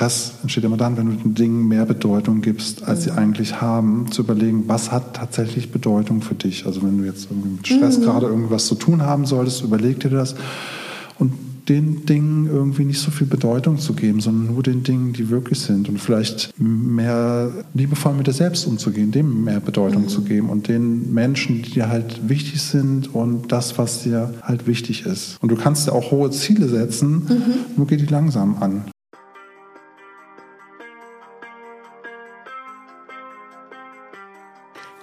Stress entsteht immer dann, wenn du den Dingen mehr Bedeutung gibst, als sie mhm. eigentlich haben, zu überlegen, was hat tatsächlich Bedeutung für dich. Also wenn du jetzt irgendwie mit Stress mhm. gerade irgendwas zu tun haben solltest, überleg dir das und den Dingen irgendwie nicht so viel Bedeutung zu geben, sondern nur den Dingen, die wirklich sind und vielleicht mehr liebevoll mit dir selbst umzugehen, dem mehr Bedeutung mhm. zu geben und den Menschen, die dir halt wichtig sind und das, was dir halt wichtig ist. Und du kannst ja auch hohe Ziele setzen, mhm. nur geh die langsam an.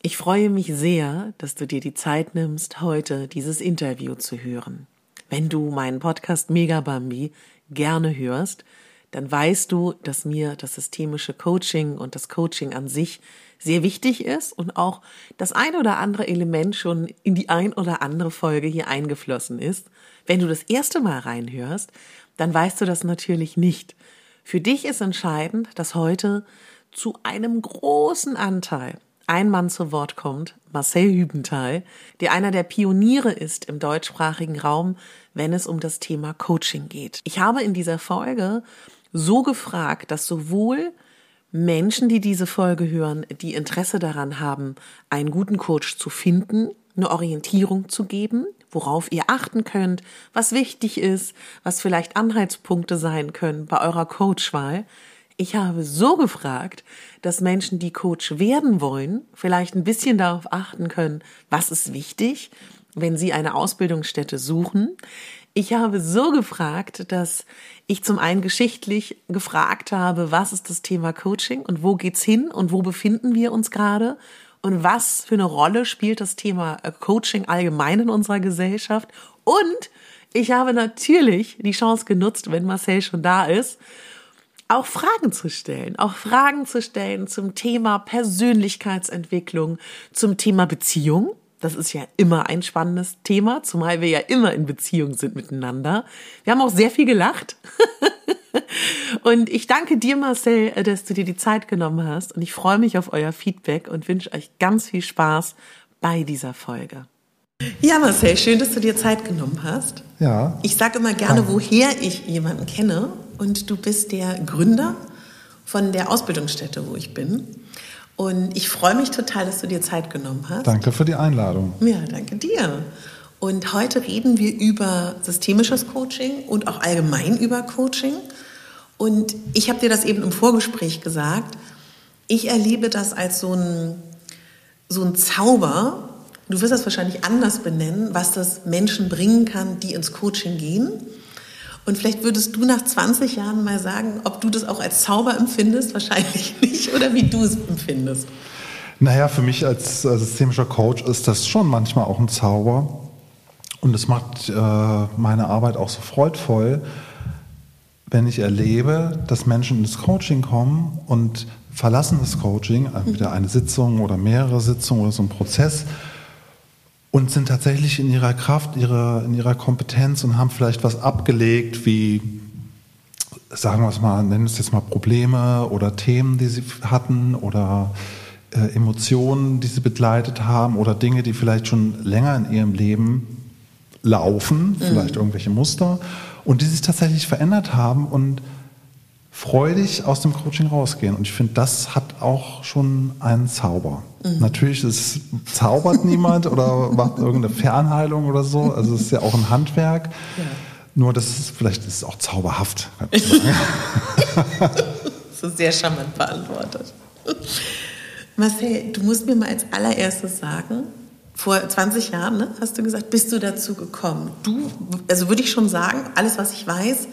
Ich freue mich sehr, dass du dir die Zeit nimmst, heute dieses Interview zu hören. Wenn du meinen Podcast Mega Bambi gerne hörst, dann weißt du, dass mir das systemische Coaching und das Coaching an sich sehr wichtig ist und auch das ein oder andere Element schon in die ein oder andere Folge hier eingeflossen ist. Wenn du das erste Mal reinhörst, dann weißt du das natürlich nicht. Für dich ist entscheidend, dass heute zu einem großen Anteil ein Mann zu Wort kommt, Marcel Hübenthal, der einer der Pioniere ist im deutschsprachigen Raum, wenn es um das Thema Coaching geht. Ich habe in dieser Folge so gefragt, dass sowohl Menschen, die diese Folge hören, die Interesse daran haben, einen guten Coach zu finden, eine Orientierung zu geben, worauf ihr achten könnt, was wichtig ist, was vielleicht Anhaltspunkte sein können bei eurer Coachwahl, ich habe so gefragt, dass Menschen, die Coach werden wollen, vielleicht ein bisschen darauf achten können, was ist wichtig, wenn sie eine Ausbildungsstätte suchen. Ich habe so gefragt, dass ich zum einen geschichtlich gefragt habe, was ist das Thema Coaching und wo geht's hin und wo befinden wir uns gerade und was für eine Rolle spielt das Thema Coaching allgemein in unserer Gesellschaft und ich habe natürlich die Chance genutzt, wenn Marcel schon da ist, auch Fragen zu stellen, auch Fragen zu stellen zum Thema Persönlichkeitsentwicklung, zum Thema Beziehung. Das ist ja immer ein spannendes Thema, zumal wir ja immer in Beziehung sind miteinander. Wir haben auch sehr viel gelacht. und ich danke dir, Marcel, dass du dir die Zeit genommen hast. Und ich freue mich auf euer Feedback und wünsche euch ganz viel Spaß bei dieser Folge. Ja, Marcel, schön, dass du dir Zeit genommen hast. Ja. Ich sage immer gerne, woher ich jemanden kenne und du bist der Gründer von der Ausbildungsstätte, wo ich bin. Und ich freue mich total, dass du dir Zeit genommen hast. Danke für die Einladung. Ja, danke dir. Und heute reden wir über systemisches Coaching und auch allgemein über Coaching. Und ich habe dir das eben im Vorgespräch gesagt. Ich erlebe das als so ein, so ein Zauber. Du wirst das wahrscheinlich anders benennen, was das Menschen bringen kann, die ins Coaching gehen. Und vielleicht würdest du nach 20 Jahren mal sagen, ob du das auch als Zauber empfindest, wahrscheinlich nicht, oder wie du es empfindest. Naja, für mich als systemischer Coach ist das schon manchmal auch ein Zauber. Und es macht äh, meine Arbeit auch so freudvoll, wenn ich erlebe, dass Menschen ins Coaching kommen und verlassen das Coaching, entweder eine Sitzung oder mehrere Sitzungen oder so ein Prozess, und sind tatsächlich in ihrer Kraft, ihre, in ihrer Kompetenz und haben vielleicht was abgelegt, wie, sagen wir es mal, nennen es jetzt mal Probleme oder Themen, die sie hatten oder äh, Emotionen, die sie begleitet haben oder Dinge, die vielleicht schon länger in ihrem Leben laufen, mhm. vielleicht irgendwelche Muster und die sich tatsächlich verändert haben und freudig aus dem Coaching rausgehen. Und ich finde, das hat auch schon einen Zauber. Mhm. Natürlich, es zaubert niemand oder macht irgendeine Fernheilung oder so. Also es ist ja auch ein Handwerk. Ja. Nur das ist, vielleicht ist es auch zauberhaft. das ist sehr charmant beantwortet. Marcel, du musst mir mal als allererstes sagen, vor 20 Jahren, ne, hast du gesagt, bist du dazu gekommen. Du, also würde ich schon sagen, alles, was ich weiß,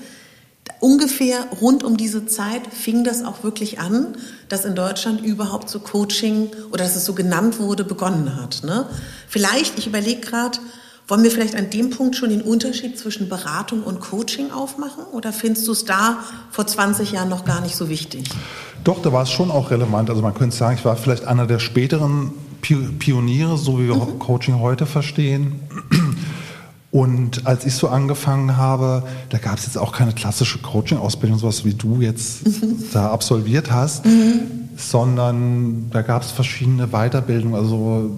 ungefähr rund um diese Zeit fing das auch wirklich an, dass in Deutschland überhaupt so Coaching oder dass es so genannt wurde, begonnen hat. Ne? Vielleicht, ich überlege gerade, Wollen wir vielleicht an dem Punkt schon den Unterschied zwischen Beratung und Coaching aufmachen? Oder findest du es da vor 20 Jahren noch gar nicht so wichtig? Doch, da war es schon auch relevant. Also man könnte sagen, ich war vielleicht einer der späteren Pioniere, so wie wir mhm. Coaching heute verstehen. Und als ich so angefangen habe, da gab es jetzt auch keine klassische Coaching-Ausbildung, sowas wie du jetzt mhm. da absolviert hast, mhm. sondern da gab es verschiedene Weiterbildungen, also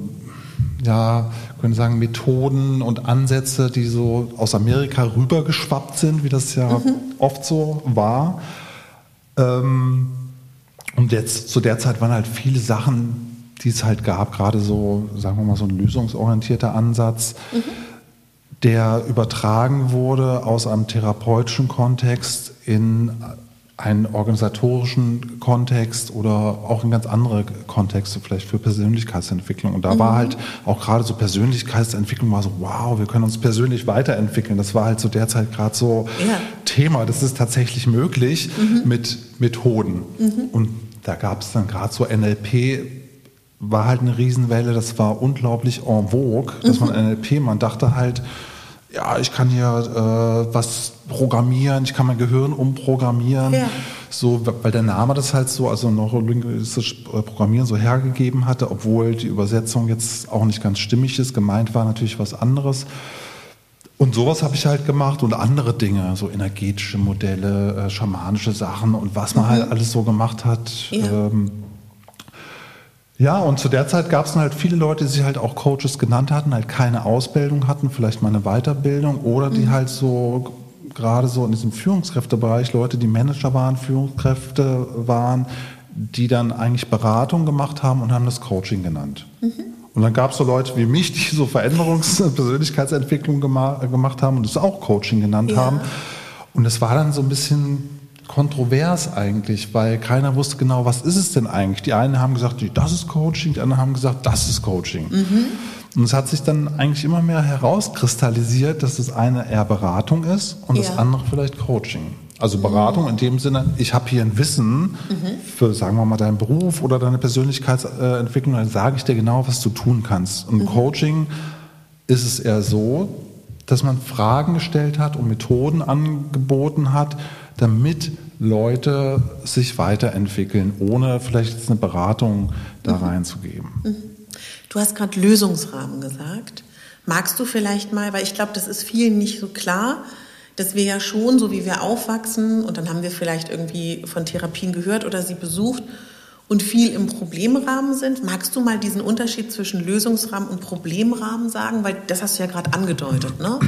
ja, können sagen, Methoden und Ansätze, die so aus Amerika rübergeschwappt sind, wie das ja mhm. oft so war. Ähm, und jetzt zu der Zeit waren halt viele Sachen, die es halt gab, gerade so, sagen wir mal, so ein lösungsorientierter Ansatz, mhm. Der übertragen wurde aus einem therapeutischen Kontext in einen organisatorischen Kontext oder auch in ganz andere Kontexte, vielleicht für Persönlichkeitsentwicklung. Und da mhm. war halt auch gerade so Persönlichkeitsentwicklung war so, wow, wir können uns persönlich weiterentwickeln. Das war halt zu so der Zeit gerade so ja. Thema. Das ist tatsächlich möglich mhm. mit Methoden. Mhm. Und da gab es dann gerade so NLP war halt eine Riesenwelle, das war unglaublich en vogue, dass man mhm. NLP, man dachte halt, ja, ich kann hier äh, was programmieren, ich kann mein Gehirn umprogrammieren. Ja. So, weil der Name das halt so, also neurolinguistisch äh, Programmieren so hergegeben hatte, obwohl die Übersetzung jetzt auch nicht ganz stimmig ist. Gemeint war natürlich was anderes. Und sowas habe ich halt gemacht und andere Dinge, so energetische Modelle, äh, schamanische Sachen und was man halt mhm. halt alles so gemacht hat. Ja. Ähm, ja, und zu der Zeit gab es halt viele Leute, die sich halt auch Coaches genannt hatten, halt keine Ausbildung hatten, vielleicht mal eine Weiterbildung oder die mhm. halt so gerade so in diesem Führungskräftebereich Leute, die Manager waren, Führungskräfte waren, die dann eigentlich Beratung gemacht haben und haben das Coaching genannt. Mhm. Und dann gab es so Leute wie mich, die so Veränderungs- und Persönlichkeitsentwicklung gemacht haben und das auch Coaching genannt ja. haben. Und es war dann so ein bisschen kontrovers eigentlich, weil keiner wusste genau, was ist es denn eigentlich. Die einen haben gesagt, das ist Coaching, die anderen haben gesagt, das ist Coaching. Mhm. Und es hat sich dann eigentlich immer mehr herauskristallisiert, dass das eine eher Beratung ist und ja. das andere vielleicht Coaching. Also Beratung mhm. in dem Sinne, ich habe hier ein Wissen mhm. für, sagen wir mal, deinen Beruf oder deine Persönlichkeitsentwicklung, dann sage ich dir genau, was du tun kannst. Und mhm. Coaching ist es eher so, dass man Fragen gestellt hat und Methoden angeboten hat, damit Leute sich weiterentwickeln, ohne vielleicht eine Beratung da mhm. reinzugeben. Mhm. Du hast gerade Lösungsrahmen gesagt. Magst du vielleicht mal, weil ich glaube, das ist vielen nicht so klar, dass wir ja schon, so wie wir aufwachsen, und dann haben wir vielleicht irgendwie von Therapien gehört oder sie besucht und viel im Problemrahmen sind. Magst du mal diesen Unterschied zwischen Lösungsrahmen und Problemrahmen sagen? Weil das hast du ja gerade angedeutet, ne?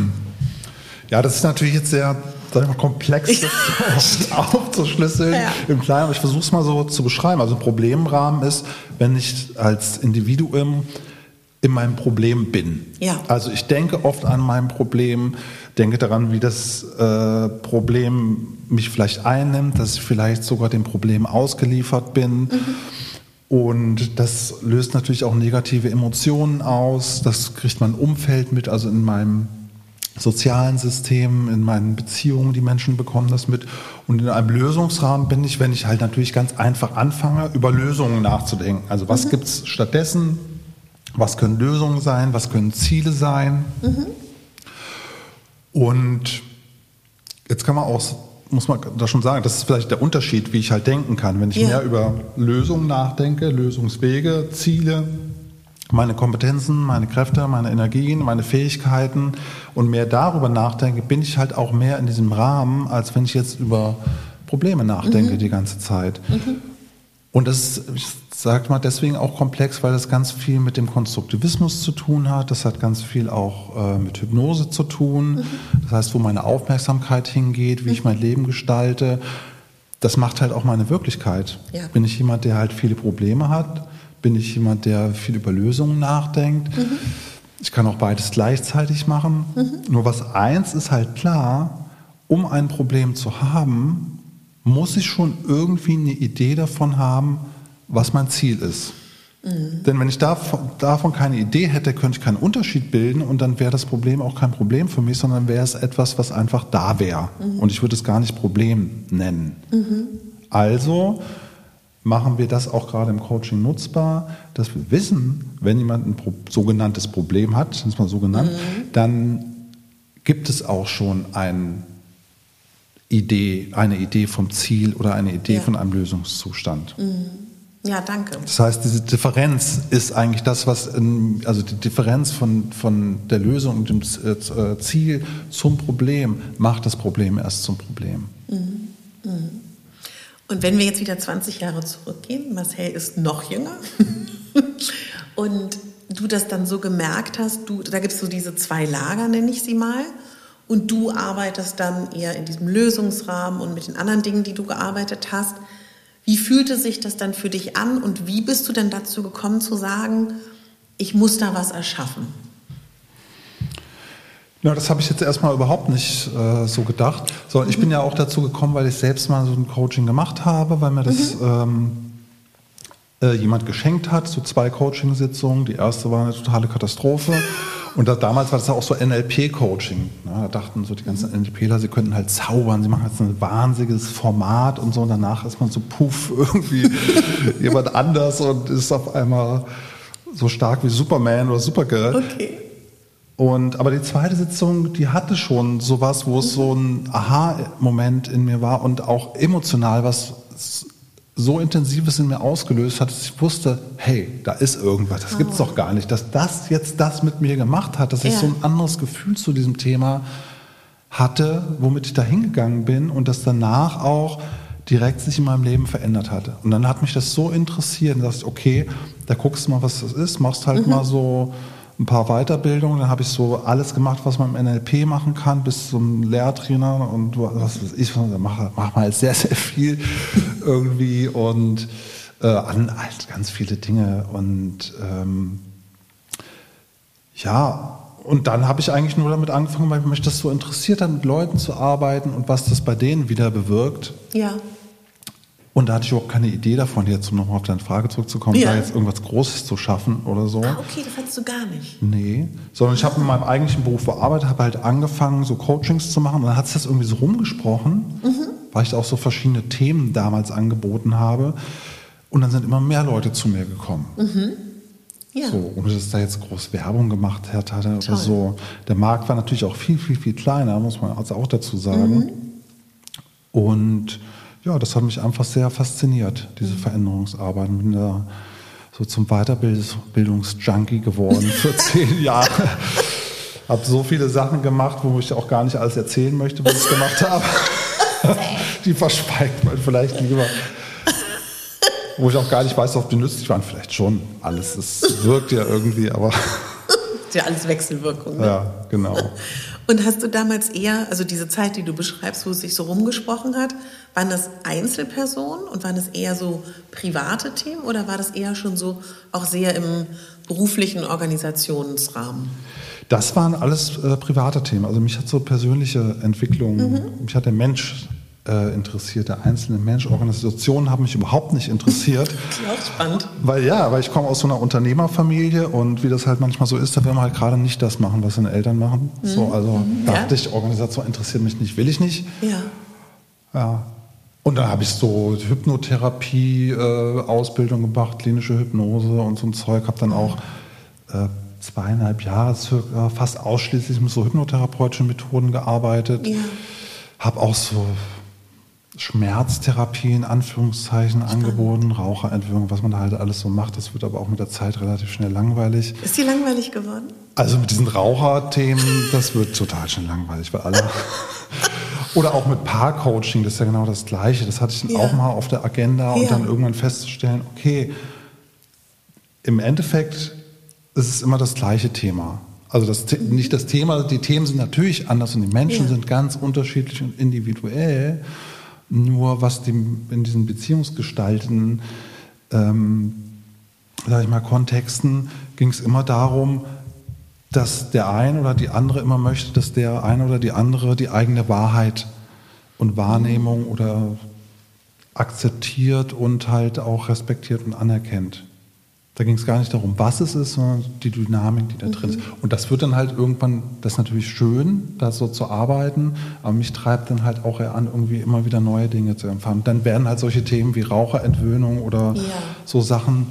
Ja, das ist natürlich jetzt sehr sag ich mal, komplex aufzuschlüsseln ja. im Kleinen. Aber ich versuche es mal so zu beschreiben. Also Problemrahmen ist, wenn ich als Individuum in meinem Problem bin. Ja. Also ich denke oft an mein Problem, denke daran, wie das äh, Problem mich vielleicht einnimmt, dass ich vielleicht sogar dem Problem ausgeliefert bin. Mhm. Und das löst natürlich auch negative Emotionen aus. Das kriegt mein Umfeld mit, also in meinem sozialen Systemen, in meinen Beziehungen, die Menschen bekommen das mit. Und in einem Lösungsrahmen bin ich, wenn ich halt natürlich ganz einfach anfange, über Lösungen nachzudenken. Also was mhm. gibt es stattdessen? Was können Lösungen sein? Was können Ziele sein? Mhm. Und jetzt kann man auch, muss man da schon sagen, das ist vielleicht der Unterschied, wie ich halt denken kann. Wenn ich ja. mehr über Lösungen nachdenke, Lösungswege, Ziele, meine Kompetenzen, meine Kräfte, meine Energien, meine Fähigkeiten und mehr darüber nachdenke, bin ich halt auch mehr in diesem Rahmen, als wenn ich jetzt über Probleme nachdenke mhm. die ganze Zeit. Mhm. Und das ist, ich sage mal, deswegen auch komplex, weil das ganz viel mit dem Konstruktivismus zu tun hat. Das hat ganz viel auch äh, mit Hypnose zu tun. Mhm. Das heißt, wo meine Aufmerksamkeit hingeht, wie ich mhm. mein Leben gestalte. Das macht halt auch meine Wirklichkeit. Ja. Bin ich jemand, der halt viele Probleme hat? Bin ich jemand, der viel über Lösungen nachdenkt. Mhm. Ich kann auch beides gleichzeitig machen. Mhm. Nur was eins ist halt klar, um ein Problem zu haben, muss ich schon irgendwie eine Idee davon haben, was mein Ziel ist. Mhm. Denn wenn ich davon, davon, keine Idee hätte, könnte ich keinen Unterschied bilden und dann wäre das Problem auch kein Problem für mich, sondern wäre es etwas, was einfach da wäre. Mhm. Und ich würde es gar nicht Problem nennen. Mhm. Also machen wir das auch gerade im Coaching nutzbar, dass wir wissen, wenn jemand ein Pro sogenanntes Problem hat, das mal so genannt, mhm. dann gibt es auch schon ein Idee, eine Idee vom Ziel oder eine Idee ja. von einem Lösungszustand. Mhm. Ja, danke. Das heißt, diese Differenz ist eigentlich das, was, in, also die Differenz von, von der Lösung und dem äh, Ziel zum Problem macht das Problem erst zum Problem. Mhm. Und wenn wir jetzt wieder 20 Jahre zurückgehen, Marcel ist noch jünger und du das dann so gemerkt hast, du, da gibt es so diese zwei Lager, nenne ich sie mal, und du arbeitest dann eher in diesem Lösungsrahmen und mit den anderen Dingen, die du gearbeitet hast. Wie fühlte sich das dann für dich an und wie bist du denn dazu gekommen zu sagen, ich muss da was erschaffen? Ja, das habe ich jetzt erstmal überhaupt nicht äh, so gedacht. So, ich bin ja auch dazu gekommen, weil ich selbst mal so ein Coaching gemacht habe, weil mir das mhm. ähm, äh, jemand geschenkt hat, so zwei Coaching-Sitzungen. Die erste war eine totale Katastrophe. Und da, damals war das auch so NLP-Coaching. Ja, da dachten so die ganzen mhm. NLPler, sie könnten halt zaubern, sie machen jetzt ein wahnsinniges Format und so. Und danach ist man so puff irgendwie jemand anders und ist auf einmal so stark wie Superman oder Supergirl. Okay. Und, aber die zweite Sitzung, die hatte schon sowas, wo es so ein Aha-Moment in mir war und auch emotional was so Intensives in mir ausgelöst hat, dass ich wusste, hey, da ist irgendwas, das gibt es doch gar nicht. Dass das jetzt das mit mir gemacht hat, dass ja. ich so ein anderes Gefühl zu diesem Thema hatte, womit ich da hingegangen bin und das danach auch direkt sich in meinem Leben verändert hatte. Und dann hat mich das so interessiert und dachte, okay, da guckst du mal, was das ist, machst halt mhm. mal so ein paar Weiterbildungen. Dann habe ich so alles gemacht, was man im NLP machen kann, bis zum Lehrtrainer und was weiß ich. Mach, mach mal sehr, sehr viel irgendwie und äh, an halt ganz viele Dinge. Und ähm, ja, und dann habe ich eigentlich nur damit angefangen, weil mich das so interessiert hat, mit Leuten zu arbeiten und was das bei denen wieder bewirkt. Ja. Und da hatte ich überhaupt keine Idee davon, jetzt um nochmal auf deine Frage zurückzukommen, ja. da jetzt irgendwas Großes zu schaffen oder so. Ah, okay, das hattest du gar nicht. Nee, sondern ich habe in meinem eigentlichen Beruf gearbeitet, habe halt angefangen, so Coachings zu machen. Und dann hat es das irgendwie so rumgesprochen, mhm. weil ich auch so verschiedene Themen damals angeboten habe. Und dann sind immer mehr Leute zu mir gekommen. Mhm. Ja. So, ohne dass da jetzt groß Werbung gemacht hat, hatte oder so. Der Markt war natürlich auch viel, viel, viel kleiner, muss man also auch dazu sagen. Mhm. Und ja, das hat mich einfach sehr fasziniert, diese Veränderungsarbeit. Ich bin da so zum Weiterbildungsjunkie geworden für zehn Jahre. habe so viele Sachen gemacht, wo ich auch gar nicht alles erzählen möchte, was ich gemacht habe. die verschweigt man vielleicht lieber. Wo ich auch gar nicht weiß, ob die nützlich waren. Vielleicht schon. Alles, es wirkt ja irgendwie, aber. Ja alles Wechselwirkung. Ne? Ja, genau. Und hast du damals eher, also diese Zeit, die du beschreibst, wo es sich so rumgesprochen hat, waren das Einzelpersonen und waren das eher so private Themen oder war das eher schon so auch sehr im beruflichen Organisationsrahmen? Das waren alles äh, private Themen. Also mich hat so persönliche Entwicklung, mhm. mich hat der Mensch äh, interessiert, der einzelne Mensch. Organisationen haben mich überhaupt nicht interessiert. Das ist auch spannend. Weil ja, weil ich komme aus so einer Unternehmerfamilie und wie das halt manchmal so ist, da will man halt gerade nicht das machen, was seine Eltern machen. Mhm. So, also mhm. dachte ja. ich, Organisation interessiert mich nicht, will ich nicht. Ja. Ja. Und dann habe ich so Hypnotherapie, äh, Ausbildung gemacht, klinische Hypnose und so ein Zeug. Habe dann auch äh, zweieinhalb Jahre circa fast ausschließlich mit so hypnotherapeutischen Methoden gearbeitet. Ja. Habe auch so Schmerztherapie in Anführungszeichen Spannend. angeboten, Raucherentwöhnung, was man da halt alles so macht. Das wird aber auch mit der Zeit relativ schnell langweilig. Ist die langweilig geworden? Also mit diesen Raucherthemen, das wird total schnell langweilig, weil alle. Oder auch mit Paarcoaching, das ist ja genau das Gleiche. Das hatte ich ja. auch mal auf der Agenda und ja. dann irgendwann festzustellen, okay, im Endeffekt ist es immer das gleiche Thema. Also das, nicht das Thema, die Themen sind natürlich anders und die Menschen ja. sind ganz unterschiedlich und individuell. Nur was die, in diesen Beziehungsgestalten, ähm, sag ich mal, Kontexten ging es immer darum, dass der eine oder die andere immer möchte, dass der eine oder die andere die eigene Wahrheit und Wahrnehmung oder akzeptiert und halt auch respektiert und anerkennt. Da ging es gar nicht darum, was es ist, sondern die Dynamik, die da Mhm. drin ist. Und das wird dann halt irgendwann, das ist natürlich schön, da so zu arbeiten, aber mich treibt dann halt auch eher an, irgendwie immer wieder neue Dinge zu empfangen. Dann werden halt solche Themen wie Raucherentwöhnung oder Ja. so Sachen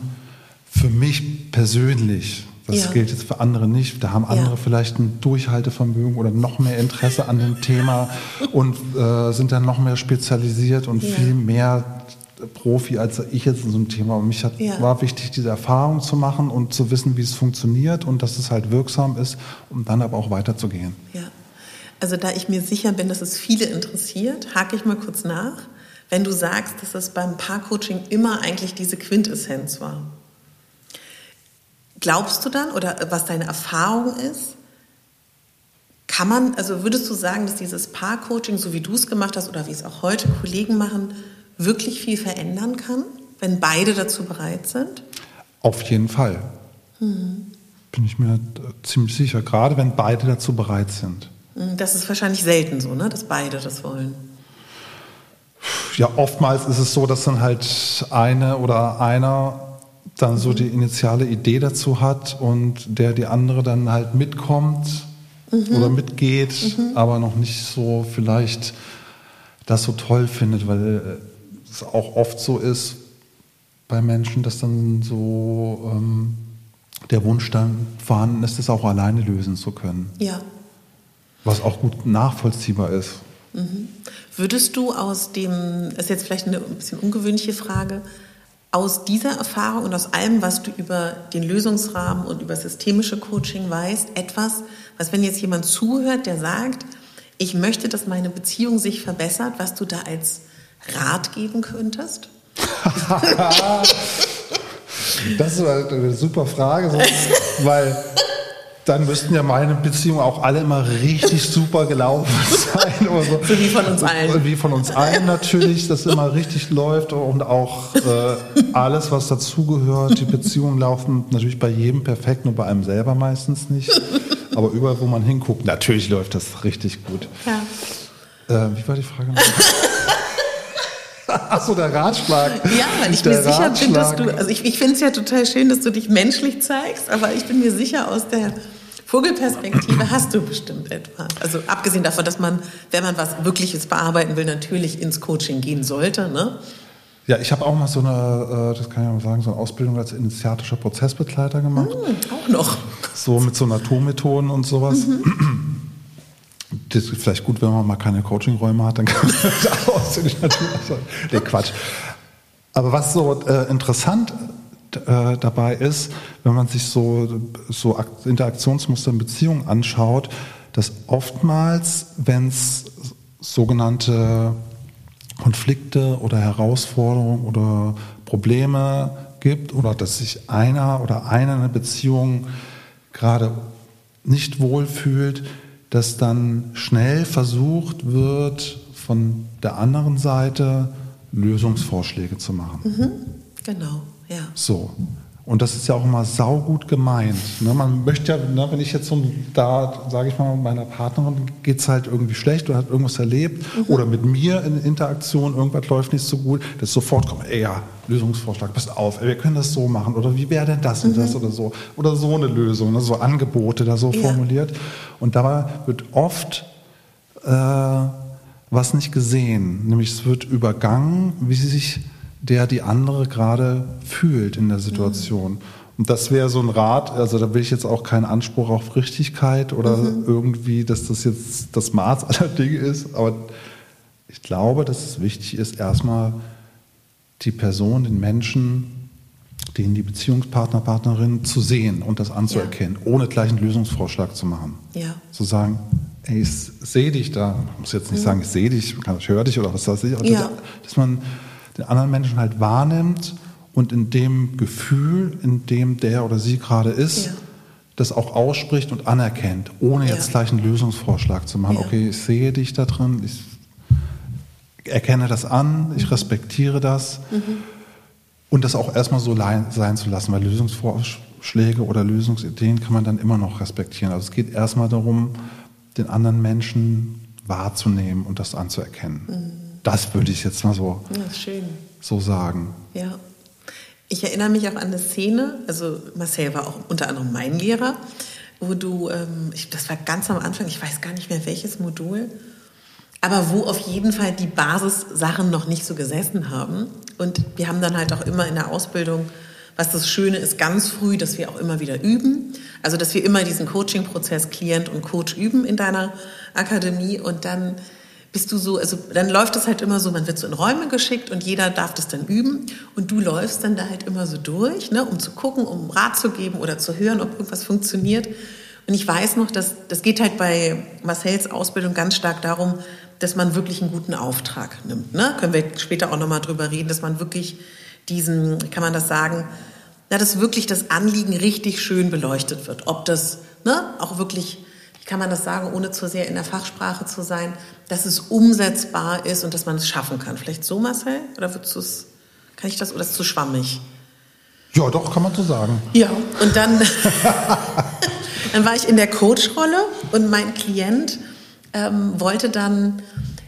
für mich persönlich, das Ja. gilt jetzt für andere nicht, da haben Ja. andere vielleicht ein Durchhaltevermögen oder noch mehr Interesse an dem Thema und äh, sind dann noch mehr spezialisiert und Ja. viel mehr Profi als ich jetzt in so einem Thema. Und mich hat, Ja. war wichtig, diese Erfahrung zu machen und zu wissen, wie es funktioniert und dass es halt wirksam ist, um dann aber auch weiterzugehen. Ja. Also da ich mir sicher bin, dass es viele interessiert, hake ich mal kurz nach. Wenn du sagst, dass es beim Paarcoaching immer eigentlich diese Quintessenz war, glaubst du dann oder was deine Erfahrung ist? Kann man, also würdest du sagen, dass dieses Paarcoaching, so wie du es gemacht hast oder wie es auch heute Kollegen machen, wirklich viel verändern kann, wenn beide dazu bereit sind? Auf jeden Fall. Mhm. Bin ich mir ziemlich sicher, gerade wenn beide dazu bereit sind. Hm, Das ist wahrscheinlich selten so, ne? dass beide das wollen. Ja, oftmals ist es so, dass dann halt eine oder einer dann so die initiale Idee dazu hat und der die andere dann halt mitkommt oder mitgeht, aber noch nicht so vielleicht das so toll findet, weil äh, es auch oft so ist bei Menschen, dass dann so ähm, der Wunsch dann vorhanden ist, das auch alleine lösen zu können, Ja. was auch gut nachvollziehbar ist. Würdest du aus dem, das ist jetzt vielleicht eine ein bisschen ungewöhnliche Frage, aus dieser Erfahrung und aus allem, was du über den Lösungsrahmen und über systemische Coaching weißt, etwas, was wenn jetzt jemand zuhört, der sagt, ich möchte, dass meine Beziehung sich verbessert, was du da als Rat geben könntest? Das ist halt eine super Frage, weil dann müssten ja meine Beziehungen auch alle immer richtig super gelaufen sein. Oder so. So wie von uns allen. Wie von uns allen natürlich, dass immer richtig läuft und auch äh, alles, was dazugehört. Die Beziehungen laufen natürlich bei jedem perfekt, nur bei einem selber meistens nicht. Aber überall, wo man hinguckt, natürlich läuft das richtig gut. Ja. Äh, wie war die Frage? Achso, der Ratschlag. Ja, weil ich Der mir sicher bin, dass Ratschlag. du, also ich, ich finde es ja total schön, dass du dich menschlich zeigst, aber ich bin mir sicher, aus der Vogelperspektive hast du bestimmt etwas. Also abgesehen davon, dass man, wenn man was Wirkliches bearbeiten will, natürlich ins Coaching gehen sollte. Ne? Ja, ich habe auch mal so eine, äh, das kann ich mal sagen, so eine Ausbildung als initiatischer Prozessbegleiter gemacht. Hm, auch noch. So mit so Naturmethoden und sowas. Das ist vielleicht gut, wenn man mal keine Coachingräume hat, dann kann man das aus in die. Nee, Quatsch. Aber was so äh, interessant äh, dabei ist, wenn man sich so, so Ak- Interaktionsmuster in Beziehungen anschaut, dass oftmals, wenn es sogenannte Konflikte oder Herausforderungen oder Probleme gibt oder dass sich einer oder eine in einer Beziehung gerade nicht wohlfühlt, dass dann schnell versucht wird, von der anderen Seite Lösungsvorschläge zu machen. Genau, ja. So. Und das ist ja auch immer saugut gemeint. Ne? Man möchte ja, ne, wenn ich jetzt so da, sage ich mal, meiner Partnerin geht es halt irgendwie schlecht oder hat irgendwas erlebt oder mit mir in Interaktion, irgendwas läuft nicht so gut, dass sofort kommt, ey, ja, Lösungsvorschlag, pass auf, ey, wir können das so machen oder wie wäre denn das und das oder so. Oder so eine Lösung, ne? so Angebote da so Ja. formuliert. Und dabei wird oft äh, was nicht gesehen, nämlich es wird übergangen, wie sie sich der die andere gerade fühlt in der Situation. Und das wäre so ein Rat, also da will ich jetzt auch keinen Anspruch auf Richtigkeit oder irgendwie, dass das jetzt das Maß aller Dinge ist, aber ich glaube, dass es wichtig ist, erstmal die Person, den Menschen, den die Beziehungspartner, Partnerin zu sehen und das anzuerkennen, ohne gleich einen Lösungsvorschlag zu machen Ja. zu sagen, ey, ich sehe dich da. Ich muss jetzt nicht sagen, ich sehe dich, ich höre dich oder was weiß ich. aber Ja. Dass man den anderen Menschen halt wahrnimmt und in dem Gefühl, in dem der oder sie gerade ist, Ja. das auch ausspricht und anerkennt, ohne jetzt Ja. gleich einen Lösungsvorschlag zu machen. Ja. Okay, ich sehe dich da drin, ich erkenne das an, Mhm. ich respektiere das. Und das auch erstmal so sein zu lassen, weil Lösungsvorschläge oder Lösungsideen kann man dann immer noch respektieren. Also es geht erstmal darum, den anderen Menschen wahrzunehmen und das anzuerkennen. Das würde ich jetzt mal so, so sagen. Ja. Ich erinnere mich auch an eine Szene, also Marcel war auch unter anderem mein Lehrer, wo du, ähm, ich, das war ganz am Anfang, ich weiß gar nicht mehr welches Modul, aber wo auf jeden Fall die Basissachen noch nicht so gesessen haben. Und wir haben dann halt auch immer in der Ausbildung, was das Schöne ist, ganz früh, dass wir auch immer wieder üben. Also, dass wir immer diesen Coaching-Prozess Klient und Coach üben in deiner Akademie und dann bist du so, also dann läuft es halt immer so, man wird so in Räume geschickt und jeder darf das dann üben und du läufst dann da halt immer so durch, ne, um zu gucken, um Rat zu geben oder zu hören, ob irgendwas funktioniert. Und ich weiß noch, dass das geht halt bei Marcells Ausbildung ganz stark darum, dass man wirklich einen guten Auftrag nimmt. Ne? Können wir später auch nochmal drüber reden, dass man wirklich diesen, kann man das sagen, na, dass wirklich das Anliegen richtig schön beleuchtet wird. Ob das ne, auch wirklich kann man das sagen, ohne zu sehr in der Fachsprache zu sein, dass es umsetzbar ist und dass man es schaffen kann. Vielleicht so, Marcel? Oder würdest du es, kann ich das, oder ist es zu schwammig? Ja, doch, kann man so sagen. Ja, und dann, dann war ich in der Coach-Rolle und mein Klient ähm, wollte dann,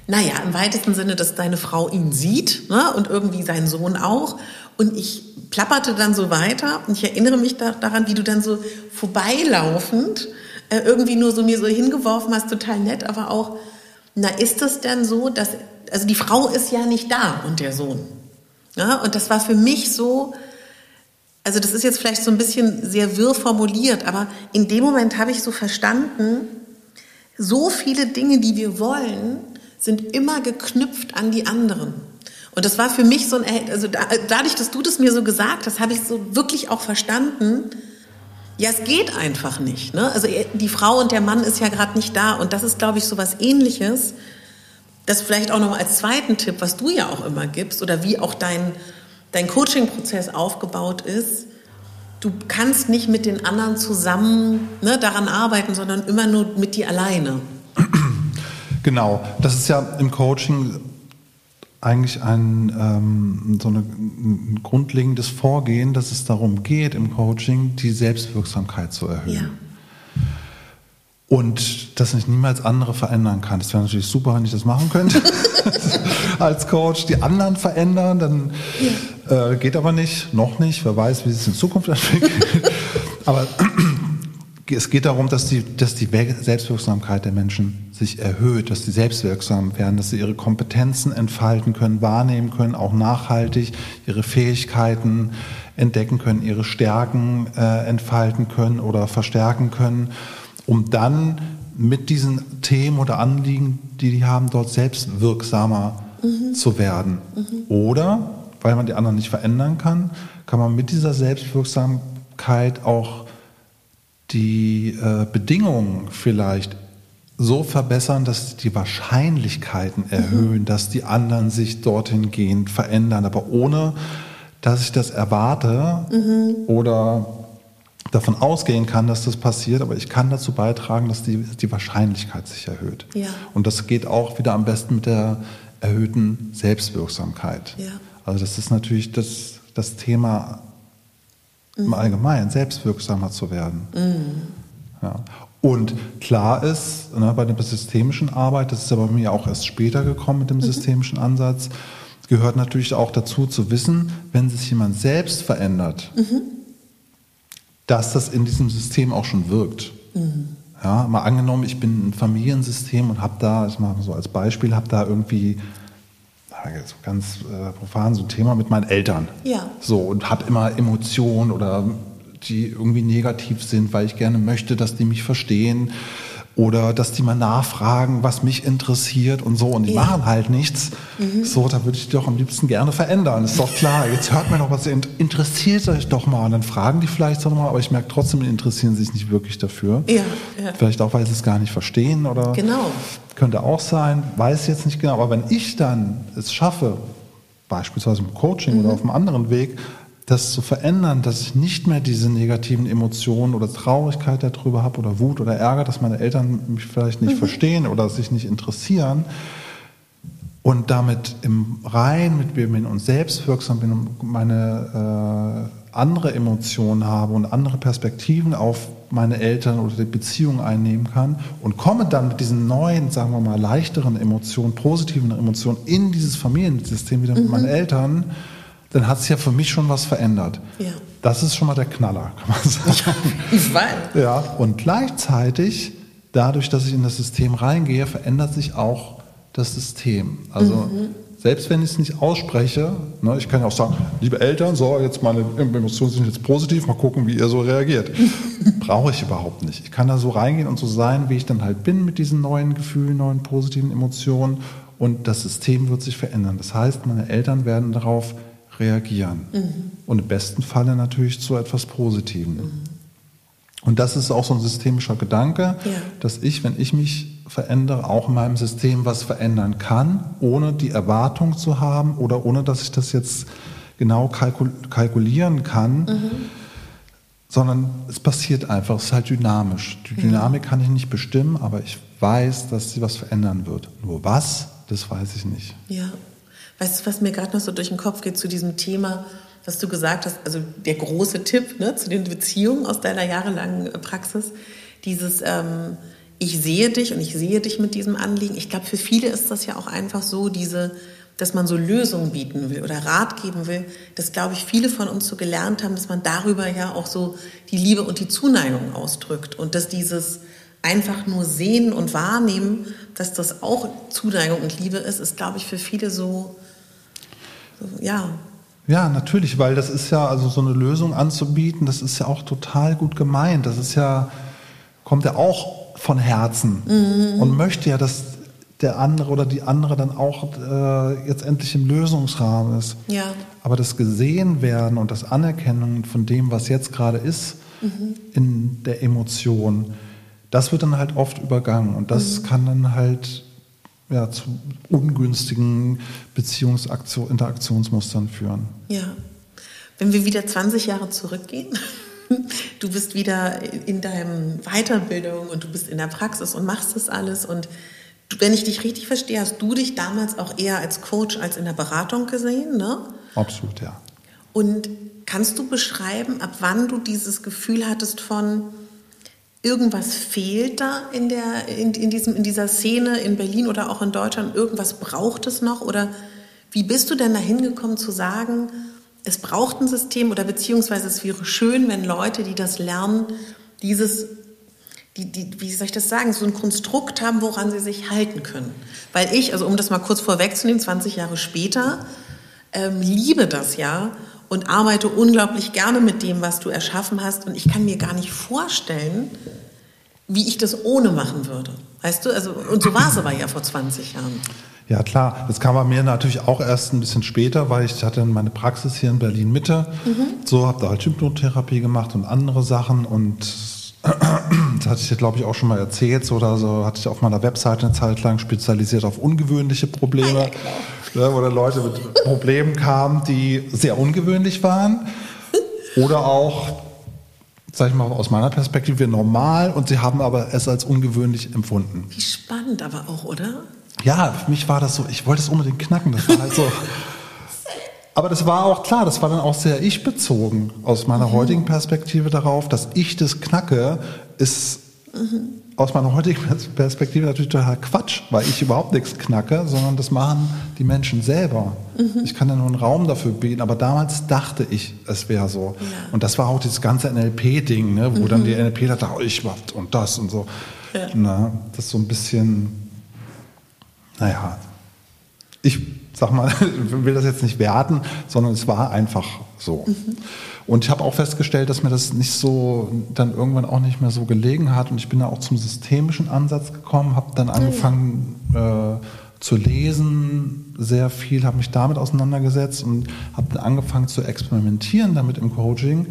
naja, im weitesten Sinne, dass deine Frau ihn sieht ne, und irgendwie sein Sohn auch. Und ich plapperte dann so weiter und ich erinnere mich da, daran, wie du dann so vorbeilaufend äh, irgendwie nur so mir so hingeworfen hast, total nett, aber auch, na, ist das denn so, dass, also die Frau ist ja nicht da und der Sohn. Ja, und das war für mich so, also das ist jetzt vielleicht so ein bisschen sehr wirr formuliert, aber in dem Moment habe ich so verstanden, so viele Dinge, die wir wollen, sind immer geknüpft an die anderen. Und das war für mich so ein, also dadurch, dass du das mir so gesagt hast, habe ich so wirklich auch verstanden, ja, es geht einfach nicht. Ne? Also die Frau und der Mann ist ja gerade nicht da. Und das ist, glaube ich, so was Ähnliches. Das vielleicht auch noch als zweiten Tipp, was du ja auch immer gibst oder wie auch dein, dein Coaching-Prozess aufgebaut ist. Du kannst nicht mit den anderen zusammen ne, daran arbeiten, sondern immer nur mit dir alleine. Genau, das ist ja im Coaching eigentlich ein, ähm, so eine, ein grundlegendes Vorgehen, dass es darum geht, im Coaching die Selbstwirksamkeit zu erhöhen. Ja. Und dass ich niemals andere verändern kann. Das wäre natürlich super, wenn ich das machen könnte. Als Coach die anderen verändern, dann ja. äh, geht aber nicht, noch nicht. Wer weiß, wie es in Zukunft entwickelt. aber es geht darum, dass die, dass die Selbstwirksamkeit der Menschen sich erhöht, dass sie selbstwirksam werden, dass sie ihre Kompetenzen entfalten können, wahrnehmen können, auch nachhaltig ihre Fähigkeiten entdecken können, ihre Stärken äh, entfalten können oder verstärken können, um dann mit diesen Themen oder Anliegen, die die haben, dort selbstwirksamer mhm. zu werden. Mhm. Oder, weil man die anderen nicht verändern kann, kann man mit dieser Selbstwirksamkeit auch die äh, Bedingungen vielleicht so verbessern, dass die Wahrscheinlichkeiten mhm. erhöhen, mhm. dass die anderen sich dorthin gehen, verändern, aber ohne, dass ich das erwarte mhm. oder davon ausgehen kann, dass das passiert, aber ich kann dazu beitragen, dass die, die Wahrscheinlichkeit sich erhöht. Ja. Und das geht auch wieder am besten mit der erhöhten Selbstwirksamkeit. Ja. Also das ist natürlich das, das Thema mhm. im Allgemeinen, selbstwirksamer zu werden. Mhm. Ja. Und klar ist, ne, bei der systemischen Arbeit, das ist aber bei mir auch erst später gekommen mit dem mhm. systemischen Ansatz, gehört natürlich auch dazu zu wissen, wenn sich jemand selbst verändert, mhm. dass das in diesem System auch schon wirkt. Mhm. Ja, mal angenommen, ich bin ein Familiensystem und habe da, ich mache mal so als Beispiel, habe da irgendwie ganz äh, profan so ein Thema mit meinen Eltern. Ja. So und habe immer Emotionen oder die irgendwie negativ sind, weil ich gerne möchte, dass die mich verstehen oder dass die mal nachfragen, was mich interessiert und so und die ja. machen halt nichts. Mhm. So, da würde ich die doch am liebsten gerne verändern. Ist doch klar. Jetzt hört mir doch was, interessiert euch doch mal. Und dann fragen die vielleicht so mal, aber ich merke trotzdem, die interessieren sich nicht wirklich dafür. Ja, ja. Vielleicht auch, weil sie es gar nicht verstehen oder. Genau. Könnte auch sein, weiß jetzt nicht genau. Aber wenn ich dann es schaffe, beispielsweise im Coaching mhm. oder auf einem anderen Weg, das zu verändern, dass ich nicht mehr diese negativen Emotionen oder Traurigkeit darüber habe oder Wut oder Ärger, dass meine Eltern mich vielleicht nicht mhm. verstehen oder sich nicht interessieren und damit im Rein mit mir bin und selbstwirksam bin und meine äh, andere Emotionen habe und andere Perspektiven auf meine Eltern oder die Beziehung einnehmen kann und komme dann mit diesen neuen, sagen wir mal, leichteren Emotionen, positiven Emotionen in dieses Familiensystem wieder mit mhm. meinen Eltern, dann hat sich ja für mich schon was verändert. Ja. Das ist schon mal der Knaller, kann man sagen. Ich weiß. Ja, und gleichzeitig, dadurch, dass ich in das System reingehe, verändert sich auch das System. Also Mhm. selbst wenn ich es nicht ausspreche, ne, ich kann ja auch sagen, liebe Eltern, so, jetzt meine Emotionen sind jetzt positiv, mal gucken, wie ihr so reagiert. Brauche ich überhaupt nicht. Ich kann da so reingehen und so sein, wie ich dann halt bin mit diesen neuen Gefühlen, neuen positiven Emotionen und das System wird sich verändern. Das heißt, meine Eltern werden darauf reagieren. Und im besten Falle natürlich zu etwas Positivem. Und das ist auch so ein systemischer Gedanke, Ja. dass ich, wenn ich mich verändere, auch in meinem System was verändern kann, ohne die Erwartung zu haben oder ohne dass ich das jetzt genau kalkul kalkulieren kann, sondern es passiert einfach, es ist halt dynamisch. Die Dynamik kann ich nicht bestimmen, aber ich weiß, dass sie was verändern wird. Nur was, das weiß ich nicht. Ja. Weißt du, was mir gerade noch so durch den Kopf geht zu diesem Thema, was du gesagt hast, also der große Tipp ne, zu den Beziehungen aus deiner jahrelangen äh, Praxis, dieses ähm, ich sehe dich und ich sehe dich mit diesem Anliegen. Ich glaube, für viele ist das ja auch einfach so, diese, dass man so Lösungen bieten will oder Rat geben will, dass, glaube ich, viele von uns so gelernt haben, dass man darüber ja auch so die Liebe und die Zuneigung ausdrückt und dass dieses einfach nur sehen und wahrnehmen, dass das auch Zuneigung und Liebe ist, ist, glaube ich, für viele so, so ja, Ja, natürlich, weil das ist ja, also so eine Lösung anzubieten, das ist ja auch total gut gemeint. Das ist ja, kommt ja auch von Herzen und möchte ja, dass der andere oder die andere dann auch äh, jetzt endlich im Lösungsrahmen ist. ja, Aber das gesehen werden und das Anerkennen von dem, was jetzt gerade ist, in der Emotion, das wird dann halt oft übergangen und das kann dann halt ja, zu ungünstigen Beziehungsinteraktionsmustern führen. ja. Wenn wir wieder 20 Jahre zurückgehen, du bist wieder in deinem Weiterbildung und du bist in der Praxis und machst das alles und wenn ich dich richtig verstehe, hast du dich damals auch eher als Coach als in der Beratung gesehen, ne? Absolut, ja. Und kannst du beschreiben, ab wann du dieses Gefühl hattest von irgendwas fehlt da in, der, in, in, diesem, in dieser Szene in Berlin oder auch in Deutschland, irgendwas braucht es noch? Oder wie bist du denn dahin gekommen zu sagen, es braucht ein System oder beziehungsweise es wäre schön, wenn Leute, die das lernen, dieses, die, die, wie soll ich das sagen, so ein Konstrukt haben, woran sie sich halten können. Weil ich, also um das mal kurz vorwegzunehmen, 20 Jahre später, ähm, liebe das ja und arbeite unglaublich gerne mit dem, was du erschaffen hast. Und ich kann mir gar nicht vorstellen, wie ich das ohne machen würde. Weißt du, also, und so war es aber ja vor 20 Jahren. Ja, klar. Das kam bei mir natürlich auch erst ein bisschen später, weil ich hatte meine Praxis hier in Berlin Mitte. So habe da halt Hypnotherapie gemacht und andere Sachen und das hatte ich dir, glaube ich, auch schon mal erzählt. So, oder so hatte ich auf meiner Webseite eine Zeit lang spezialisiert auf ungewöhnliche Probleme, ja, wo dann Leute mit Problemen kamen, die sehr ungewöhnlich waren oder auch, sag ich mal, aus meiner Perspektive normal und sie haben aber es als ungewöhnlich empfunden. Wie spannend aber auch, oder? Ja, für mich war das so, ich wollte es unbedingt knacken. Das war halt so. Aber das war auch klar, das war dann auch sehr ich-bezogen aus meiner heutigen Perspektive darauf, dass ich das knacke, ist aus meiner heutigen Perspektive natürlich total Quatsch, weil ich überhaupt nichts knacke, sondern das machen die Menschen selber. Ich kann ja nur einen Raum dafür bieten, aber damals dachte ich, es wäre so. Ja. Und das war auch dieses ganze NLP-Ding, ne, wo dann die NLP dachte, oh, ich mach und das und so. Ja. Na, das ist so ein bisschen naja, ich sag mal, will das jetzt nicht werten, sondern es war einfach so. Und ich habe auch festgestellt, dass mir das nicht so, dann irgendwann auch nicht mehr so gelegen hat. Und ich bin da auch zum systemischen Ansatz gekommen, habe dann angefangen äh, zu lesen, sehr viel, habe mich damit auseinandergesetzt und habe dann angefangen zu experimentieren damit im Coaching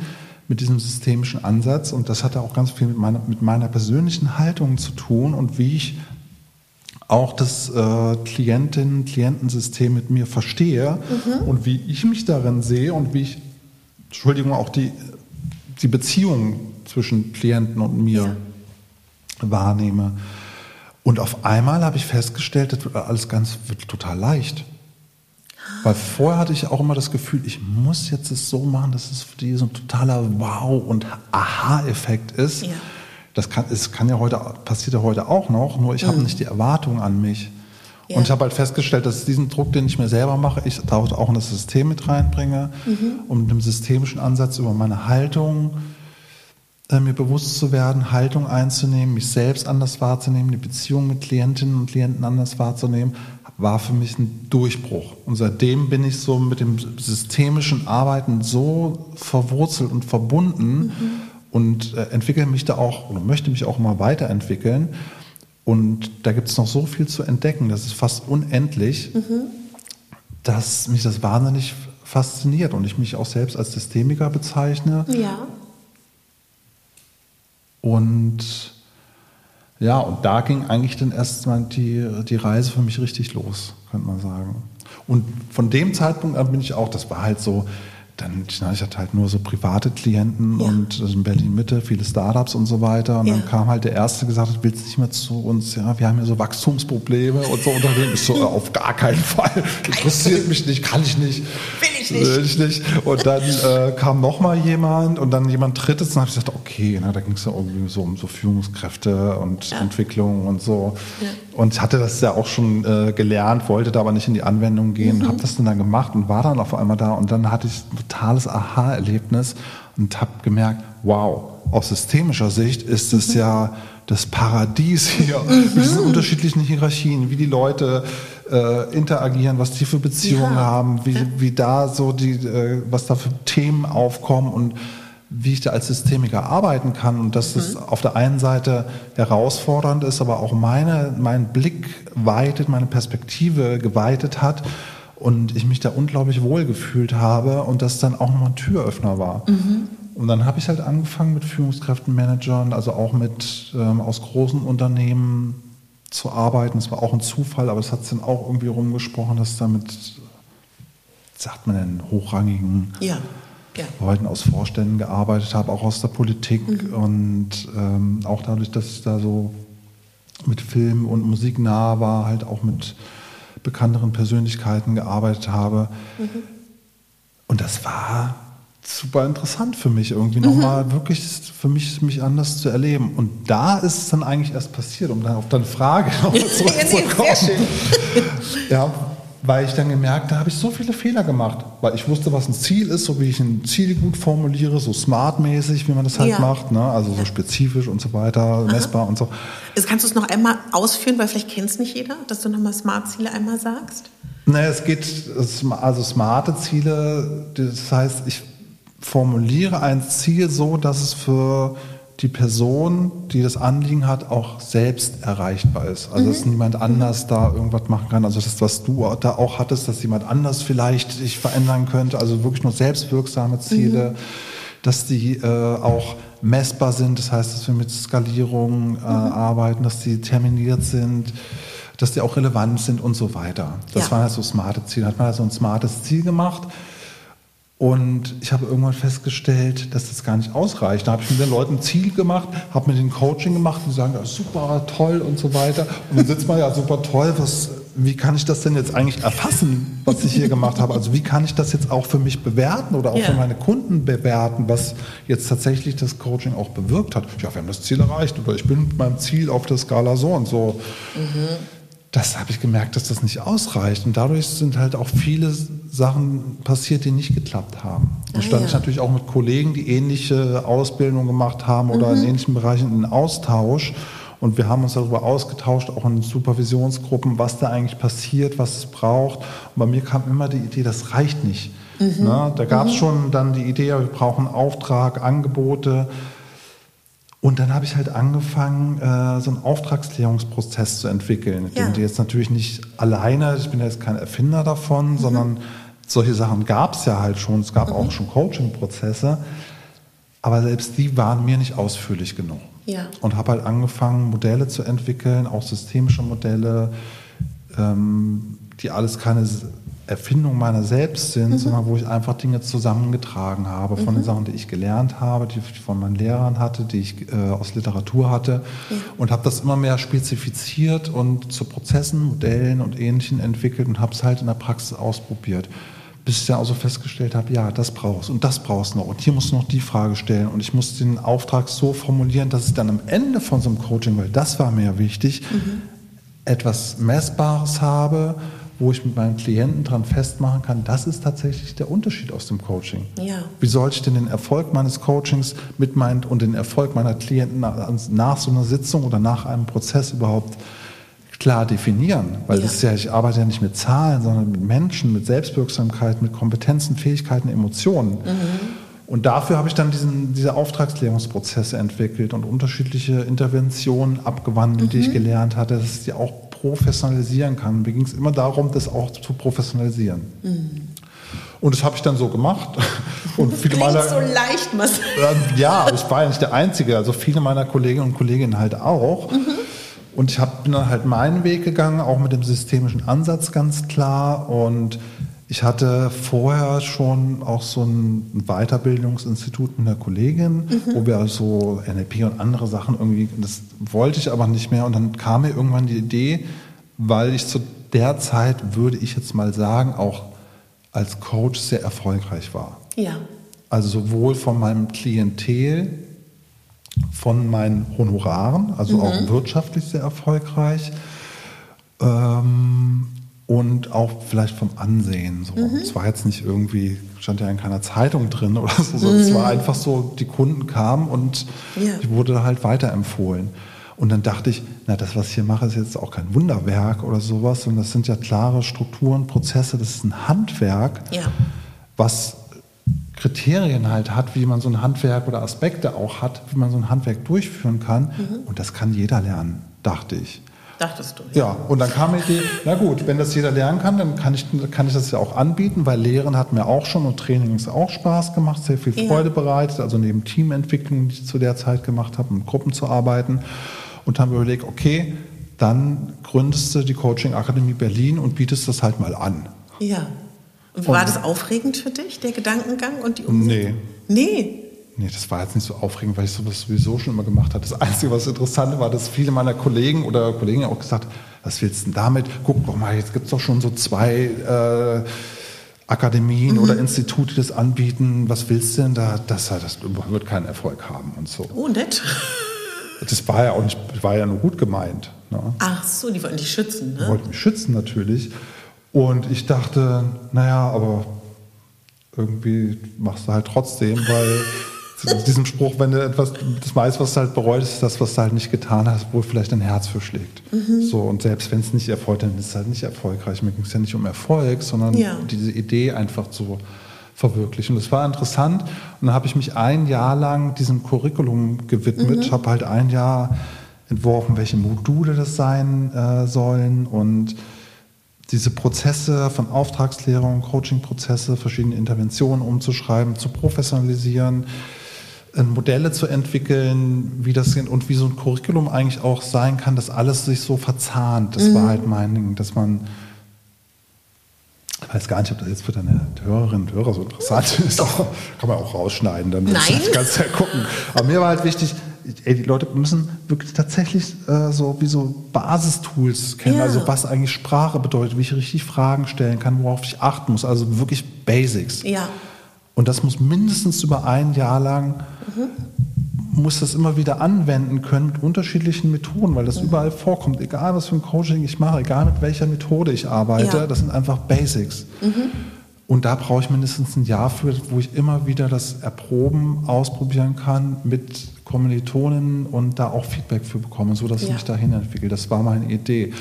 mit diesem systemischen Ansatz. Und das hatte auch ganz viel mit meiner, mit meiner persönlichen Haltung zu tun und wie ich auch das äh, Klientinnen-Klientensystem mit mir verstehe und wie ich mich darin sehe und wie ich, Entschuldigung, auch die, die Beziehung zwischen Klienten und mir wahrnehme. Und auf einmal habe ich festgestellt, das wird alles ganz wird total leicht. Weil vorher hatte ich auch immer das Gefühl, ich muss jetzt es so machen, dass es für die so ein totaler Wow- und Aha-Effekt ist. Ja. Das kann, es kann ja heute, passiert ja heute auch noch, nur ich habe nicht die Erwartung an mich. Ja. Und ich habe halt festgestellt, dass diesen Druck, den ich mir selber mache, ich da auch in das System mit reinbringe mhm. und mit dem systemischen Ansatz über meine Haltung, äh, mir bewusst zu werden, Haltung einzunehmen, mich selbst anders wahrzunehmen, die Beziehung mit Klientinnen und Klienten anders wahrzunehmen, war für mich ein Durchbruch. Und seitdem bin ich so mit dem systemischen Arbeiten so verwurzelt und verbunden mhm. Und äh, entwickle mich da auch oder möchte mich auch immer weiterentwickeln. Und da gibt es noch so viel zu entdecken, das ist fast unendlich, mhm. dass mich das wahnsinnig fasziniert und ich mich auch selbst als Systemiker bezeichne. Ja. Und ja, und da ging eigentlich dann erst mal die, die Reise für mich richtig los, könnte man sagen. Und von dem Zeitpunkt an bin ich auch, das war halt so, dann, ich hatte halt nur so private Klienten ja. und in Berlin Mitte, viele Startups und so weiter. Und ja. dann kam halt der Erste gesagt, du willst nicht mehr zu uns, ja, wir haben ja so Wachstumsprobleme und so Unternehmen. Ich so, äh, auf gar keinen Fall. Interessiert mich nicht, kann ich nicht. Will ich nicht. Will ich nicht. Und dann äh, kam noch mal jemand und dann jemand drittes und dann habe ich gesagt, okay, na, da ging es ja irgendwie so um so Führungskräfte und ja. Entwicklung und so. Und ich hatte das ja auch schon äh, gelernt, wollte da aber nicht in die Anwendung gehen, mhm. habe das dann, dann gemacht und war dann auf einmal da und dann hatte ich totales Aha-Erlebnis und habe gemerkt, wow, aus systemischer Sicht ist es mhm. ja das Paradies hier mhm. mit diesen unterschiedlichen Hierarchien, wie die Leute äh, interagieren, was die für Beziehungen ja. haben, wie, wie da so die, äh, was da für Themen aufkommen und wie ich da als Systemiker arbeiten kann und dass es mhm. auf der einen Seite herausfordernd ist, aber auch meine, meinen Blick weitet, meine Perspektive geweitet hat und ich mich da unglaublich wohl gefühlt habe und das dann auch nochmal ein Türöffner war. Mhm. Und dann habe ich halt angefangen mit Führungskräften, Managern, also auch mit ähm, aus großen Unternehmen zu arbeiten. Es war auch ein Zufall, aber es hat dann auch irgendwie rumgesprochen, dass da mit, sagt man denn, hochrangigen ja. Ja. Leuten aus Vorständen gearbeitet habe, auch aus der Politik mhm. und ähm, auch dadurch, dass ich da so mit Film und Musik nah war, halt auch mit bekannteren Persönlichkeiten gearbeitet habe. Mhm. Und das war super interessant für mich, irgendwie mhm. nochmal wirklich für mich, mich anders zu erleben. Und da ist es dann eigentlich erst passiert, um dann auf deine Frage zurückzukommen. ja, weil ich dann gemerkt habe, habe ich so viele Fehler gemacht, weil ich wusste, was ein Ziel ist, so wie ich ein Ziel gut formuliere, so smartmäßig, wie man das halt ja. macht, ne? also so spezifisch und so weiter, Aha. messbar und so. Jetzt kannst du es noch einmal ausführen, weil vielleicht kennt es nicht jeder, dass du nochmal Smart-Ziele einmal sagst? Naja, es geht, also smarte Ziele, das heißt, ich formuliere ein Ziel so, dass es für die Person, die das Anliegen hat, auch selbst erreichbar ist. Also mhm. dass niemand anders da irgendwas machen kann. Also das, was du da auch hattest, dass jemand anders vielleicht sich verändern könnte. Also wirklich nur selbstwirksame Ziele, mhm. dass die äh, auch messbar sind. Das heißt, dass wir mit Skalierung äh, mhm. arbeiten, dass die terminiert sind dass die auch relevant sind und so weiter. Das ja. waren halt so smarte Ziele. Hat man also ein smartes Ziel gemacht und ich habe irgendwann festgestellt, dass das gar nicht ausreicht. Da habe ich mit den Leuten ein Ziel gemacht, habe mit den Coaching gemacht, die sagen, ja, super, toll und so weiter. Und dann sitzt man ja super toll, was, wie kann ich das denn jetzt eigentlich erfassen, was ich hier gemacht habe? Also wie kann ich das jetzt auch für mich bewerten oder auch ja. für meine Kunden bewerten, was jetzt tatsächlich das Coaching auch bewirkt hat? Ja, wir haben das Ziel erreicht oder ich bin mit meinem Ziel auf der Skala so und so. Mhm das habe ich gemerkt, dass das nicht ausreicht. Und dadurch sind halt auch viele Sachen passiert, die nicht geklappt haben. Da ah, stand ja. ich natürlich auch mit Kollegen, die ähnliche Ausbildung gemacht haben oder mhm. in ähnlichen Bereichen in Austausch. Und wir haben uns darüber ausgetauscht, auch in Supervisionsgruppen, was da eigentlich passiert, was es braucht. Und bei mir kam immer die Idee, das reicht nicht. Mhm. Ne? Da gab es mhm. schon dann die Idee, wir brauchen Auftrag, Angebote. Und dann habe ich halt angefangen, äh, so einen Auftragsklärungsprozess zu entwickeln. Ja. Den jetzt natürlich nicht alleine, ich bin ja jetzt kein Erfinder davon, mhm. sondern solche Sachen gab es ja halt schon. Es gab mhm. auch schon Coaching-Prozesse. Aber selbst die waren mir nicht ausführlich genug. Ja. Und habe halt angefangen, Modelle zu entwickeln, auch systemische Modelle, ähm, die alles keine Erfindung meiner selbst sind, mhm. sondern wo ich einfach Dinge zusammengetragen habe von mhm. den Sachen, die ich gelernt habe, die ich von meinen Lehrern hatte, die ich äh, aus Literatur hatte ja. und habe das immer mehr spezifiziert und zu Prozessen, Modellen und Ähnlichem entwickelt und habe es halt in der Praxis ausprobiert. Bis ich dann also festgestellt habe, ja, das brauchst und das brauchst noch und hier musst du noch die Frage stellen und ich muss den Auftrag so formulieren, dass ich dann am Ende von so einem Coaching, weil das war mir wichtig, mhm etwas Messbares habe, wo ich mit meinen Klienten dran festmachen kann, das ist tatsächlich der Unterschied aus dem Coaching. Ja. Wie soll ich denn den Erfolg meines Coachings mit meinen und den Erfolg meiner Klienten nach, nach so einer Sitzung oder nach einem Prozess überhaupt klar definieren? Weil Ja. das ist ja, ich arbeite ja nicht mit Zahlen, sondern mit Menschen, mit Selbstwirksamkeit, mit Kompetenzen, Fähigkeiten, Emotionen. Und dafür habe ich dann diesen, diese Auftragsklärungsprozesse entwickelt und unterschiedliche Interventionen abgewandelt, die ich gelernt hatte, dass ich die auch professionalisieren kann. Mir ging es immer darum, das auch zu professionalisieren. Und das habe ich dann so gemacht. Und viele Klingt meiner, so leicht, Marcel. ähm, ja, aber ich war ja nicht der Einzige. Also viele meiner Kolleginnen und Kollegen halt auch. Und ich hab, bin dann halt meinen Weg gegangen, auch mit dem systemischen Ansatz ganz klar. Und ich hatte vorher schon auch so ein Weiterbildungsinstitut mit einer Kollegin, wo wir so NLP und andere Sachen irgendwie, das wollte ich aber nicht mehr. Und dann kam mir irgendwann die Idee, weil ich zu der Zeit, würde ich jetzt mal sagen, auch als Coach sehr erfolgreich war. Ja. Also sowohl von meinem Klientel, von meinen Honoraren, also auch wirtschaftlich sehr erfolgfolgreich ähm, und auch vielleicht vom Ansehen. So. Es war jetzt nicht irgendwie, stand ja in keiner Zeitung drin oder so, sondern es war einfach so, die Kunden kamen und Ja. ich wurde halt weiterempfohlen. Und dann dachte ich, na, das, was ich hier mache, ist jetzt auch kein Wunderwerk oder sowas, sondern das sind ja klare Strukturen, Prozesse, das ist ein Handwerk Ja. was Kriterien halt hat, wie man so ein Handwerk oder Aspekte auch hat, wie man so ein Handwerk durchführen kann. Und das kann jeder lernen, dachte ich. Dachtest du. Ja, und dann kam mir die Idee, na gut, wenn das jeder lernen kann, dann kann ich, kann ich das ja auch anbieten, weil Lehren hat mir auch schon und Training ist auch Spaß gemacht, sehr viel Ja. Freude bereitet, also neben Teamentwicklung, die ich zu der Zeit gemacht habe, mit Gruppen zu arbeiten. Und haben überlegt, okay, dann gründest du die Coaching Akademie Berlin und bietest das halt mal an. Ja. War Und- das aufregend für dich, der Gedankengang und die Umsetzung? Nee, Nee. Nee, das war jetzt nicht so aufregend, weil ich sowas sowieso schon immer gemacht habe. Das Einzige, was interessant war, dass viele meiner Kollegen oder Kollegen auch gesagt was willst du denn damit? Guck doch mal, jetzt gibt es doch schon so zwei äh, Akademien oder Institute, die das anbieten. Was willst du denn da? Das, das wird keinen Erfolg haben und so. Oh, nett. Das war ja auch nicht, war ja nur gut gemeint. Ne? Ach so, die wollten dich schützen, ne? wollte mich schützen natürlich. Und ich dachte, naja, aber irgendwie machst du halt trotzdem, weil zu diesem Spruch, wenn du etwas, das meiste, was du halt bereust, ist das, was du halt nicht getan hast, wo vielleicht dein Herz für schlägt. So, und selbst wenn es nicht erfolgt, dann ist es halt nicht erfolgreich. Mir ging es ja nicht um Erfolg, sondern Ja. diese Idee einfach zu verwirklichen. Und das war interessant. Und dann habe ich mich ein Jahr lang diesem Curriculum gewidmet, habe halt ein Jahr entworfen, welche Module das sein äh, sollen und diese Prozesse von Auftragsklärung, Coaching-Prozesse, verschiedene Interventionen umzuschreiben, zu professionalisieren, Modelle zu entwickeln, wie das sind und wie so ein Curriculum eigentlich auch sein kann, dass alles sich so verzahnt. Das war halt mein Ding, dass man ich weiß gar nicht, ob das jetzt für deine Hörerinnen und Hörer so interessant ist. Aber kann man auch rausschneiden, dann Nein. kannst du ja gucken. Aber mir war halt wichtig, ey, die Leute müssen wirklich tatsächlich äh, so wie so Basistools kennen, Ja. also was eigentlich Sprache bedeutet, wie ich richtig Fragen stellen kann, worauf ich achten muss, also wirklich Basics. Ja. Und das muss mindestens über ein Jahr lang, muss das immer wieder anwenden können mit unterschiedlichen Methoden, weil das überall vorkommt. Egal, was für ein Coaching ich mache, egal mit welcher Methode ich arbeite, Ja. das sind einfach Basics. Und da brauche ich mindestens ein Jahr für, wo ich immer wieder das erproben, ausprobieren kann mit Kommilitonen und da auch Feedback für bekomme, sodass ich Ja. mich dahin entwickle. Das war meine Idee.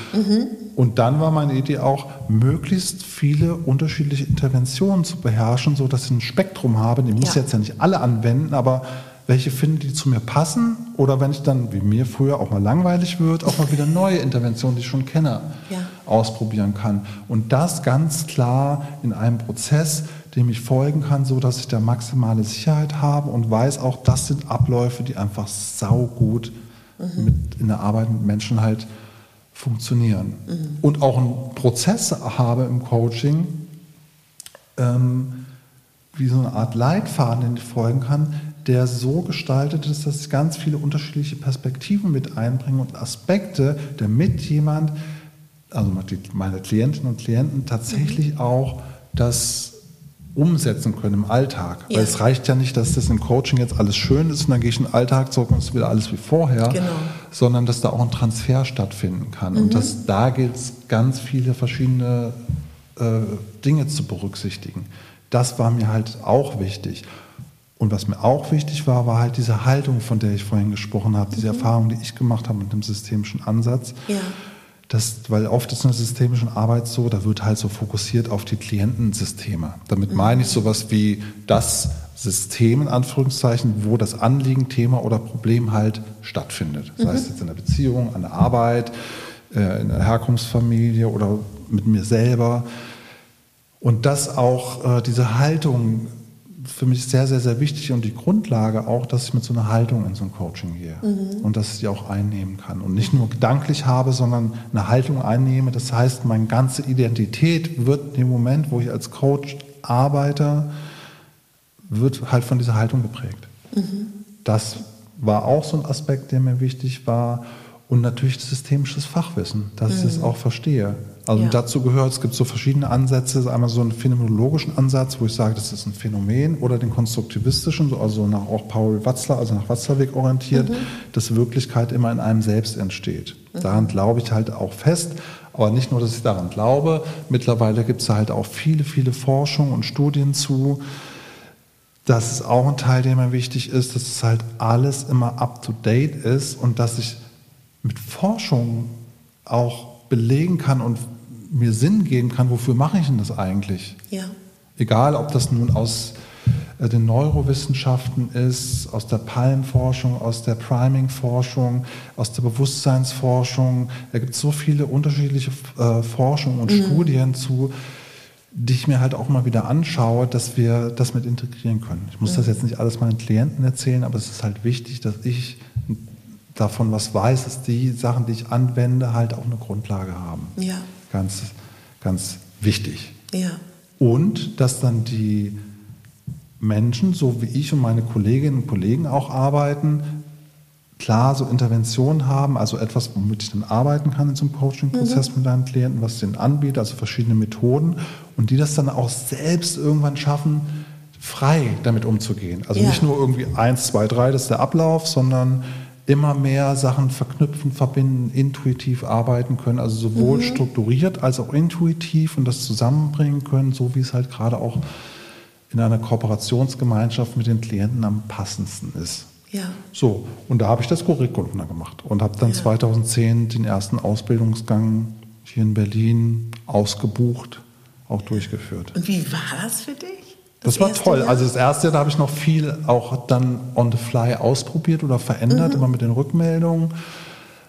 Und dann war meine Idee auch, möglichst viele unterschiedliche Interventionen zu beherrschen, sodass ich ein Spektrum habe. Ich muss Ja. jetzt ja nicht alle anwenden, aber welche finden, die zu mir passen? Oder wenn ich dann, wie mir früher, auch mal langweilig wird, auch mal wieder neue Interventionen, die ich schon kenne, Ja. ausprobieren kann. Und das ganz klar in einem Prozess, dem ich folgen kann, so dass ich da maximale Sicherheit habe und weiß auch, das sind Abläufe, die einfach saugut mit, in der Arbeit mit Menschen halt funktionieren. Und auch einen Prozess habe im Coaching, ähm, wie so eine Art Leitfaden, den ich folgen kann, der so gestaltet ist, dass ich ganz viele unterschiedliche Perspektiven mit einbringe und Aspekte, damit jemand, also meine Klientinnen und Klienten tatsächlich auch das umsetzen können im Alltag. Ja. Weil es reicht ja nicht, dass das im Coaching jetzt alles schön ist und dann gehe ich in den Alltag zurück und es ist wieder alles wie vorher, Genau. sondern dass da auch ein Transfer stattfinden kann. Und dass da gilt es ganz viele verschiedene äh, Dinge zu berücksichtigen. Das war mir halt auch wichtig. Und was mir auch wichtig war, war halt diese Haltung, von der ich vorhin gesprochen habe, diese Erfahrung, die ich gemacht habe mit dem systemischen Ansatz. Ja. Das, weil oft ist in der systemischen Arbeit so, da wird halt so fokussiert auf die Klientensysteme. Damit meine ich sowas wie das System, in Anführungszeichen, wo das Anliegen, Thema oder Problem halt stattfindet. Sei es jetzt in der Beziehung, an der Arbeit, äh, in der Herkunftsfamilie oder mit mir selber. Und das auch, äh, diese Haltung für mich sehr, sehr, sehr wichtig und die Grundlage auch, dass ich mit so einer Haltung in so ein Coaching gehe und dass ich die auch einnehmen kann und nicht nur gedanklich habe, sondern eine Haltung einnehme. Das heißt, meine ganze Identität wird in dem Moment, wo ich als Coach arbeite, wird halt von dieser Haltung geprägt. Das war auch so ein Aspekt, der mir wichtig war. Und natürlich systemisches Fachwissen, dass ich das auch verstehe. Also Ja. dazu gehört, es gibt so verschiedene Ansätze, einmal so einen phänomenologischen Ansatz, wo ich sage, das ist ein Phänomen, oder den konstruktivistischen, so- also nach auch Paul Watzler, also nach Watzlawick orientiert, dass Wirklichkeit immer in einem selbst entsteht. Daran glaube ich halt auch fest. Aber nicht nur, dass ich daran glaube, mittlerweile gibt es halt auch viele, viele Forschungen und Studien zu, das ist auch ein Teil, der mir wichtig ist, dass es halt alles immer up-to-date ist und dass ich mit Forschung auch belegen kann und mir Sinn geben kann, wofür mache ich denn das eigentlich? Ja. Egal, ob das nun aus äh, den Neurowissenschaften ist, aus der Pallenforschung, aus der Priming-Forschung, aus der Bewusstseinsforschung. Da gibt es so viele unterschiedliche äh, Forschungen und Studien zu, die ich mir halt auch mal wieder anschaue, dass wir das mit integrieren können. Ich muss das jetzt nicht alles meinen Klienten erzählen, aber es ist halt wichtig, dass ich davon was weiß, dass die Sachen, die ich anwende, halt auch eine Grundlage haben. Ja. Ganz, ganz wichtig. Ja. Und dass dann die Menschen, so wie ich und meine Kolleginnen und Kollegen auch arbeiten, klar so Interventionen haben, also etwas, womit ich dann arbeiten kann in so einem Coaching-Prozess mit deinen Klienten, was ich denen anbiete, also verschiedene Methoden und die das dann auch selbst irgendwann schaffen, frei damit umzugehen. Also Ja. nicht nur irgendwie eins, zwei, drei, das ist der Ablauf, sondern immer mehr Sachen verknüpfen, verbinden, intuitiv arbeiten können, also sowohl strukturiert als auch intuitiv und das zusammenbringen können, so wie es halt gerade auch in einer Kooperationsgemeinschaft mit den Klienten am passendsten ist. Ja. So, und da habe ich das Curriculum dann gemacht und habe dann Ja. 2010 den ersten Ausbildungsgang hier in Berlin ausgebucht, auch durchgeführt. Und wie war das für dich? Das, war toll. Jahr? Also das erste Jahr, da habe ich noch viel auch dann on the fly ausprobiert oder verändert, immer mit den Rückmeldungen.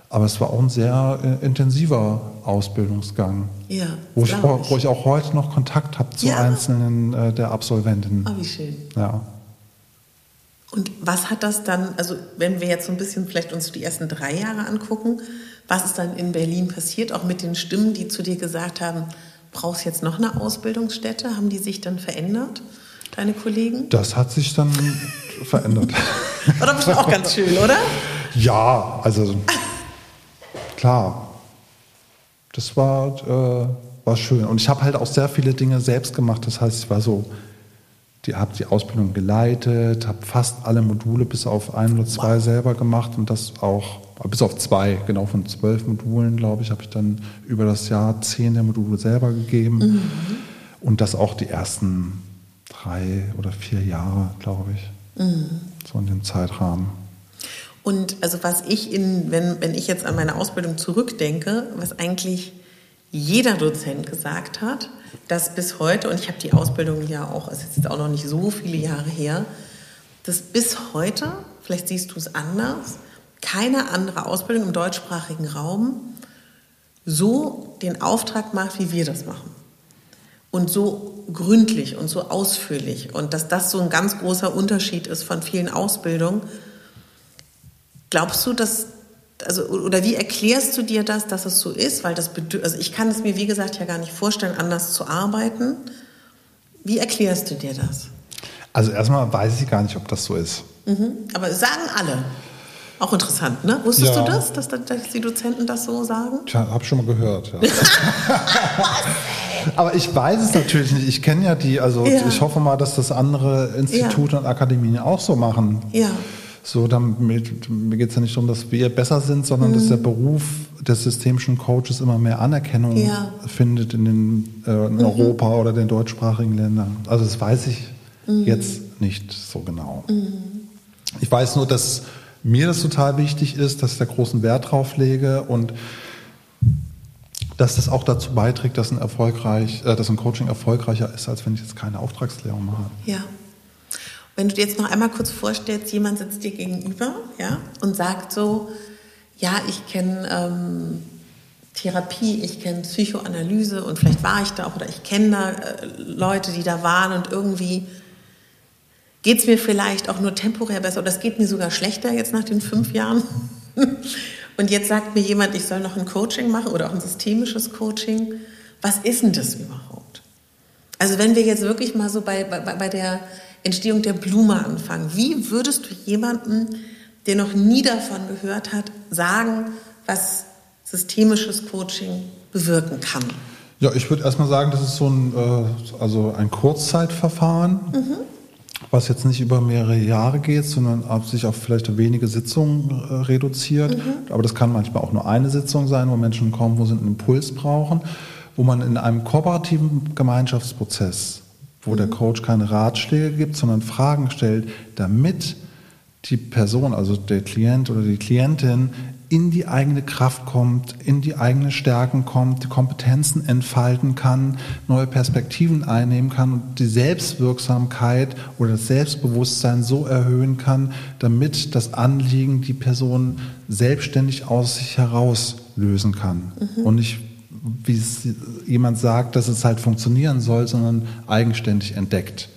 Aber es war auch ein sehr äh, intensiver Ausbildungsgang, Ja, wo, ich, wo ich auch heute noch Kontakt habe zu Ja. einzelnen äh, der Absolventinnen. Oh, wie schön. Ja. Und was hat das dann, also wenn wir jetzt so ein bisschen vielleicht uns die ersten drei Jahre angucken, was ist dann in Berlin passiert, auch mit den Stimmen, die zu dir gesagt haben, brauchst jetzt noch eine Ausbildungsstätte? Haben die sich dann verändert, deine Kollegen? Das hat sich dann verändert. Oder bestimmt auch ganz schön, oder? Ja, also klar. Das war, äh, war schön. Und ich habe halt auch sehr viele Dinge selbst gemacht. Das heißt, ich war so, die habe die Ausbildung geleitet, habe fast alle Module bis auf ein oder zwei selber gemacht und das auch, bis auf zwei, genau von zwölf Modulen, glaube ich, habe ich dann über das Jahr zehn der Module selber gegeben. Und das auch die ersten drei oder vier Jahre, glaube ich. So in dem Zeitrahmen. Und also was ich in, wenn, wenn ich jetzt an meine Ausbildung zurückdenke, was eigentlich jeder Dozent gesagt hat, dass bis heute, und ich habe die Ausbildung ja auch, es ist jetzt auch noch nicht so viele Jahre her, dass bis heute, vielleicht siehst du es anders, keine andere Ausbildung im deutschsprachigen Raum so den Auftrag macht, wie wir das machen. Und so gründlich und so ausführlich. Und dass das so ein ganz großer Unterschied ist von vielen Ausbildungen. Glaubst du, dass, also, oder wie erklärst du dir das, dass es so ist? Weil das, also ich kann es mir, wie gesagt, ja gar nicht vorstellen, anders zu arbeiten. Wie erklärst du dir das? Also erstmal weiß ich gar nicht, ob das so ist. Mhm. Aber sagen alle. Auch interessant, ne? Wusstest Ja. du das, dass, dass die Dozenten das so sagen? Tja, hab schon mal gehört. Ja. Aber ich weiß es natürlich nicht. Ich kenne ja die, also Ja. ich hoffe mal, dass das andere Institute und Akademien auch so machen. Ja. So, damit, mir geht es ja nicht darum, dass wir besser sind, sondern dass der Beruf des systemischen Coaches immer mehr Anerkennung Mhm. Ja. Mhm. findet in, den, äh, in Europa oder den deutschsprachigen Ländern. Also das weiß ich Mhm. jetzt nicht so genau. Ich weiß nur, dass mir das total wichtig ist, dass ich da großen Wert drauf lege und dass das auch dazu beiträgt, dass ein, erfolgreich, äh, dass ein Coaching erfolgreicher ist, als wenn ich jetzt keine Auftragsklärung mache. Ja. Wenn du dir jetzt noch einmal kurz vorstellst, jemand sitzt dir gegenüber ja, und sagt so, ja, ich kenne ähm, Therapie, ich kenne Psychoanalyse und vielleicht war ich da auch oder ich kenne da äh, Leute, die da waren und irgendwie geht es mir vielleicht auch nur temporär besser oder es geht mir sogar schlechter jetzt nach den fünf Jahren. Und jetzt sagt mir jemand, ich soll noch ein Coaching machen oder auch ein systemisches Coaching. Was ist denn das überhaupt? Also wenn wir jetzt wirklich mal so bei, bei, bei der Entstehung der Blume anfangen, wie würdest du jemandem, der noch nie davon gehört hat, sagen, was systemisches Coaching bewirken kann? Ja, ich würde erstmal sagen, das ist so ein, äh, also ein Kurzzeitverfahren, was jetzt nicht über mehrere Jahre geht, sondern auf sich auf vielleicht wenige Sitzungen äh, reduziert. Aber das kann manchmal auch nur eine Sitzung sein, wo Menschen kommen, wo sie einen Impuls brauchen, wo man in einem kooperativen Gemeinschaftsprozess, wo der Coach keine Ratschläge gibt, sondern Fragen stellt, damit die Person, also der Klient oder die Klientin, in die eigene Kraft kommt, in die eigenen Stärken kommt, die Kompetenzen entfalten kann, neue Perspektiven einnehmen kann und die Selbstwirksamkeit oder das Selbstbewusstsein so erhöhen kann, damit das Anliegen die Person selbstständig aus sich heraus lösen kann. Und nicht wie es jemand sagt, dass es halt funktionieren soll, sondern eigenständig entdeckt.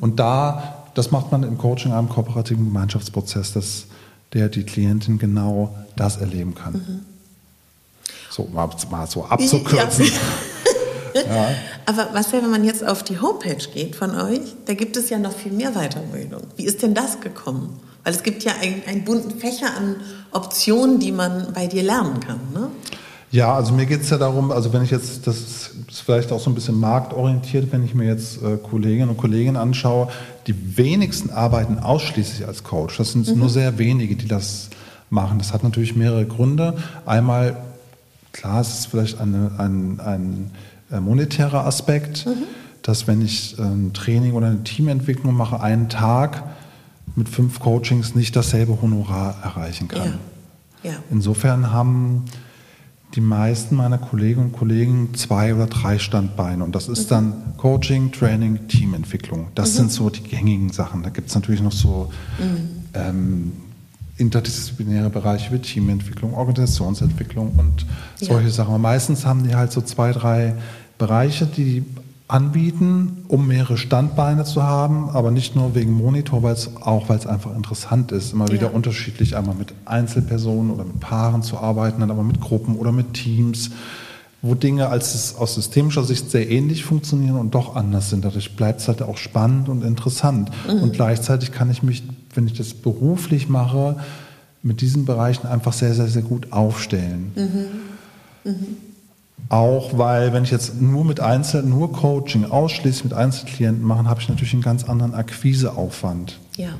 Und da, das macht man im Coaching, einem kooperativen Gemeinschaftsprozess, dass der die Klientin genau das erleben kann. So, mal, mal so abzukürzen. Ja. Aber was wäre, wenn man jetzt auf die Homepage geht von euch? Da gibt es ja noch viel mehr Weiterbildung. Wie ist denn das gekommen? Weil es gibt ja einen, einen bunten Fächer an Optionen, die man bei dir lernen kann. Ne? Ja, also mir geht es ja darum, also wenn ich jetzt, das ist vielleicht auch so ein bisschen marktorientiert, wenn ich mir jetzt äh, Kolleginnen und Kollegen anschaue, die wenigsten arbeiten ausschließlich als Coach. Das sind nur sehr wenige, die das machen. Das hat natürlich mehrere Gründe. Einmal, klar, es ist vielleicht eine, ein, ein äh, monetärer Aspekt, dass wenn ich ein Training oder eine Teamentwicklung mache, einen Tag mit fünf Coachings nicht dasselbe Honorar erreichen kann. Ja. ja. Insofern haben die meisten meiner Kolleginnen und Kollegen zwei oder drei Standbeine. Und das ist dann Coaching, Training, Teamentwicklung. Das sind so die gängigen Sachen. Da gibt es natürlich noch so ähm, interdisziplinäre Bereiche wie Teamentwicklung, Organisationsentwicklung und solche Ja. Sachen. Aber meistens haben die halt so zwei, drei Bereiche, die anbieten, um mehrere Standbeine zu haben, aber nicht nur wegen Monitor, weil es auch, weil es einfach interessant ist, immer wieder Ja. unterschiedlich einmal mit Einzelpersonen oder mit Paaren zu arbeiten, dann aber mit Gruppen oder mit Teams, wo Dinge als aus systemischer Sicht sehr ähnlich funktionieren und doch anders sind. Dadurch bleibt es halt auch spannend und interessant. Und gleichzeitig kann ich mich, wenn ich das beruflich mache, mit diesen Bereichen einfach sehr, sehr, sehr gut aufstellen. Auch weil, wenn ich jetzt nur mit Einzel, nur Coaching ausschließlich mit Einzelklienten mache, habe ich natürlich einen ganz anderen Akquiseaufwand. ja.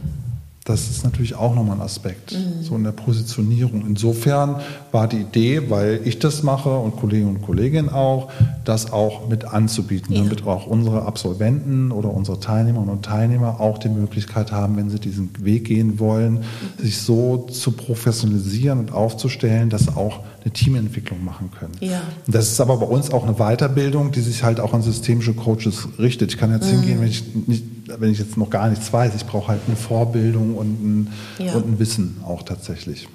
Das ist natürlich auch nochmal ein Aspekt, so in der Positionierung. Insofern war die Idee, weil ich das mache und Kollegen und Kolleginnen auch, das auch mit anzubieten, Ja. damit auch unsere Absolventen oder unsere Teilnehmerinnen und Teilnehmer auch die Möglichkeit haben, wenn sie diesen Weg gehen wollen, sich so zu professionalisieren und aufzustellen, dass sie auch eine Teamentwicklung machen können. Ja. Und Das ist aber bei uns auch eine Weiterbildung, die sich halt auch an systemische Coaches richtet. Ich kann jetzt hingehen, wenn ich, nicht, wenn ich jetzt noch gar nichts weiß. Ich brauche halt eine Vorbildung und ein, Ja. und ein Wissen auch tatsächlich.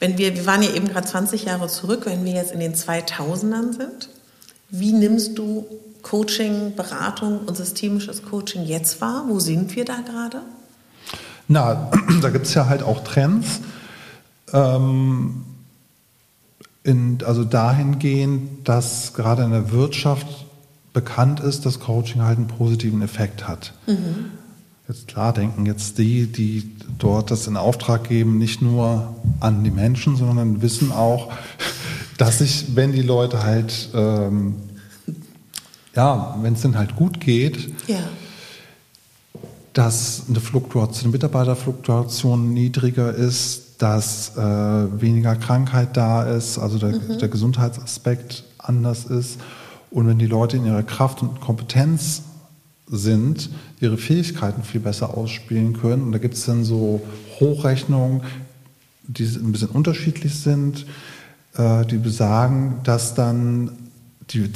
Wenn wir, wir waren ja eben gerade 20 Jahre zurück, wenn wir jetzt in den 2000ern sind, wie nimmst du Coaching, Beratung und systemisches Coaching jetzt wahr? Wo sind wir da gerade? Na, da gibt es ja halt auch Trends. Ähm, in, also dahingehend, dass gerade in der Wirtschaft bekannt ist, dass Coaching halt einen positiven Effekt hat. Jetzt klar denken jetzt die, die dort das in Auftrag geben, nicht nur an die Menschen, sondern wissen auch, dass sich, wenn die Leute halt ähm, ja, wenn es denn halt gut geht, Ja. dass eine Fluktuation, eine Mitarbeiterfluktuation niedriger ist, dass äh, weniger Krankheit da ist, also der, der Gesundheitsaspekt anders ist. Und wenn die Leute in ihrer Kraft und Kompetenz sind, ihre Fähigkeiten viel besser ausspielen können. Und da gibt es dann so Hochrechnungen, die ein bisschen unterschiedlich sind, äh, die besagen, dass dann die,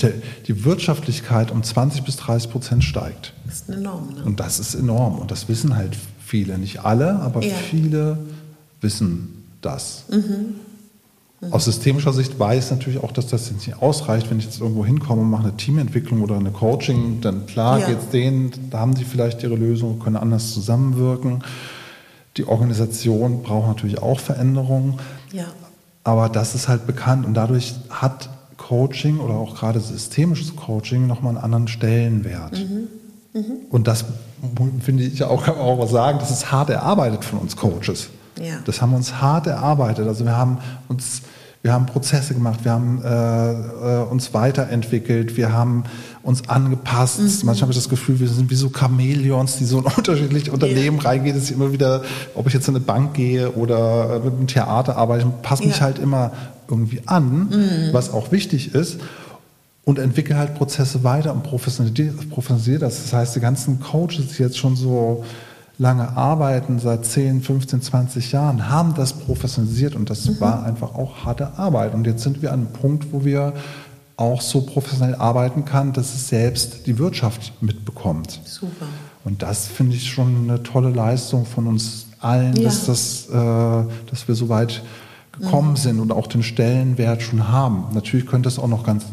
die Wirtschaftlichkeit um 20 bis 30 Prozent steigt. Das ist enorm, ne? Und das ist enorm. Und das wissen halt viele. Nicht alle, aber Ja. viele wissen das. Aus systemischer Sicht weiß ich natürlich auch, dass das jetzt nicht ausreicht, wenn ich jetzt irgendwo hinkomme und mache eine Teamentwicklung oder eine Coaching, dann klar Ja. geht's denen, da haben die vielleicht ihre Lösung, können anders zusammenwirken. Die Organisation braucht natürlich auch Veränderungen. Ja. Aber das ist halt bekannt und dadurch hat Coaching oder auch gerade systemisches Coaching nochmal einen anderen Stellenwert. Und das finde ich auch, kann man auch sagen, das ist hart erarbeitet von uns Coaches. Ja. Das haben wir uns hart erarbeitet. Also wir haben uns, wir haben Prozesse gemacht, wir haben äh, äh, uns weiterentwickelt, wir haben uns angepasst. Manchmal habe ich das Gefühl, wir sind wie so Chamäleons, die so in unterschiedliche Unternehmen reingehen. Das ist immer wieder, ob ich jetzt in eine Bank gehe oder mit einem Theater arbeite, ich passe mich Ja. halt immer irgendwie an, was auch wichtig ist. Und entwickle halt Prozesse weiter und professionalisiere das. Das heißt, die ganzen Coaches, die jetzt schon so lange arbeiten, seit 10, 15, 20 Jahren, haben das professionalisiert und das war einfach auch harte Arbeit. Und jetzt sind wir an einem Punkt, wo wir auch so professionell arbeiten kann, dass es selbst die Wirtschaft mitbekommt. Super. Und das finde ich schon eine tolle Leistung von uns allen, Ja. dass, das, äh, dass wir so weit gekommen sind und auch den Stellenwert schon haben. Natürlich könnte es auch noch ganz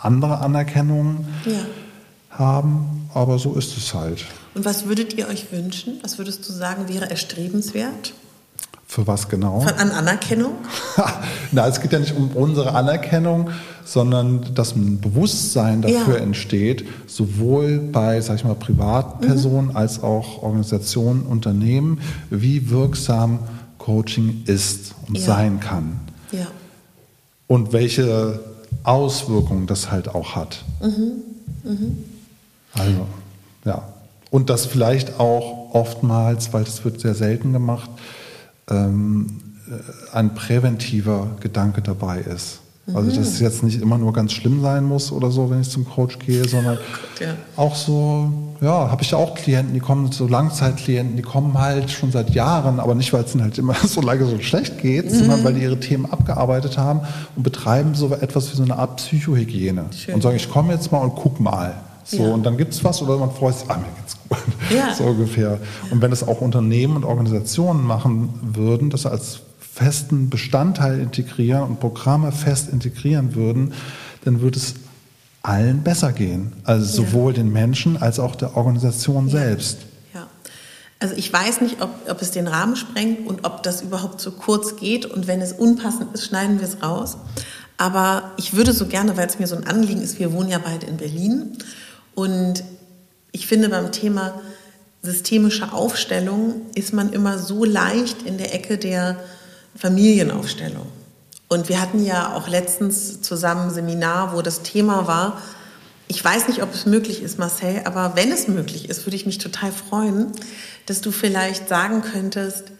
andere Anerkennungen Ja. haben, aber so ist es halt. Und was würdet ihr euch wünschen? Was würdest du sagen, wäre erstrebenswert? Für was genau? Von, an Anerkennung? Na, es geht ja nicht um unsere Anerkennung, sondern dass ein Bewusstsein dafür Ja. entsteht, sowohl bei, sag ich mal, Privatpersonen Mhm. als auch Organisationen, Unternehmen, wie wirksam Coaching ist und Ja. sein kann. Ja. Und welche Auswirkungen das halt auch hat. Also, ja. Und das vielleicht auch oftmals, weil das wird sehr selten gemacht, ähm, äh, ein präventiver Gedanke dabei ist. Also dass es jetzt nicht immer nur ganz schlimm sein muss oder so, wenn ich zum Coach gehe, sondern ja. auch so, ja, habe ich ja auch Klienten, die kommen, so Langzeitklienten, die kommen halt schon seit Jahren, aber nicht, weil es ihnen halt immer so lange so schlecht geht, sondern weil die ihre Themen abgearbeitet haben und betreiben so etwas wie so eine Art Psychohygiene Schön. und sagen, ich komme jetzt mal und guck mal. So, Ja. und dann gibt's was oder man freut sich, ah, mir geht's gut. Ja. So ungefähr. Und wenn das auch Unternehmen und Organisationen machen würden, das als festen Bestandteil integrieren und Programme fest integrieren würden, dann würde es allen besser gehen. Also Ja. sowohl den Menschen als auch der Organisation selbst. Ja. Also ich weiß nicht, ob, ob es den Rahmen sprengt und ob das überhaupt zu kurz geht. Und wenn es unpassend ist, schneiden wir es raus. Aber ich würde so gerne, weil es mir so ein Anliegen ist, wir wohnen ja beide in Berlin. Und ich finde beim Thema systemische Aufstellung ist man immer so leicht in der Ecke der Familienaufstellung. Und wir hatten ja auch letztens zusammen ein Seminar, wo das Thema war, ich weiß nicht, ob es möglich ist, Marcel, aber wenn es möglich ist, würde ich mich total freuen, dass du vielleicht sagen könntest,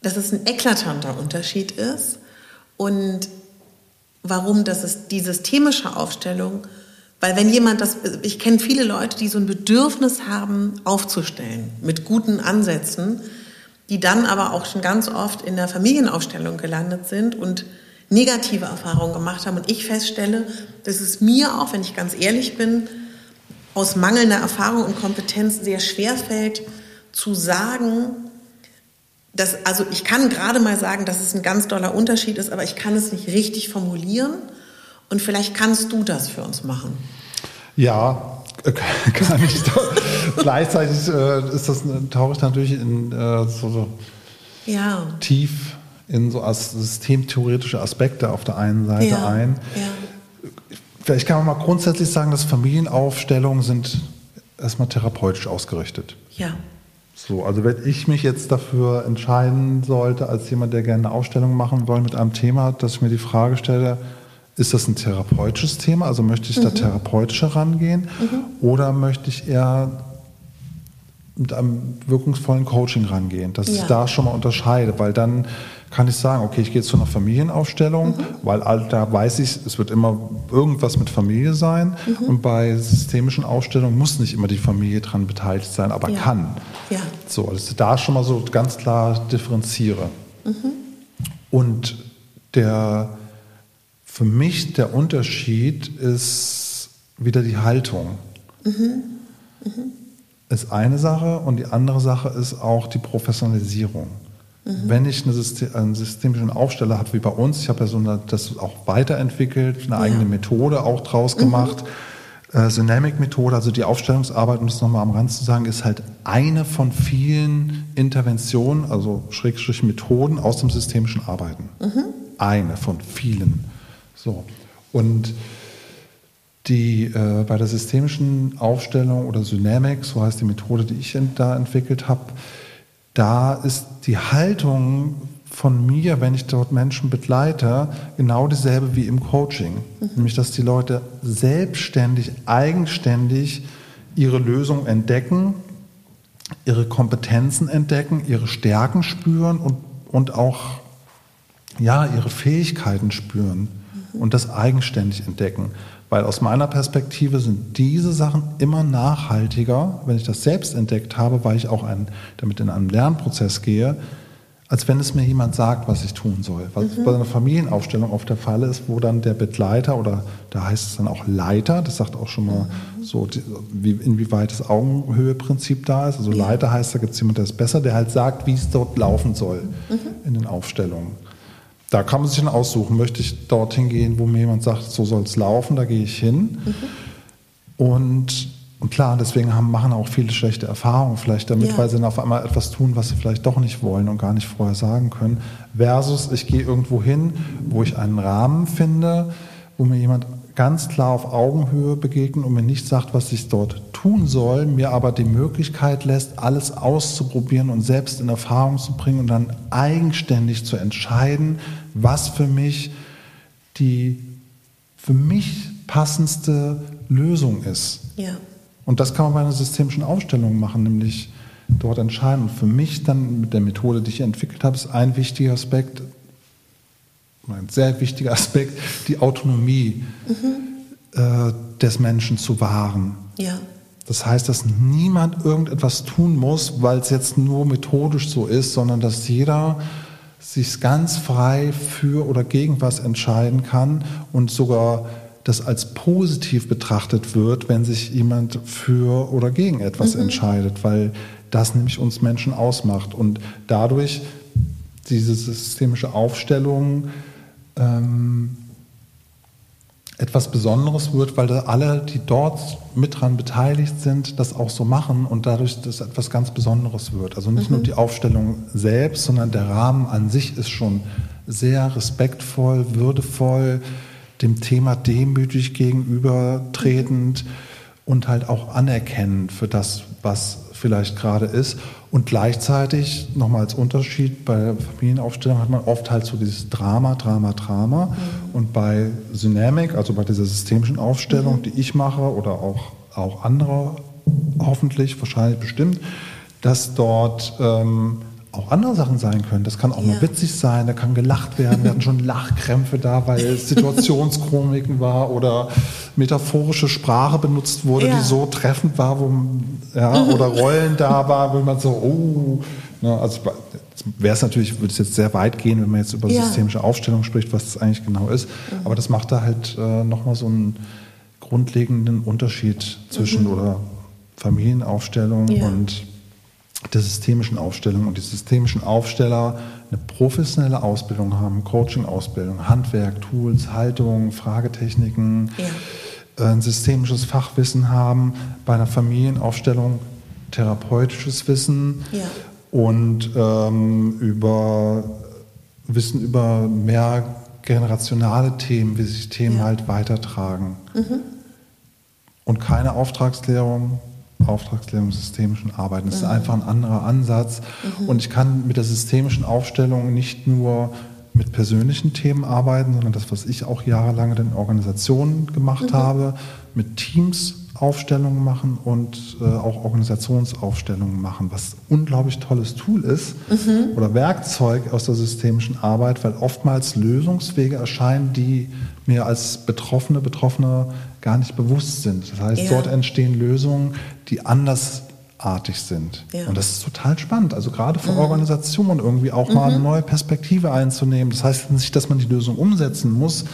dass es ein eklatanter Unterschied ist und warum das ist die systemische Aufstellung, weil wenn jemand das, ich kenne viele Leute, die so ein Bedürfnis haben, aufzustellen mit guten Ansätzen, die dann aber auch schon ganz oft in der Familienaufstellung gelandet sind und negative Erfahrungen gemacht haben. Und ich feststelle, dass es mir auch, wenn ich ganz ehrlich bin, aus mangelnder Erfahrung und Kompetenz sehr schwer fällt, zu sagen, dass, also ich kann gerade mal sagen, dass es ein ganz doller Unterschied ist, aber ich kann es nicht richtig formulieren. Und vielleicht kannst du das für uns machen. Ja, äh, kann ich. Gleichzeitig äh, ist das, tauche ich natürlich in äh, so, so Ja. tief in so as systemtheoretische Aspekte auf der einen Seite ja. ein. Ja. Vielleicht kann man mal grundsätzlich sagen, dass Familienaufstellungen sind erstmal therapeutisch ausgerichtet. Ja. So, also wenn ich mich jetzt dafür entscheiden sollte, als jemand, der gerne eine Ausstellung machen will mit einem Thema, dass ich mir die Frage stelle, ist das ein therapeutisches Thema? Also möchte ich da Mhm. therapeutischer rangehen? Oder möchte ich eher mit einem wirkungsvollen Coaching rangehen, dass ich Ja. da schon mal unterscheide, weil dann kann ich sagen, okay, ich gehe zu einer Familienaufstellung, Mhm. weil da weiß ich, es wird immer irgendwas mit Familie sein Mhm. und bei systemischen Aufstellungen muss nicht immer die Familie dran beteiligt sein, aber Ja. kann. Ja. So, dass ich da schon mal so ganz klar differenziere. Und der, für mich der Unterschied ist wieder die Haltung. Ist eine Sache und die andere Sache ist auch die Professionalisierung. Wenn ich eine System, einen systemischen Aufsteller habe wie bei uns, ich habe ja so eine, das auch weiterentwickelt, eine eigene Methode auch draus gemacht. Äh, Dynamic-Methode, also die Aufstellungsarbeit, um das nochmal am Rand zu sagen, ist halt eine von vielen Interventionen, also Schrägstrich Methoden aus dem systemischen Arbeiten. Eine von vielen. So. Und die äh, bei der systemischen Aufstellung oder Dynamic, so heißt die Methode, die ich da entwickelt habe, da ist die Haltung von mir, wenn ich dort Menschen begleite, genau dieselbe wie im Coaching. Nämlich, dass die Leute selbstständig, eigenständig ihre Lösung entdecken, ihre Kompetenzen entdecken, ihre Stärken spüren und, und auch ja, ihre Fähigkeiten spüren und das eigenständig entdecken. Weil aus meiner Perspektive sind diese Sachen immer nachhaltiger, wenn ich das selbst entdeckt habe, weil ich auch ein, damit in einen Lernprozess gehe, als wenn es mir jemand sagt, was ich tun soll. Was bei einer Familienaufstellung oft der Fall ist, wo dann der Begleiter oder da heißt es dann auch Leiter, das sagt auch schon mal so, die, wie, inwieweit das Augenhöheprinzip da ist. Also Leiter heißt, da gibt es jemanden, der ist besser, der halt sagt, wie es dort laufen soll in den Aufstellungen. Da kann man sich dann aussuchen, möchte ich dorthin gehen, wo mir jemand sagt, so soll es laufen, da gehe ich hin. Und, und klar, deswegen haben, machen auch viele schlechte Erfahrungen vielleicht damit, Ja. weil sie dann auf einmal etwas tun, was sie vielleicht doch nicht wollen und gar nicht vorher sagen können. Versus, ich gehe irgendwo hin, wo ich einen Rahmen finde, wo mir jemand ganz klar auf Augenhöhe begegnet und mir nicht sagt, was ich dort tun soll, mir aber die Möglichkeit lässt, alles auszuprobieren und selbst in Erfahrung zu bringen und dann eigenständig zu entscheiden, was für mich die für mich passendste Lösung ist. Ja. Und das kann man bei einer systemischen Aufstellung machen, nämlich dort entscheiden. Und für mich dann mit der Methode, die ich entwickelt habe, ist ein wichtiger Aspekt, ein sehr wichtiger Aspekt, die Autonomie äh, des Menschen zu wahren. Ja. Das heißt, dass niemand irgendetwas tun muss, weil es jetzt nur methodisch so ist, sondern dass jeder sich ganz frei für oder gegen was entscheiden kann und sogar das als positiv betrachtet wird, wenn sich jemand für oder gegen etwas entscheidet, weil das nämlich uns Menschen ausmacht und dadurch diese systemische Aufstellung ähm, etwas Besonderes wird, weil alle, die dort mit dran beteiligt sind, das auch so machen und dadurch das etwas ganz Besonderes wird. Also nicht nur die Aufstellung selbst, sondern der Rahmen an sich ist schon sehr respektvoll, würdevoll, dem Thema demütig gegenübertretend und halt auch anerkennend für das, was vielleicht gerade ist. Und gleichzeitig, nochmal als Unterschied, bei der Familienaufstellung hat man oft halt so dieses Drama, Drama, Drama. Und bei Dynamic, also bei dieser systemischen Aufstellung, die ich mache oder auch, auch andere, hoffentlich, wahrscheinlich bestimmt, dass dort ähm, auch andere Sachen sein können. Das kann auch Ja. mal witzig sein, da kann gelacht werden. Wir hatten schon Lachkrämpfe da, weil es Situationschroniken war oder metaphorische Sprache benutzt wurde, Ja. die so treffend war, wo, ja, oder Rollen da war, wo man so, oh, ne, also wäre es natürlich, würde es jetzt sehr weit gehen, wenn man jetzt über systemische Aufstellung spricht, was das eigentlich genau ist. Aber das macht da halt äh, nochmal so einen grundlegenden Unterschied zwischen oder Familienaufstellung und der systemischen Aufstellung. Und die systemischen Aufsteller eine professionelle Ausbildung haben, Coaching-Ausbildung, Handwerk, Tools, Haltung, Fragetechniken, Ja. äh, ein systemisches Fachwissen haben, bei einer Familienaufstellung therapeutisches Wissen Ja. und ähm, über Wissen über mehr generationale Themen, wie sich Themen Ja. halt weitertragen. Und keine Auftragsklärung, Auftragsklärung systemischen Arbeiten. Das ist einfach ein anderer Ansatz. Und ich kann mit der systemischen Aufstellung nicht nur mit persönlichen Themen arbeiten, sondern das, was ich auch jahrelang in Organisationen gemacht mhm. habe, mit Teams Aufstellungen machen und äh, auch Organisationsaufstellungen machen, was unglaublich tolles Tool ist mhm. oder Werkzeug aus der systemischen Arbeit, weil oftmals Lösungswege erscheinen, die mir als Betroffene, Betroffene gar nicht bewusst sind. Das heißt, ja. dort entstehen Lösungen, die andersartig sind. Ja. Und das ist total spannend. Also gerade für mhm. Organisationen irgendwie auch mhm. mal eine neue Perspektive einzunehmen. Das heißt nicht, dass man die Lösung umsetzen muss,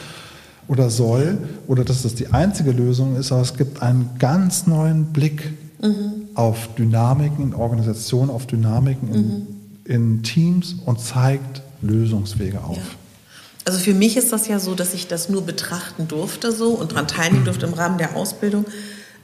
oder soll oder dass das die einzige Lösung ist, aber es gibt einen ganz neuen Blick mhm. auf Dynamiken in Organisationen, auf Dynamiken in, mhm. in, Teams und zeigt Lösungswege auf. Ja. Also für mich ist das ja so, dass ich das nur betrachten durfte so und daran teilnehmen durfte im Rahmen der Ausbildung.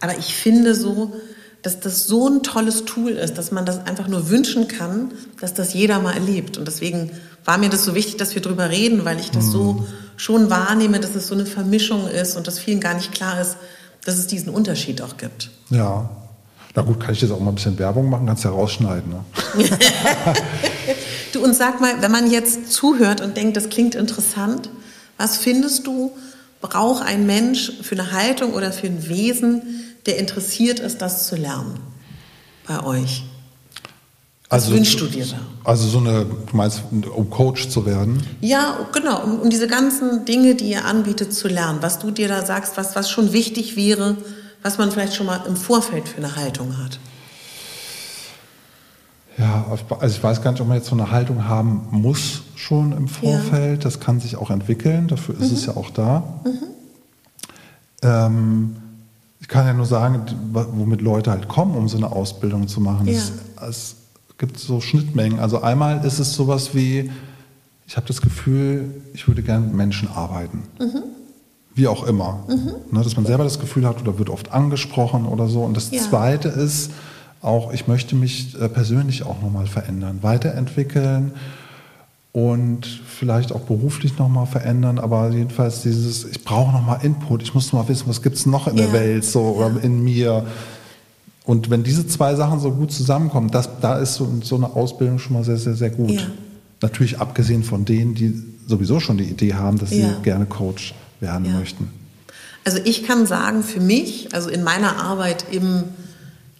Aber ich finde so, dass das so ein tolles Tool ist, dass man das einfach nur wünschen kann, dass das jeder mal erlebt. Und deswegen war mir das so wichtig, dass wir drüber reden, weil ich das mhm. so schon wahrnehme, dass es so eine Vermischung ist und dass vielen gar nicht klar ist, dass es diesen Unterschied auch gibt. Ja. Na gut, kann ich jetzt auch mal ein bisschen Werbung machen, kannst ja rausschneiden. Ne? du, und sag mal, wenn man jetzt zuhört und denkt, das klingt interessant, was findest du, braucht ein Mensch für eine Haltung oder für ein Wesen, der interessiert ist, das zu lernen bei euch? Was also, wünschst du dir da? Also so eine, du meinst, um Coach zu werden? Ja, genau, um, um, diese ganzen Dinge, die ihr anbietet, zu lernen. Was du dir da sagst, was, was schon wichtig wäre, was man vielleicht schon mal im Vorfeld für eine Haltung hat. Ja, also ich weiß gar nicht, ob man jetzt so eine Haltung haben muss schon im Vorfeld. Ja. Das kann sich auch entwickeln, dafür ist mhm. es ja auch da. Mhm. Ähm, ich kann ja nur sagen, womit Leute halt kommen, um so eine Ausbildung zu machen. Ja. Es, gibt so Schnittmengen. Also einmal ist es sowas wie, ich habe das Gefühl, ich würde gerne mit Menschen arbeiten. Mhm. Wie auch immer. Mhm. Ne, dass man selber das Gefühl hat oder wird oft angesprochen oder so. Und das. Zweite ist auch, ich möchte mich äh, persönlich auch nochmal verändern, weiterentwickeln und vielleicht auch beruflich nochmal verändern, aber jedenfalls dieses, ich brauche nochmal Input, ich muss mal wissen, was gibt es noch in ja. der Welt so oder in mir. Und wenn diese zwei Sachen so gut zusammenkommen, das, da ist so, so eine Ausbildung schon mal sehr, sehr, sehr gut. Ja. Natürlich abgesehen von denen, die sowieso schon die Idee haben, dass ja. sie gerne Coach werden möchten. Also ich kann sagen, für mich, also in meiner Arbeit im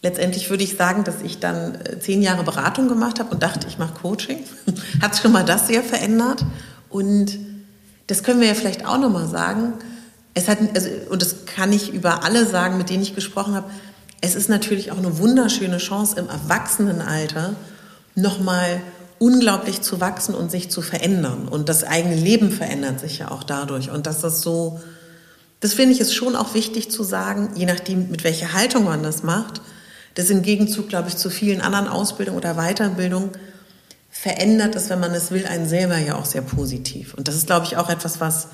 letztendlich würde ich sagen, dass ich dann äh, zehn Jahre Beratung gemacht habe und dachte, ich mache Coaching. Hat schon mal das sehr verändert. Und das können wir ja vielleicht auch nochmal sagen. Es hat, also, und das kann ich über alle sagen, mit denen ich gesprochen habe. Es ist natürlich auch eine wunderschöne Chance im Erwachsenenalter nochmal unglaublich zu wachsen und sich zu verändern. Und das eigene Leben verändert sich ja auch dadurch. Und dass das so, das finde ich ist schon auch wichtig zu sagen, je nachdem, mit welcher Haltung man das macht, das im Gegenzug, glaube ich, zu vielen anderen Ausbildungen oder Weiterbildungen verändert es, wenn man es will, einen selber ja auch sehr positiv. Und das ist, glaube ich, auch etwas, was,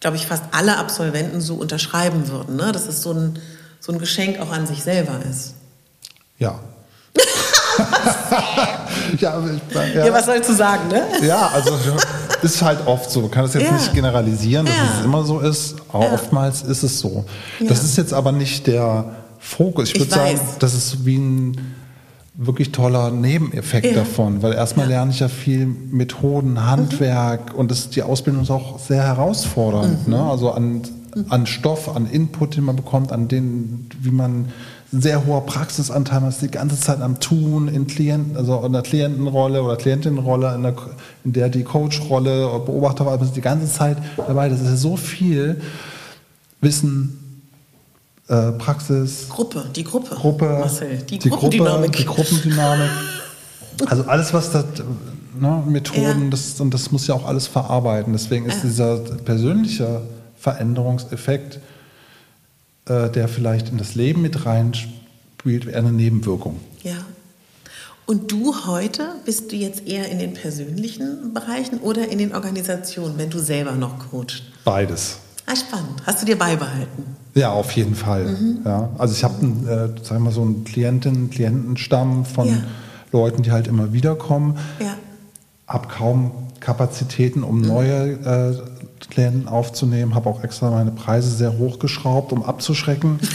glaube ich, fast alle Absolventen so unterschreiben würden. Ne? Dass es so ein, so ein Geschenk auch an sich selber ist. Ja. ja, ja, ja, was sollst du sagen, ne? Ja, also ist halt oft so. Man kann das jetzt ja. nicht generalisieren, dass ja. es immer so ist, aber oftmals ist es so. Das ist jetzt aber nicht der Fokus. Ich würde sagen, das ist wie ein wirklich toller Nebeneffekt ja. davon, weil erstmal ja. lerne ich ja viel Methoden, Handwerk mhm. und das, die Ausbildung ist auch sehr herausfordernd. Mhm. Ne? Also an, an Stoff, an Input, den man bekommt, an den, wie man ein sehr hoher Praxisanteil, man ist die ganze Zeit am Tun in Klienten, also in der Klientenrolle oder Klientinnenrolle, in der, in der die Coachrolle, Beobachterrolle, man ist die ganze Zeit dabei. Das ist ja so viel Wissen, äh, Praxis. Gruppe, die Gruppe. Gruppe, Marcel, die, die Gruppendynamik. die Gruppendynamik. Also alles, was das, ne, Methoden, ja. das, und das muss ja auch alles verarbeiten. Deswegen ist ja. dieser persönliche Veränderungseffekt, äh, der vielleicht in das Leben mit reinspielt, eher eine Nebenwirkung. Ja. Und du heute, bist du jetzt eher in den persönlichen Bereichen oder in den Organisationen, wenn du selber noch coachst? Beides. Ah, spannend. Hast du dir beibehalten? Ja, auf jeden Fall. Mhm. Ja, also ich habe, äh, sagen wir so einen Klientinnen, Klientenstamm von ja. Leuten, die halt immer wieder kommen. Ja. Habe kaum Kapazitäten, um mhm. neue äh, Klienten aufzunehmen. Habe auch extra meine Preise sehr hochgeschraubt, um abzuschrecken.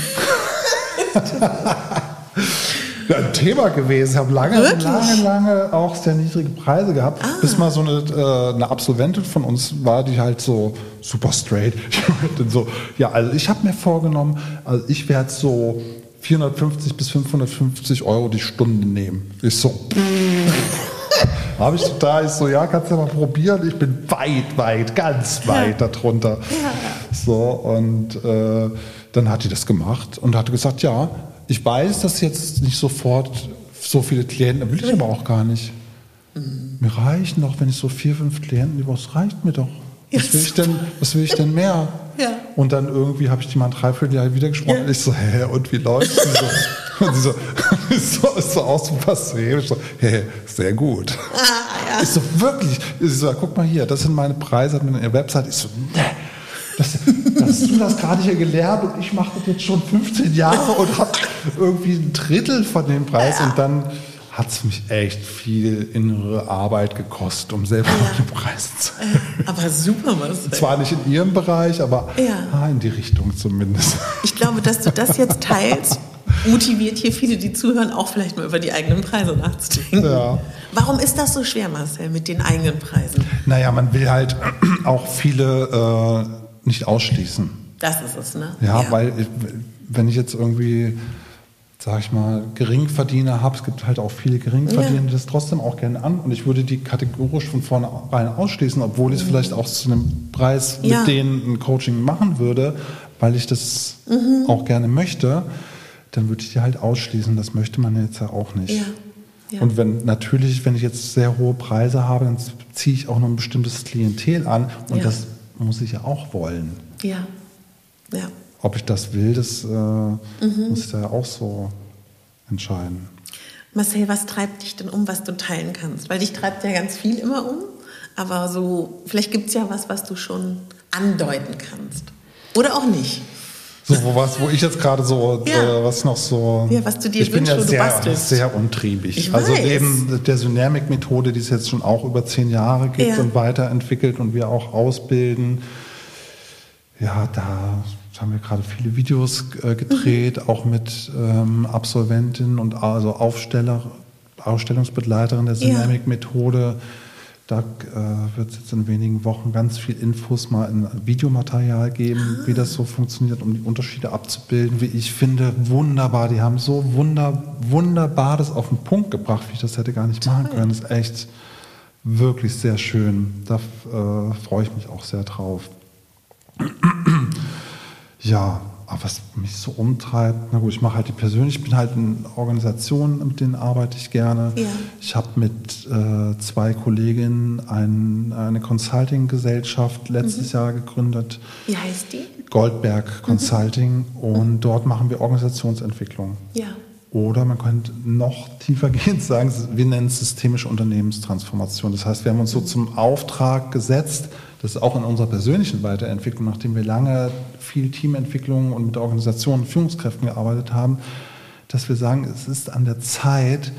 ein Thema gewesen. Ich habe lange, Wirklich? lange, lange auch sehr niedrige Preise gehabt, Ah. bis mal so eine, äh, eine Absolventin von uns war, die halt so super straight. So, ja, also ich habe mir vorgenommen, also ich werde so 450 bis 550 Euro die Stunde nehmen. Ich so, habe ich total, ich so, ja, kannst du ja mal probieren. Ich bin weit, weit, ganz weit darunter. So, und äh, dann hat die das gemacht und hat gesagt, ja, ich weiß, dass jetzt nicht sofort so viele Klienten, will ich aber auch gar nicht. Mir reichen doch, wenn ich so vier, fünf Klienten über, das reicht mir doch. Was will ich denn, was will ich denn mehr? Ja. Und dann irgendwie habe ich die mal ein Dreivierteljahr wieder gesprochen. Ja. Und ich so, hä, und wie läuft's? Und, so, und sie so, so, so aus dem Passé. Ich so, hä, sehr gut. Ah, Ich so, wirklich? Sie so, ja, guck mal hier, das sind meine Preise, hat mir ihre Website. Ich so, ne, das, das hast du das gerade hier gelernt und ich mache das jetzt schon 15 Jahre und habe irgendwie ein Drittel von dem Preis und dann hat es mich echt viel innere Arbeit gekostet, um selber meine Preise zu Aber super, Marcel. Zwar nicht in ihrem Bereich, aber Ja. ah, in die Richtung zumindest. Ich glaube, dass du das jetzt teilst, motiviert hier viele, die zuhören, auch vielleicht mal über die eigenen Preise nachzudenken. Ja. Warum ist das so schwer, Marcel, mit den eigenen Preisen? Naja, man will halt auch viele äh, nicht ausschließen. Das ist es, ne? Ja, weil ich, wenn ich jetzt irgendwie, sag ich mal, Geringverdiener habe, es gibt halt auch viele Geringverdiener, Ja. die das trotzdem auch gerne an und ich würde die kategorisch von vornherein ausschließen, obwohl ich es vielleicht auch zu einem Preis Mhm. Ja. mit denen ein Coaching machen würde, weil ich das Mhm. auch gerne möchte, dann würde ich die halt ausschließen. Das möchte man jetzt ja auch nicht. Ja. Ja. Und wenn natürlich, wenn ich jetzt sehr hohe Preise habe, dann ziehe ich auch noch ein bestimmtes Klientel an und Ja. das muss ich ja auch wollen. Ja. Ja. Ob ich das will, das äh, Mhm. muss ich da ja auch so entscheiden. Marcel, was treibt dich denn um, was du teilen kannst? Weil dich treibt ja ganz viel immer um, aber so, vielleicht gibt es ja was, was du schon andeuten kannst. Oder auch nicht. So, wo, was, wo ich jetzt gerade so, Ja. äh, was noch so. Ja, was du dir ich bin ja sehr, bastelst. sehr untriebig. Ich also weiß. neben der Dynamic-Methode, die es jetzt schon auch über zehn Jahre gibt Ja. und weiterentwickelt und wir auch ausbilden, ja, da haben wir gerade viele Videos äh, gedreht, Mhm. auch mit ähm, Absolventinnen und also Aufsteller, Ausstellungsbegleiterin der Ja. Da äh, wird es jetzt in wenigen Wochen ganz viel Infos mal in Videomaterial geben, wie das so funktioniert, um die Unterschiede abzubilden. Wie ich finde, wunderbar. Die haben so wunder, wunderbar das auf den Punkt gebracht, wie ich das hätte gar nicht machen können. Das ist echt wirklich sehr schön. Da äh, freue ich mich auch sehr drauf. Ja, aber was mich so umtreibt, na gut, ich mache halt die persönlich, ich bin halt in Organisationen, mit denen arbeite ich gerne. Ja. Ich habe mit äh, zwei Kolleginnen ein, eine Consulting-Gesellschaft letztes Jahr gegründet, Wie heißt die? Goldberg Consulting, und dort machen wir Organisationsentwicklung. Ja. Oder man könnte noch tiefergehend sagen, wir nennen es systemische Unternehmenstransformation. Das heißt, wir haben uns so zum Auftrag gesetzt, das ist auch in unserer persönlichen Weiterentwicklung, nachdem wir lange viel Teamentwicklung und mit Organisationen und Führungskräften gearbeitet haben, dass wir sagen, es ist an der Zeit,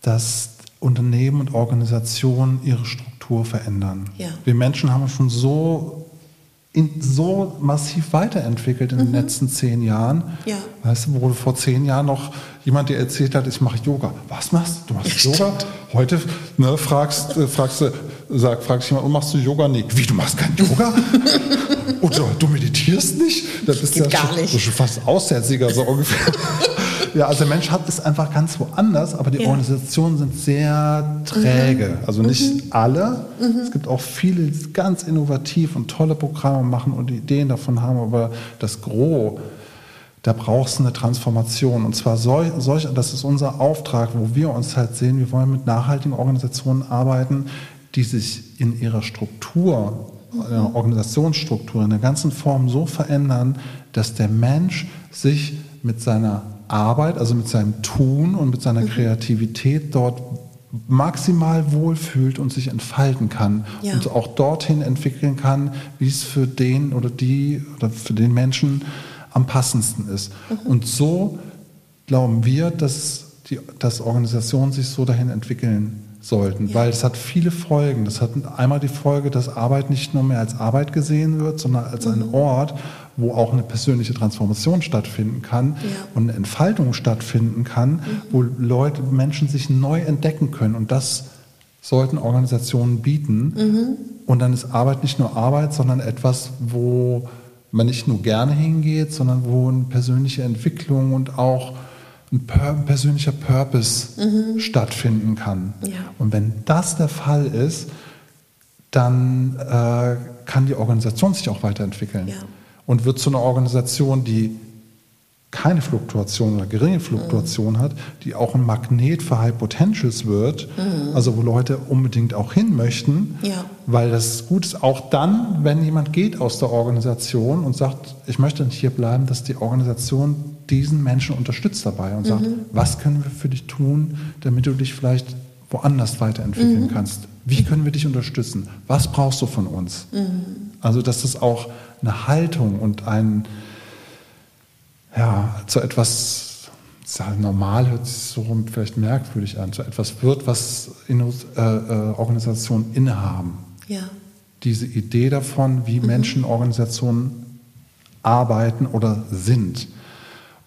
dass Unternehmen und Organisationen ihre Struktur verändern. Ja. Wir Menschen haben uns schon so in, so massiv weiterentwickelt in den letzten zehn Jahren. Ja. Weißt du, wo vor zehn Jahren noch jemand dir erzählt hat, ich mache Yoga. Was machst du? Du machst Ja, Yoga? Heute ne, fragst, äh, fragst du, sag, fragst jemand, oh, machst du Yoga? Nee. Wie, du machst kein Yoga? Oder du meditierst nicht? Das ist geht ja gar schon, nicht. schon fast Aussätziger, so ungefähr. Ja, also der Mensch hat es einfach ganz woanders, aber die Ja. Organisationen sind sehr träge. Also nicht alle. Es gibt auch viele, die ganz innovativ und tolle Programme machen und Ideen davon haben, aber das Gros, da brauchst du eine Transformation. Und zwar solch, solch, das ist unser Auftrag, wo wir uns halt sehen, wir wollen mit nachhaltigen Organisationen arbeiten, die sich in ihrer Struktur, in der Organisationsstruktur, in der ganzen Form so verändern, dass der Mensch sich mit seiner Arbeit, also mit seinem Tun und mit seiner Kreativität dort maximal wohlfühlt und sich entfalten kann Ja. und auch dorthin entwickeln kann, wie es für den oder die oder für den Menschen am passendsten ist. Und so glauben wir, dass, die, dass Organisationen sich so dahin entwickeln sollten, weil es hat viele Folgen. Das hat einmal die Folge, dass Arbeit nicht nur mehr als Arbeit gesehen wird, sondern als ein Ort, wo auch eine persönliche Transformation stattfinden kann Ja. und eine Entfaltung stattfinden kann, wo Leute, Menschen sich neu entdecken können. Und das sollten Organisationen bieten. Und dann ist Arbeit nicht nur Arbeit, sondern etwas, wo man nicht nur gerne hingeht, sondern wo eine persönliche Entwicklung und auch ein per persönlicher Purpose stattfinden kann. Ja. Und wenn das der Fall ist, dann äh, kann die Organisation sich auch weiterentwickeln Ja. und wird zu einer Organisation, die keine Fluktuation oder geringe Fluktuation hat, die auch ein Magnet für High Potentials wird, also wo Leute unbedingt auch hin möchten, Ja. weil das gut ist. Auch dann, wenn jemand geht aus der Organisation und sagt, ich möchte nicht hier bleiben, dass die Organisation diesen Menschen unterstützt dabei und sagt, was können wir für dich tun, damit du dich vielleicht woanders weiterentwickeln kannst? Wie können wir dich unterstützen? Was brauchst du von uns? Also, dass das auch eine Haltung und ein, ja, zu etwas, normal hört sich so vielleicht merkwürdig an, zu etwas wird, was Inno- äh, äh, Organisationen innehaben. Ja. Diese Idee davon, wie Menschen Organisationen arbeiten oder sind.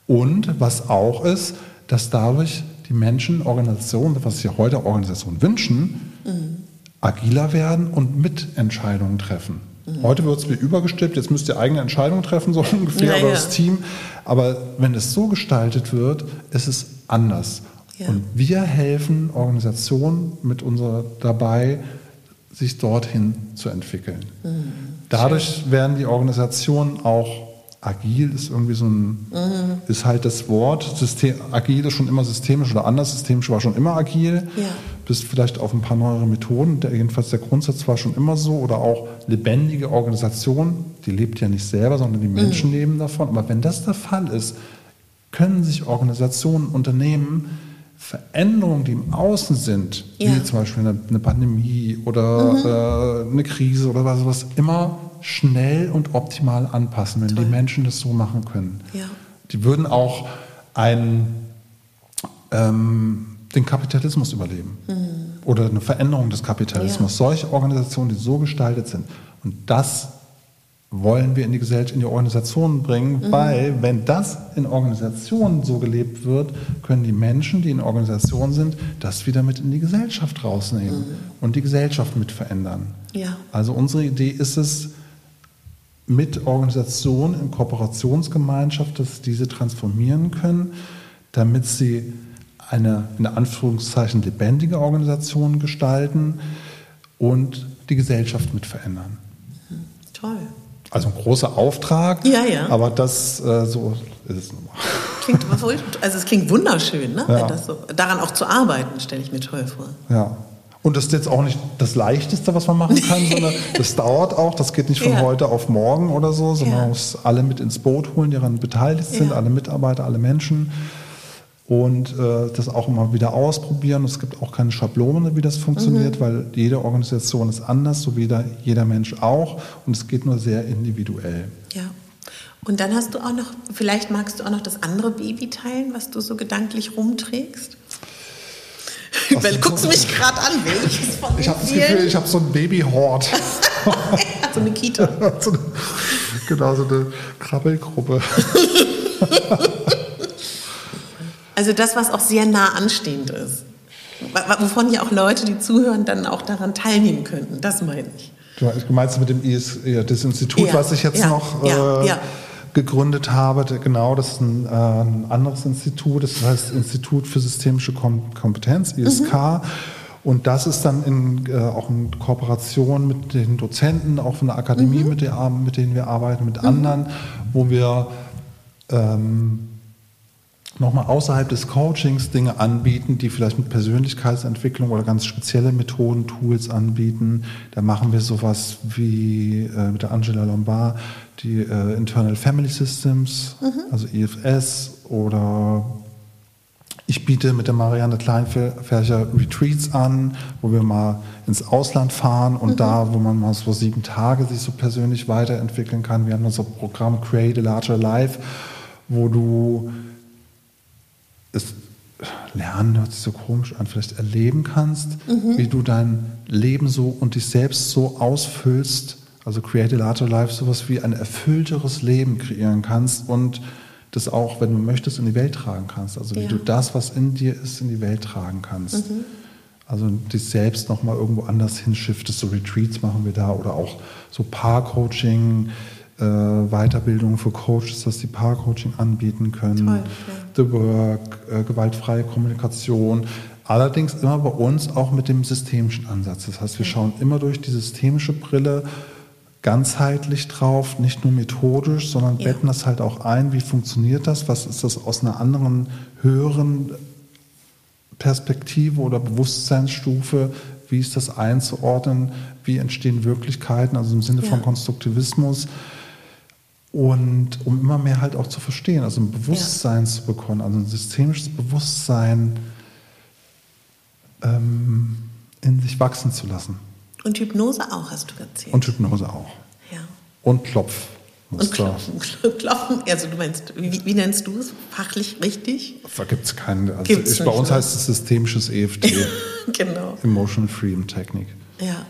Und was auch ist, dass dadurch die Menschen Organisationen, was sich heute Organisationen wünschen, agiler werden und Mitentscheidungen treffen. Heute wird es wie übergestülpt, jetzt müsst ihr eigene Entscheidungen treffen, so ungefähr, Ja, oder das Team. Aber wenn es so gestaltet wird, ist es anders. Ja. Und wir helfen Organisationen mit unserer dabei, sich dorthin zu entwickeln. Mhm. Dadurch werden die Organisationen auch agil, ist irgendwie so ein, Mhm. ist halt das Wort. System, agil ist schon immer systemisch oder anders. Systemisch war schon immer agil. Ja. Bis vielleicht auf ein paar neuere Methoden. Der, jedenfalls der Grundsatz war schon immer so. Oder auch lebendige Organisation, die lebt ja nicht selber, sondern die Mhm. Menschen leben davon. Aber wenn das der Fall ist, können sich Organisationen, Unternehmen Veränderungen, die im Außen sind, Ja. wie zum Beispiel eine, eine Pandemie oder äh, eine Krise oder was, was immer schnell und optimal anpassen, wenn Toll. die Menschen das so machen können. Ja. Die würden auch einen, ähm, den Kapitalismus überleben oder eine Veränderung des Kapitalismus. Ja. Solche Organisationen, die so gestaltet sind. Und das wollen wir in die Gesellschaft, in die Organisationen bringen, weil wenn das in Organisationen so gelebt wird, können die Menschen, die in Organisationen sind, das wieder mit in die Gesellschaft rausnehmen und die Gesellschaft mit verändern. Ja. Also unsere Idee ist es, mit Organisationen in Kooperationsgemeinschaft, dass diese transformieren können, damit sie eine in Anführungszeichen lebendige Organisation gestalten und die Gesellschaft mit verändern. Toll. Also ein großer Auftrag, Ja, ja. aber das äh, so ist es nun mal. Klingt also es klingt wunderschön, ne? Ja. So, daran auch zu arbeiten, stelle ich mir toll vor. Ja. Und das ist jetzt auch nicht das Leichteste, was man machen kann, sondern das dauert auch. Das geht nicht von Ja. heute auf morgen oder so, sondern Ja. man muss alle mit ins Boot holen, die daran beteiligt sind, Ja. alle Mitarbeiter, alle Menschen. Und äh, das auch immer wieder ausprobieren. Es gibt auch keine Schablone, wie das funktioniert, Mhm. weil jede Organisation ist anders, so wie da jeder Mensch auch. Und es geht nur sehr individuell. Ja. Und dann hast du auch noch, vielleicht magst du auch noch das andere Baby teilen, was du so gedanklich rumträgst? Weil guckst du mich gerade an, welches von Ich habe das? Gefühl, ich habe so ein Babyhort. so eine Kita. so eine, genau, so eine Krabbelgruppe. Also das, was auch sehr nah anstehend ist. Wovon ja auch Leute, die zuhören, dann auch daran teilnehmen könnten. Das meine ich. Du meinst mit dem IS, ja, das Institut, Ja, was ich jetzt ja, noch äh, ja. Gegründet habe, genau, das ist ein, äh, ein anderes Institut, das heißt Institut für systemische Kom Kompetenz, ISK. Mhm. Und das ist dann in, äh, auch in Kooperation mit den Dozenten, auch von der Akademie, Mhm. mit, der, mit denen wir arbeiten, mit anderen, wo wir ähm, nochmal außerhalb des Coachings Dinge anbieten, die vielleicht mit Persönlichkeitsentwicklung oder ganz spezielle Methoden, Tools anbieten. Da machen wir sowas wie äh, mit der Angela Lombard die äh, Internal Family Systems, also IFS oder ich biete mit der Marianne Kleinfärcher Retreats an, wo wir mal ins Ausland fahren und da, wo man mal so sieben Tage sich so persönlich weiterentwickeln kann. Wir haben unser Programm Create a Larger Life, wo du es lernen hört sich so komisch an, vielleicht erleben kannst, mhm. wie du dein Leben so und dich selbst so ausfüllst, also Create a Larger Life, sowas wie ein erfüllteres Leben kreieren kannst und das auch, wenn du möchtest, in die Welt tragen kannst. Also wie ja. du das, was in dir ist, in die Welt tragen kannst. Mhm. Also dich selbst nochmal irgendwo anders hinschiftest. So Retreats machen wir da oder auch so Paar-Coaching, äh, Weiterbildung für Coaches, dass die Paar-Coaching anbieten können. Toll, ja. The Work, äh, gewaltfreie Kommunikation. Allerdings immer bei uns auch mit dem systemischen Ansatz. Das heißt, wir schauen immer durch die systemische Brille ganzheitlich drauf, nicht nur methodisch, sondern ja. betten das halt auch ein. Wie funktioniert das? Was ist das aus einer anderen, höheren Perspektive oder Bewusstseinsstufe? Wie ist das einzuordnen? Wie entstehen Wirklichkeiten? Also im Sinne ja. von Konstruktivismus. Und um immer mehr halt auch zu verstehen, also ein Bewusstsein ja. zu bekommen, also ein systemisches Bewusstsein ähm, in sich wachsen zu lassen. Und Hypnose auch, hast du erzählt. Und Hypnose auch. Ja. Und Klopf. Und klopfen, klopfen, also du meinst, wie, wie nennst du es fachlich richtig? Da gibt es keinen. Also ich, bei uns heißt es systemisches EFT. genau. Emotional Freedom Technik. Ja.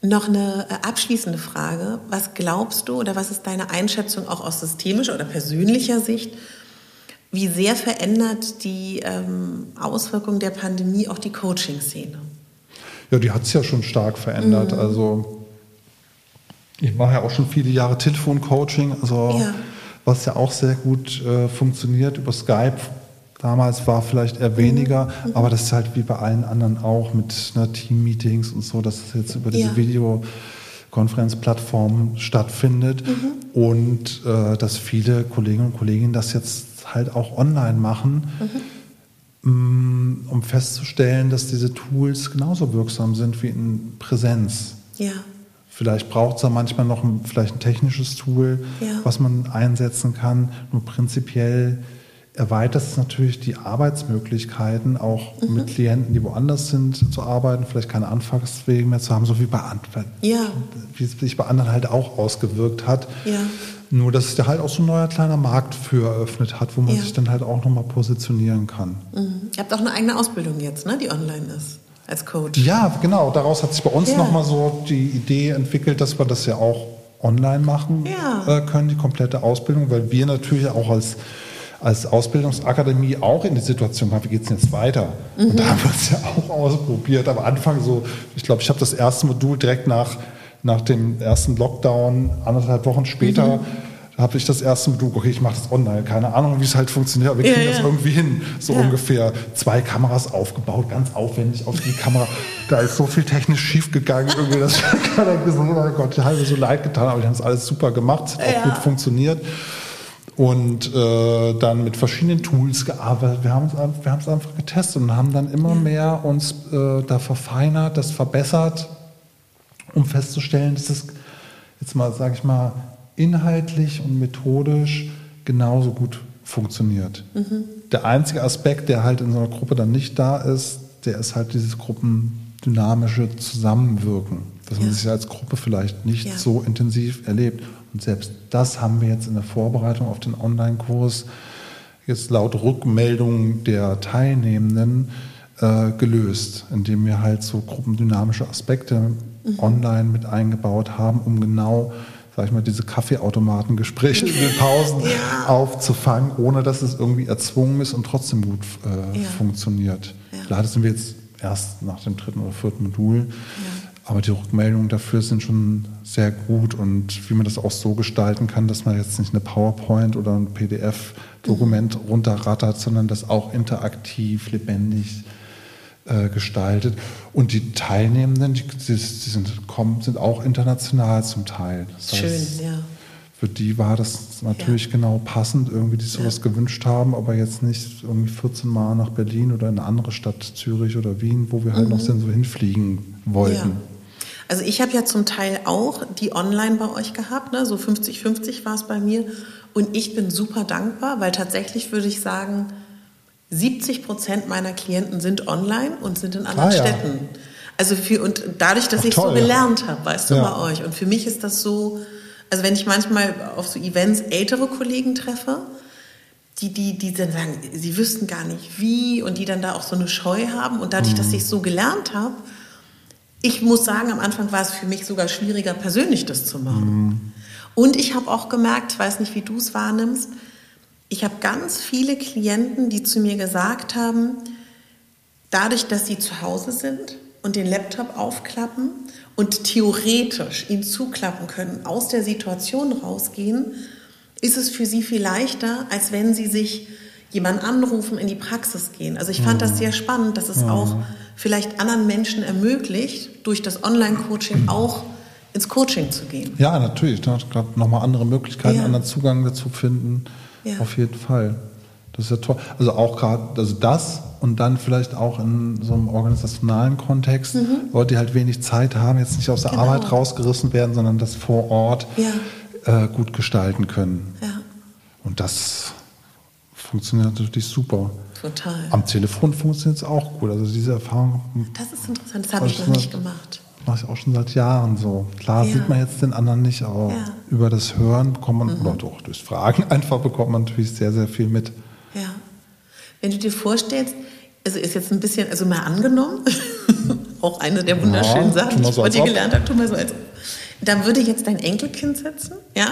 Noch eine äh, abschließende Frage. Was glaubst du oder was ist deine Einschätzung auch aus systemischer oder persönlicher Sicht? Wie sehr verändert die ähm, Auswirkung der Pandemie auch die Coaching-Szene? Ja, die hat es ja schon stark verändert. Mhm. Also ich mache ja auch schon viele Jahre Telefoncoaching, also ja. was ja auch sehr gut äh, funktioniert über Skype. Damals war vielleicht eher weniger, mhm. aber das ist halt wie bei allen anderen auch mit ne, Team-Meetings und so, dass es jetzt über diese ja. Videokonferenzplattformen stattfindet mhm. und äh, dass viele Kolleginnen und Kollegen das jetzt halt auch online machen. Mhm um festzustellen, dass diese Tools genauso wirksam sind wie in Präsenz. Ja. Vielleicht braucht es da manchmal noch ein, vielleicht ein technisches Tool, ja. was man einsetzen kann. Nur prinzipiell erweitert es natürlich die Arbeitsmöglichkeiten, auch mhm. mit Klienten, die woanders sind, zu arbeiten, vielleicht keine Anfangswege mehr zu haben, so wie bei anderen, ja. wie es sich bei anderen halt auch ausgewirkt hat. Ja. Nur, dass es da halt auch so ein neuer kleiner Markt für eröffnet hat, wo man ja. sich dann halt auch nochmal positionieren kann. Mhm. Ihr habt auch eine eigene Ausbildung jetzt, ne, die online ist, als Coach. Ja, genau. Daraus hat sich bei uns ja. nochmal so die Idee entwickelt, dass wir das ja auch online machen ja. äh, können, die komplette Ausbildung, weil wir natürlich auch als als Ausbildungsakademie auch in die Situation kamen, wie geht es denn jetzt weiter? Mhm. Und da haben wir es ja auch ausprobiert. Am Anfang so, ich glaube, ich habe das erste Modul direkt nach nach dem ersten Lockdown, anderthalb Wochen später, mhm. habe ich das erste Modul, okay, ich mache das online, keine Ahnung, wie es halt funktioniert, aber wir kriegen ja, das irgendwie hin. So ja. ungefähr zwei Kameras aufgebaut, ganz aufwendig auf die Kamera. da ist so viel technisch schief gegangen, irgendwie, dass keiner gesehen hat, oh Gott, die halbe so leid getan, aber die haben es alles super gemacht, es hat auch gut funktioniert und äh, dann mit verschiedenen Tools gearbeitet. Wir haben es wir einfach getestet und haben dann immer mehr uns äh, da verfeinert, das verbessert um festzustellen, dass es jetzt mal, sage ich mal, inhaltlich und methodisch genauso gut funktioniert. Mhm. Der einzige Aspekt, der halt in so einer Gruppe dann nicht da ist, der ist halt dieses gruppendynamische Zusammenwirken, dass ja. man sich als Gruppe vielleicht nicht ja. so intensiv erlebt. Und selbst das haben wir jetzt in der Vorbereitung auf den Online-Kurs jetzt laut Rückmeldungen der Teilnehmenden äh, gelöst, indem wir halt so gruppendynamische Aspekte mhm. online mit eingebaut haben, um genau sag ich mal, diese Kaffeeautomatengespräche in den Pausen ja. aufzufangen, ohne dass es irgendwie erzwungen ist und trotzdem gut äh, ja. funktioniert. Ja. Klar, das sind wir jetzt erst nach dem dritten oder vierten Modul, aber die Rückmeldungen dafür sind schon sehr gut und wie man das auch so gestalten kann, dass man jetzt nicht eine PowerPoint oder ein PDF-Dokument mhm. runterrattert, sondern das auch interaktiv, lebendig äh, gestaltet. Und die Teilnehmenden, die, die, sind, kommen, sind auch international zum Teil. Das Schön, heißt, ja. Für die war das natürlich ja. genau passend, irgendwie die sowas ja. gewünscht haben, aber jetzt nicht irgendwie 14 Mal nach Berlin oder in eine andere Stadt, Zürich oder Wien, wo wir halt mhm. noch so hinfliegen wollten. Ja. Also ich habe ja zum Teil auch die online bei euch gehabt, ne? so 50-50 war es bei mir. Und ich bin super dankbar, weil tatsächlich würde ich sagen, 70 Prozent meiner Klienten sind online und sind in anderen ah, ja. Städten. Also für, und dadurch, dass Ach, ich toll, so gelernt ja. habe, weißt du, ja. bei euch. Und für mich ist das so, also wenn ich manchmal auf so Events ältere Kollegen treffe, die, die, die dann sagen, sie wüssten gar nicht wie und die dann da auch so eine Scheu haben. Und dadurch, mhm. dass ich so gelernt habe, ich muss sagen, am Anfang war es für mich sogar schwieriger, persönlich das zu machen. Mhm. Und ich habe auch gemerkt, ich weiß nicht, wie du es wahrnimmst, ich habe ganz viele Klienten, die zu mir gesagt haben, dadurch, dass sie zu Hause sind und den Laptop aufklappen und theoretisch ihn zuklappen können, aus der Situation rausgehen, ist es für sie viel leichter, als wenn sie sich jemanden anrufen, in die Praxis gehen. Also ich fand mhm. das sehr spannend, dass es mhm. auch vielleicht anderen Menschen ermöglicht, durch das Online-Coaching auch ins Coaching zu gehen. Ja, natürlich. Hat gerade nochmal andere Möglichkeiten, ja. anderen Zugang dazu finden. Ja. Auf jeden Fall. Das ist ja toll. Also auch gerade, also das und dann vielleicht auch in so einem organisationalen Kontext, mhm. Leute, die halt wenig Zeit haben, jetzt nicht aus der genau. Arbeit rausgerissen werden, sondern das vor Ort ja. äh, gut gestalten können. Ja. Und das funktioniert natürlich super. Total. Am Telefon funktioniert es auch gut. Also diese Erfahrung. Das ist interessant, das habe ich noch nicht gemacht. Mache ich auch schon seit Jahren so. Klar ja. sieht man jetzt den anderen nicht, aber ja. über das Hören bekommt man, mhm. oder doch durch Fragen einfach bekommt man natürlich sehr, sehr viel mit. Ja. Wenn du dir vorstellst, also ist jetzt ein bisschen, also mal angenommen, auch eine der wunderschönen ja, Sachen, die ich heute gelernt habe, tu mal so als. Da würde jetzt dein Enkelkind sitzen, ja?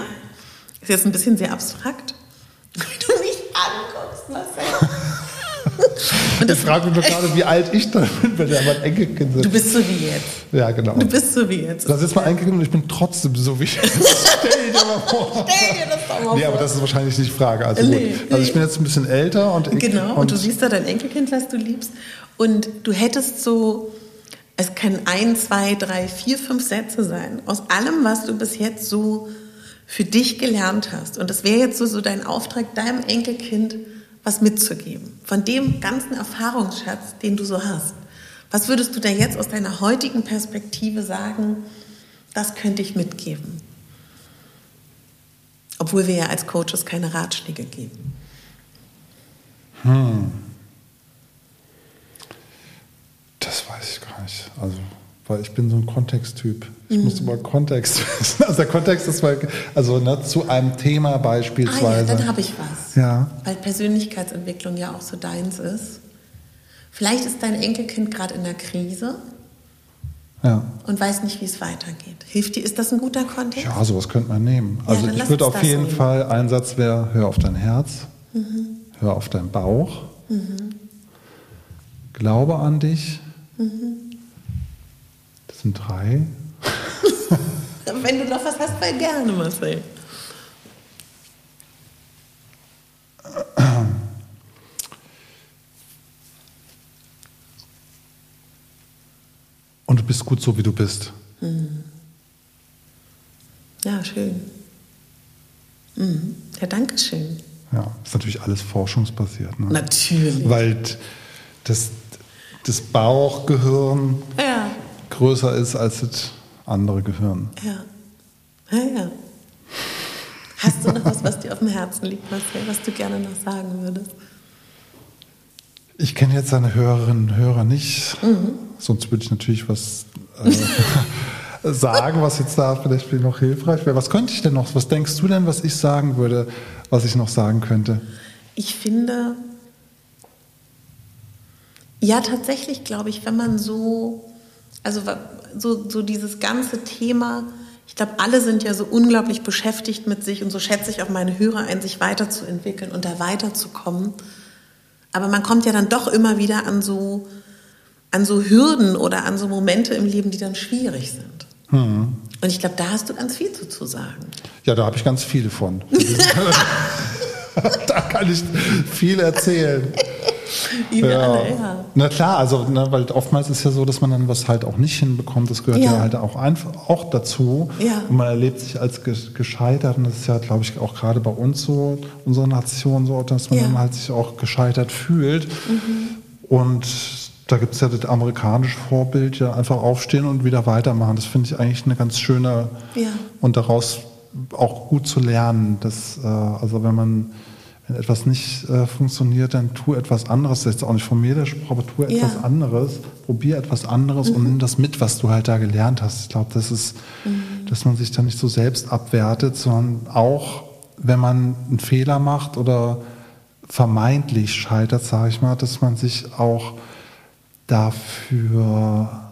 Ist jetzt ein bisschen sehr abstrakt. Wenn du mich anguckst, Marcel. Und ich frage mich gerade, wie alt ich da bin, wenn er mein Enkelkind ist. Du bist so wie jetzt. Ja, genau. Du bist so wie jetzt. Das ist mein Enkelkind und ich bin trotzdem so wie jetzt. Stell dir mal vor. Stell dir das doch mal vor. Nee, aber das ist wahrscheinlich nicht die Frage. Also, nee, gut. also ich bin jetzt ein bisschen älter und. Genau, und, und du siehst da dein Enkelkind, was du liebst. Und du hättest so es können ein, zwei, drei, vier, fünf Sätze sein. Aus allem, was du bis jetzt so für dich gelernt hast. Und das wäre jetzt so, so dein Auftrag, deinem Enkelkind was mitzugeben. Von dem ganzen Erfahrungsschatz, den du so hast. Was würdest du da jetzt aus deiner heutigen Perspektive sagen, das könnte ich mitgeben? Obwohl wir ja als Coaches keine Ratschläge geben. Hm. Das weiß ich gar nicht. Also weil ich bin so ein Kontexttyp. Ich mhm. muss immer Kontext wissen. Also der Kontext ist mal, also ne, zu einem Thema beispielsweise. Ah ja, dann habe ich was. Ja. Weil Persönlichkeitsentwicklung ja auch so deins ist. Vielleicht ist dein Enkelkind gerade in der Krise. Ja. Und weiß nicht, wie es weitergeht. Hilft dir, ist das ein guter Kontext? Ja, sowas könnte man nehmen. Also ja, ich würde auf jeden nehmen. Fall, ein Satz wäre, hör auf dein Herz, mhm. hör auf deinen Bauch, mhm. glaube an dich, mhm sind drei. Wenn du noch was hast, voll gerne, Marcel. Und du bist gut so, wie du bist. Mhm. Ja, schön. Mhm. Ja, danke schön. Ja, ist natürlich alles forschungsbasiert. Ne? Natürlich. Weil das, das Bauchgehirn ja größer ist als das andere Gehirn. Ja. Ja, ja. Hast du noch was, was dir auf dem Herzen liegt, Marcel, was du gerne noch sagen würdest? Ich kenne jetzt seine Hörerinnen und Hörer nicht, mhm. sonst würde ich natürlich was äh, sagen, was jetzt da vielleicht noch hilfreich wäre. Was könnte ich denn noch? Was denkst du denn, was ich sagen würde, was ich noch sagen könnte? Ich finde, ja, tatsächlich glaube ich, wenn man so also so, so dieses ganze Thema, ich glaube, alle sind ja so unglaublich beschäftigt mit sich und so schätze ich auch meine Hörer ein, sich weiterzuentwickeln und da weiterzukommen. Aber man kommt ja dann doch immer wieder an so, an so Hürden oder an so Momente im Leben, die dann schwierig sind. Hm. Und ich glaube, da hast du ganz viel zu, zu sagen. Ja, da habe ich ganz viele von. da kann ich viel erzählen. Ja. ja. Na klar, also ne, weil oftmals ist ja so, dass man dann was halt auch nicht hinbekommt. Das gehört ja, ja halt auch einfach auch dazu. Ja. Und man erlebt sich als gescheitert. Und das ist ja, glaube ich, auch gerade bei uns so, unserer Nation so, dass man dann halt sich auch gescheitert fühlt. Mhm. Und da gibt es ja das amerikanische Vorbild, ja einfach aufstehen und wieder weitermachen. Das finde ich eigentlich eine ganz schöne und daraus auch gut zu lernen. Dass, äh, also wenn man wenn etwas nicht äh, funktioniert, dann tu etwas anderes. Das ist auch nicht von mir der Spruch, aber tu etwas ja. anderes, probier etwas anderes mhm. und nimm das mit, was du halt da gelernt hast. Ich glaube, das ist, mhm. dass man sich da nicht so selbst abwertet, sondern auch, wenn man einen Fehler macht oder vermeintlich scheitert, sage ich mal, dass man sich auch dafür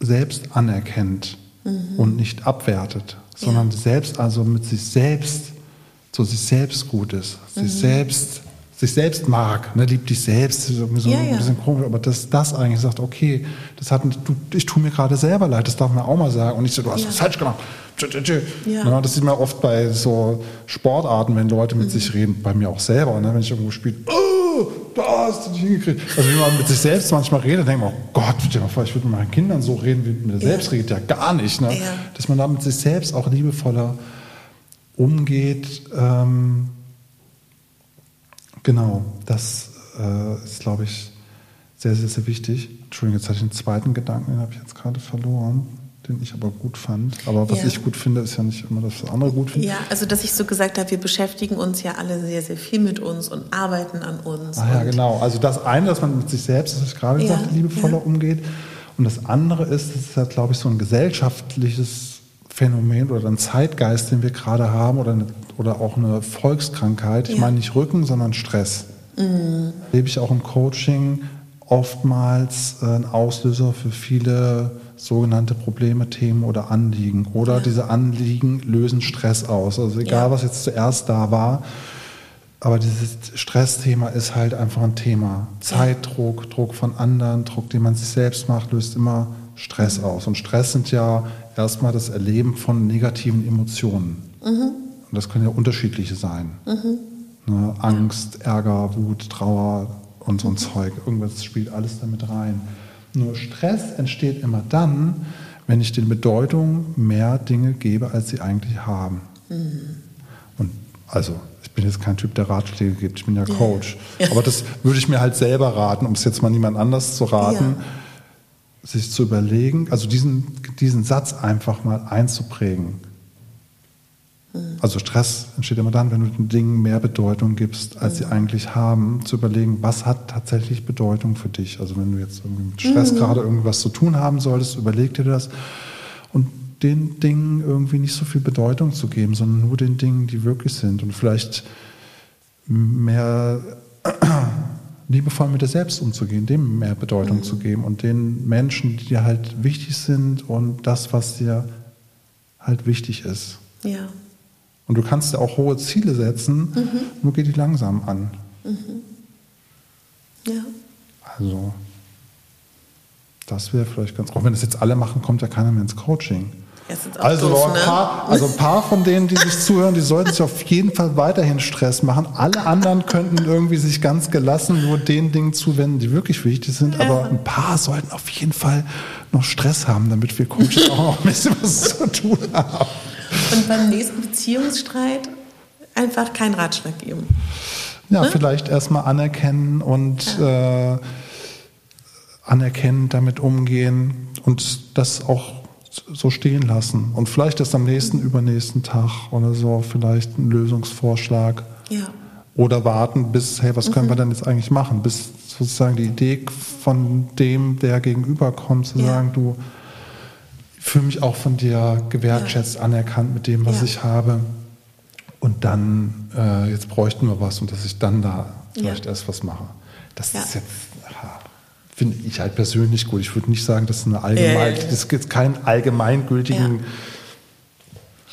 selbst anerkennt mhm. und nicht abwertet, sondern ja. selbst also mit sich selbst, so sich selbst gut ist, mhm. sich selbst sich selbst mag, ne, liebt dich selbst, so, so ja, ein bisschen komisch, aber dass das eigentlich sagt, okay, das hat, du, ich tue mir gerade selber leid, das darf man auch mal sagen und nicht so, du hast ja. was falsch gemacht. Ja. Ne, das sieht man oft bei so Sportarten, wenn Leute mit mhm. sich reden, bei mir auch selber, ne, wenn ich irgendwo spiele, oh, da hast du nicht hingekriegt. Also wie man mit sich selbst manchmal redet, denkt man, oh Gott, ich würde mit meinen Kindern so reden, wie mit mir selbst redet, ja gar nicht. Ne? Dass man da mit sich selbst auch liebevoller umgeht. Ähm, Genau, das äh, ist, glaube ich, sehr, sehr, sehr wichtig. Entschuldigung, jetzt hatte ich einen zweiten Gedanken, den habe ich jetzt gerade verloren, den ich aber gut fand. Aber was ja. ich gut finde, ist ja nicht immer, dass andere gut finden. Ja, also dass ich so gesagt habe, wir beschäftigen uns ja alle sehr, sehr viel mit uns und arbeiten an uns. Ah, ja, genau. Also das eine, dass man mit sich selbst, das ich gerade ja, gesagt liebevoller ja. umgeht. Und das andere ist, das ist ja, glaube ich, so ein gesellschaftliches Phänomen oder ein Zeitgeist, den wir gerade haben oder, eine, oder auch eine Volkskrankheit. Ich ja. meine nicht Rücken, sondern Stress. Mhm. Lebe ich auch im Coaching oftmals äh, ein Auslöser für viele sogenannte Probleme, Themen oder Anliegen. Oder ja. diese Anliegen lösen Stress aus. Also egal, ja. was jetzt zuerst da war. Aber dieses Stressthema ist halt einfach ein Thema. Zeitdruck, Druck von anderen, Druck, den man sich selbst macht, löst immer Stress aus. Und Stress sind ja erstmal das Erleben von negativen Emotionen. Mhm. Und das können ja unterschiedliche sein. Mhm. Ne, Angst, Ärger, Wut, Trauer und so ein Zeug. Irgendwas spielt alles damit rein. Nur Stress entsteht immer dann, wenn ich den Bedeutung mehr Dinge gebe, als sie eigentlich haben. Mhm. Und also, ich bin jetzt kein Typ, der Ratschläge gibt, ich bin ja Coach. Ja. Aber das würde ich mir halt selber raten, um es jetzt mal niemand anders zu raten. Ja sich zu überlegen, also diesen, diesen Satz einfach mal einzuprägen. Also Stress entsteht immer dann, wenn du den Dingen mehr Bedeutung gibst, als sie eigentlich haben, zu überlegen, was hat tatsächlich Bedeutung für dich. Also wenn du jetzt irgendwie mit Stress mhm. gerade irgendwas zu tun haben solltest, überleg dir das und den Dingen irgendwie nicht so viel Bedeutung zu geben, sondern nur den Dingen, die wirklich sind und vielleicht mehr liebevoll mit dir selbst umzugehen, dem mehr Bedeutung mhm. zu geben und den Menschen, die dir halt wichtig sind und das, was dir halt wichtig ist. Ja. Und du kannst ja auch hohe Ziele setzen, mhm. nur geh die langsam an. Mhm. Ja. Also, das wäre vielleicht ganz, auch wenn das jetzt alle machen, kommt ja keiner mehr ins Coaching also, doof, ein ne? paar, also ein paar von denen, die sich zuhören, die sollten sich auf jeden Fall weiterhin Stress machen. Alle anderen könnten irgendwie sich ganz gelassen nur den Dingen zuwenden, die wirklich wichtig sind. Ja. Aber ein paar sollten auf jeden Fall noch Stress haben, damit wir Coaches auch noch ein bisschen was zu tun haben. Und beim nächsten Beziehungsstreit einfach keinen Ratschlag geben. Ja, ne? vielleicht erstmal anerkennen und ja. äh, anerkennen, damit umgehen und das auch so stehen lassen. Und vielleicht ist am nächsten, übernächsten Tag oder so vielleicht ein Lösungsvorschlag. Ja. Oder warten bis, hey, was können mhm. wir denn jetzt eigentlich machen? Bis sozusagen die Idee von dem, der gegenüberkommt, zu ja. sagen, du, ich fühle mich auch von dir gewertschätzt, ja. anerkannt mit dem, was ich habe. Und dann, äh, jetzt bräuchten wir was und dass ich dann da vielleicht erst was mache. Das ist jetzt finde ich halt persönlich gut. Ich würde nicht sagen, das ist eine allgemein, ja, das gibt keinen allgemeingültigen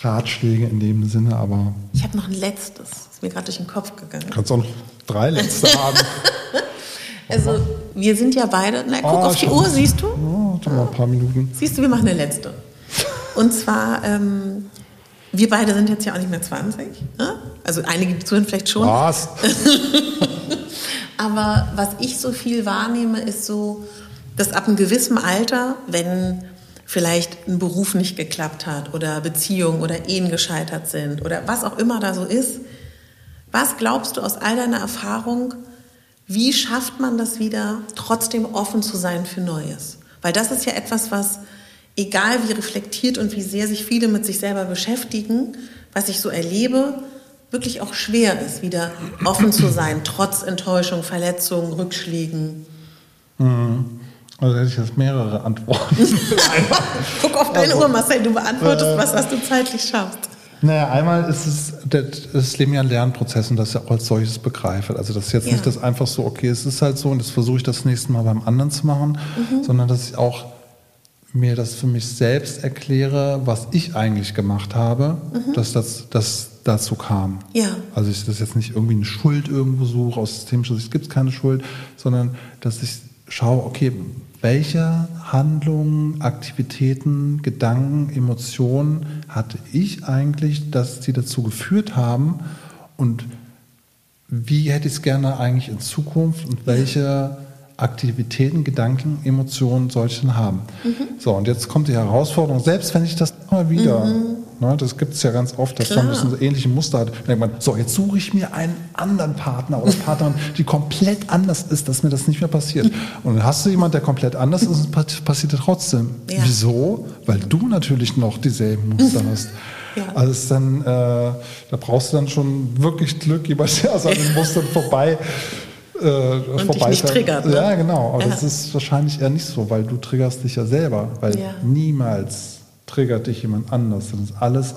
Ratschläge in dem Sinne, aber. Ich habe noch ein letztes, ist mir gerade durch den Kopf gegangen. Du kannst auch noch drei letzte haben. Also, wir sind ja beide, na, guck oh, auf die Uhr, siehst du? Oh, doch mal ein paar Minuten. Siehst du, wir machen eine letzte. Und zwar, ähm, wir beide sind jetzt ja auch nicht mehr 20. Ne? Also einige zuhören vielleicht schon. Was? Aber was ich so viel wahrnehme, ist so, dass ab einem gewissen Alter, wenn vielleicht ein Beruf nicht geklappt hat oder Beziehungen oder Ehen gescheitert sind oder was auch immer da so ist, was glaubst du aus all deiner Erfahrung, wie schafft man das wieder, trotzdem offen zu sein für Neues? Weil das ist ja etwas, was, egal wie reflektiert und wie sehr sich viele mit sich selber beschäftigen, was ich so erlebe, wirklich auch schwer ist, wieder offen zu sein, trotz Enttäuschung, Verletzungen, Rückschlägen. Mhm. Also hätte ich jetzt mehrere Antworten. Guck auf deine also, Uhr, Marcel, du beantwortest äh, was, was du zeitlich schaffst. Naja, einmal ist es das Leben ja ein Lernprozess und das ja auch als solches begreife. Also das ist jetzt Ja. nicht das einfach so, okay, es ist halt so und das versuche ich das nächste Mal beim anderen zu machen, Mhm. sondern dass ich auch mir das für mich selbst erkläre, was ich eigentlich gemacht habe, dass das dass dazu kam. Mhm. Ja. Also ich das jetzt nicht irgendwie eine Schuld irgendwo suche, aus systemischer Sicht gibt es keine Schuld, sondern dass ich schaue, okay, welche Handlungen, Aktivitäten, Gedanken, Emotionen hatte ich eigentlich, dass die dazu geführt haben und wie hätte ich es gerne eigentlich in Zukunft und welche Aktivitäten, Gedanken, Emotionen soll ich denn haben? So, und jetzt kommt die Herausforderung, selbst wenn ich das immer wieder, ne, das gibt es ja ganz oft, dass man Klar. das so ähnliche Muster hat, dann denkt man, so, jetzt suche ich mir einen anderen Partner oder Partnerin, die komplett anders ist, dass mir das nicht mehr passiert. Und dann hast du jemanden, der komplett anders ist und es pa- passiert trotzdem. Ja. Wieso? Weil du natürlich noch dieselben Muster hast. Ja. Also ist dann, äh, da brauchst du dann schon wirklich Glück, jemand, der an den Mustern vorbei äh, dich vorbei nicht triggert, ne? Ja, genau. Aber Ja. das ist wahrscheinlich eher nicht so, weil du triggerst dich ja selber. Weil Ja. niemals triggert dich jemand anders. Das ist alles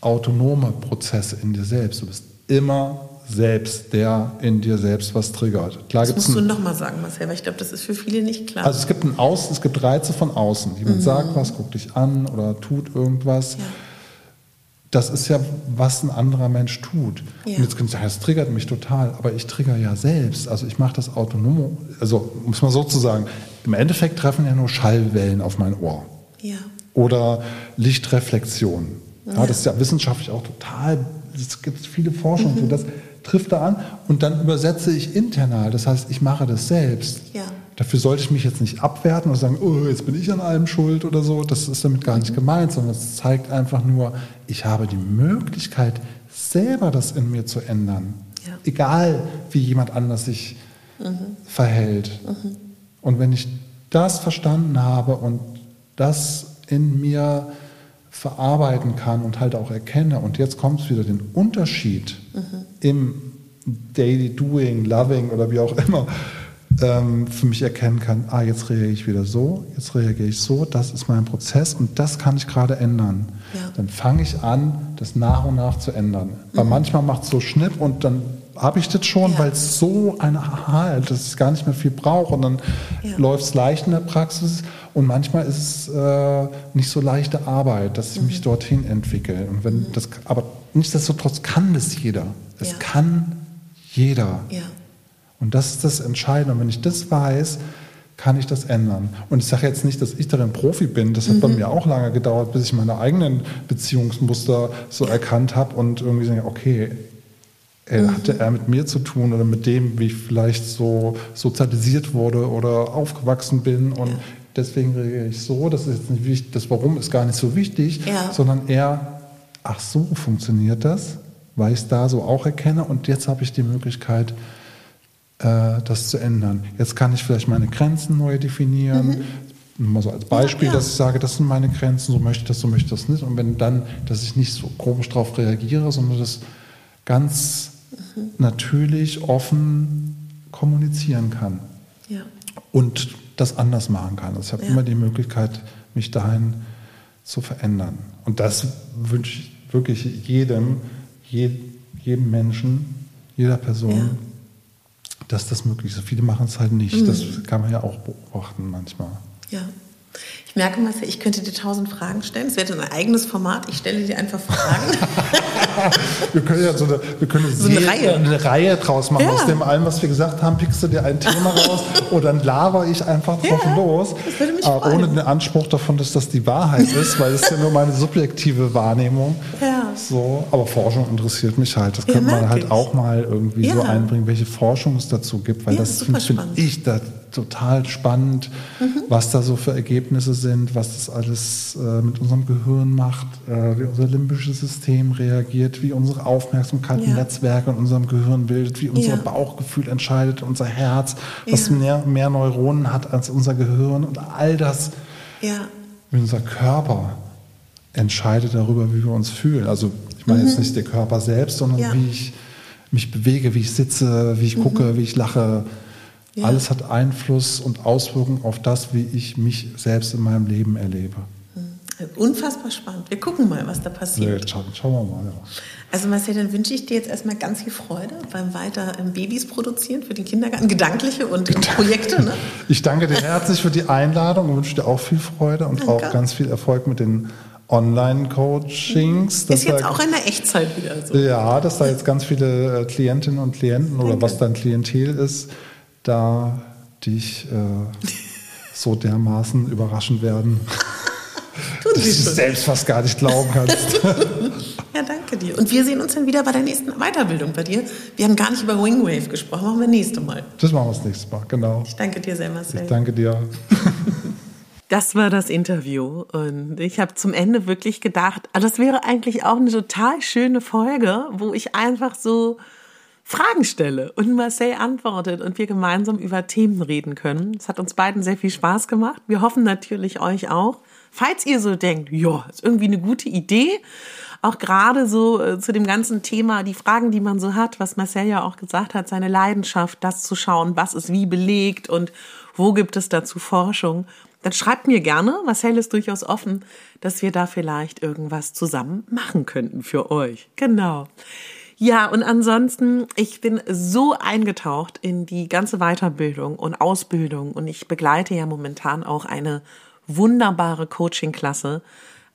autonome Prozesse in dir selbst. Du bist immer selbst der in dir selbst was triggert. Klar Das musst du ein- nochmal sagen, Marcel, weil ich glaube, das ist für viele nicht klar. also es gibt ein Aus, es gibt Reize von außen. Mhm. Jemand sagt was, guckt dich an oder tut irgendwas. Ja. Das ist ja, was ein anderer Mensch tut. Ja. Und jetzt können Sie sagen, das triggert mich total, aber ich trigger ja selbst. Also ich mache das autonom. Also muss man so zu sagen, im Endeffekt treffen ja nur Schallwellen auf mein Ohr ja. Oder Lichtreflexion. Ja. Das ist ja wissenschaftlich auch total, es gibt viele Forschungen, so das trifft da an und dann übersetze ich internal, das heißt, ich mache das selbst. Ja. Dafür sollte ich mich jetzt nicht abwerten und sagen, oh, jetzt bin ich an allem schuld oder so, das ist damit gar nicht gemeint, sondern es zeigt einfach nur, ich habe die Möglichkeit, selber das in mir zu ändern. Ja. Egal, wie jemand anders sich verhält. Und wenn ich das verstanden habe und das in mir verarbeiten kann und halt auch erkenne, und jetzt kommt es wieder, den Unterschied im Daily Doing, Loving oder wie auch immer, ähm, für mich erkennen kann, ah, jetzt reagiere ich wieder so, jetzt reagiere ich so, das ist mein Prozess und das kann ich gerade ändern. Ja. Dann fange ich an, das nach und nach zu ändern. Weil manchmal macht es so Schnipp und dann habe ich das schon, Ja. weil es so ein Aha ist, dass ich gar nicht mehr viel brauche und dann Ja. läuft es leicht in der Praxis und manchmal ist es äh, nicht so leichte Arbeit, dass ich Mhm. mich dorthin entwickle. Und wenn das, aber nichtsdestotrotz kann das jeder. Es Ja. kann jeder. Und das ist das Entscheidende. Und wenn ich das weiß, kann ich das ändern. Und ich sage jetzt nicht, dass ich darin Profi bin. Das hat bei mir auch lange gedauert, bis ich meine eigenen Beziehungsmuster so erkannt habe und irgendwie sage, okay, ey, hatte er mit mir zu tun oder mit dem, wie ich vielleicht so sozialisiert wurde oder aufgewachsen bin. Und Ja. deswegen reagiere ich so. Das ist jetzt nicht wichtig, das Warum ist gar nicht so wichtig, Ja. sondern eher, ach so funktioniert das, weil ich es da so auch erkenne und jetzt habe ich die Möglichkeit, äh, das zu ändern. Jetzt kann ich vielleicht meine Grenzen neu definieren. Nur Mal so als Beispiel, Mhm. Ja, ja. dass ich sage, das sind meine Grenzen, so möchte ich das, so möchte ich das nicht. Und wenn dann, dass ich nicht so komisch darauf reagiere, sondern das ganz Mhm. natürlich, offen kommunizieren kann Ja. und das anders machen kann. Also ich habe Ja. immer die Möglichkeit, mich dahin zu verändern. Und das wünsche ich wirklich jedem, je, jedem Menschen, jeder Person, Ja. dass das möglich ist. Viele machen es halt nicht. Das kann man ja auch beobachten manchmal. Ja. Ich merke, Marcel, ich könnte dir tausend Fragen stellen. Es wäre ein eigenes Format. Ich stelle dir einfach Fragen. Wir können ja so eine, wir können So eine Reihe. eine Reihe draus machen. Ja. Aus dem allem, was wir gesagt haben, pickst du dir ein Thema raus und dann laber ich einfach drauf Ja, los. das würde mich Aber freuen. ohne den Anspruch davon, dass das die Wahrheit ist, weil es ist ja nur meine subjektive Wahrnehmung. Ja. So, aber Forschung interessiert mich halt. Das Ja, könnte man halt auch mal irgendwie so einbringen, welche Forschung es dazu gibt, weil das finde find ich da total spannend, Mhm. was da so für Ergebnisse sind, was das alles äh, mit unserem Gehirn macht, äh, wie unser limbisches System reagiert, wie unsere Aufmerksamkeit Ja. Netzwerke in unserem Gehirn bildet, wie unser Ja. Bauchgefühl entscheidet, unser Herz, was Ja. mehr, mehr Neuronen hat als unser Gehirn und all das, ja. wie unser Körper entscheidet darüber, wie wir uns fühlen. Also ich meine jetzt nicht der Körper selbst, sondern Mhm. Wie ich mich bewege, wie ich sitze, wie ich gucke, wie ich lache. Ja. Alles hat Einfluss und Auswirkungen auf das, wie ich mich selbst in meinem Leben erlebe. Unfassbar spannend. Wir gucken mal, was da passiert. Nee, schauen, schauen wir mal, ja. Also Marcel, dann wünsche ich dir jetzt erstmal ganz viel Freude beim weiter Babys produzieren für den Kindergarten, gedankliche und Projekte. Ne? Ich danke dir herzlich für die Einladung und wünsche dir auch viel Freude und danke. auch ganz viel Erfolg mit den Online-Coachings. Ist jetzt auch in der Echtzeit wieder so. Ja, dass da jetzt ganz viele äh, Klientinnen und Klienten danke. oder was dein Klientel ist, da dich äh, so dermaßen überraschen werden. Dass du es selbst fast gar nicht glauben kannst. ja, danke dir. Und wir sehen uns dann wieder bei der nächsten Weiterbildung bei dir. Wir haben gar nicht über Wingwave gesprochen, machen wir nächste Mal. Das machen wir das nächste Mal, genau. Ich danke dir sehr, Marcel. Ich danke dir. Das war das Interview und ich habe zum Ende wirklich gedacht, ah, das wäre eigentlich auch eine total schöne Folge, wo ich einfach so Fragen stelle und Marcel antwortet und wir gemeinsam über Themen reden können. Es hat uns beiden sehr viel Spaß gemacht. Wir hoffen natürlich euch auch. Falls ihr so denkt, ja, ist irgendwie eine gute Idee, auch gerade so äh, zu dem ganzen Thema, die Fragen, die man so hat, was Marcel ja auch gesagt hat, seine Leidenschaft, das zu schauen, was ist wie belegt und wo gibt es dazu Forschung, dann schreibt mir gerne, Marcel ist durchaus offen, dass wir da vielleicht irgendwas zusammen machen könnten für euch. Genau. Ja, und ansonsten, ich bin so eingetaucht in die ganze Weiterbildung und Ausbildung und ich begleite ja momentan auch eine wunderbare Coaching-Klasse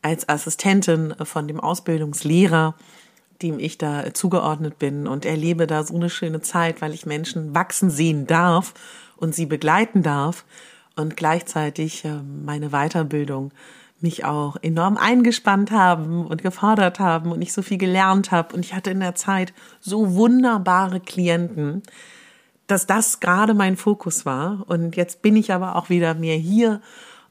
als Assistentin von dem Ausbildungslehrer, dem ich da zugeordnet bin und erlebe da so eine schöne Zeit, weil ich Menschen wachsen sehen darf und sie begleiten darf und gleichzeitig äh, meine Weiterbildung mich auch enorm eingespannt haben und gefordert haben und ich so viel gelernt habe und ich hatte in der Zeit so wunderbare Klienten, dass das gerade mein Fokus war und jetzt bin ich aber auch wieder mehr hier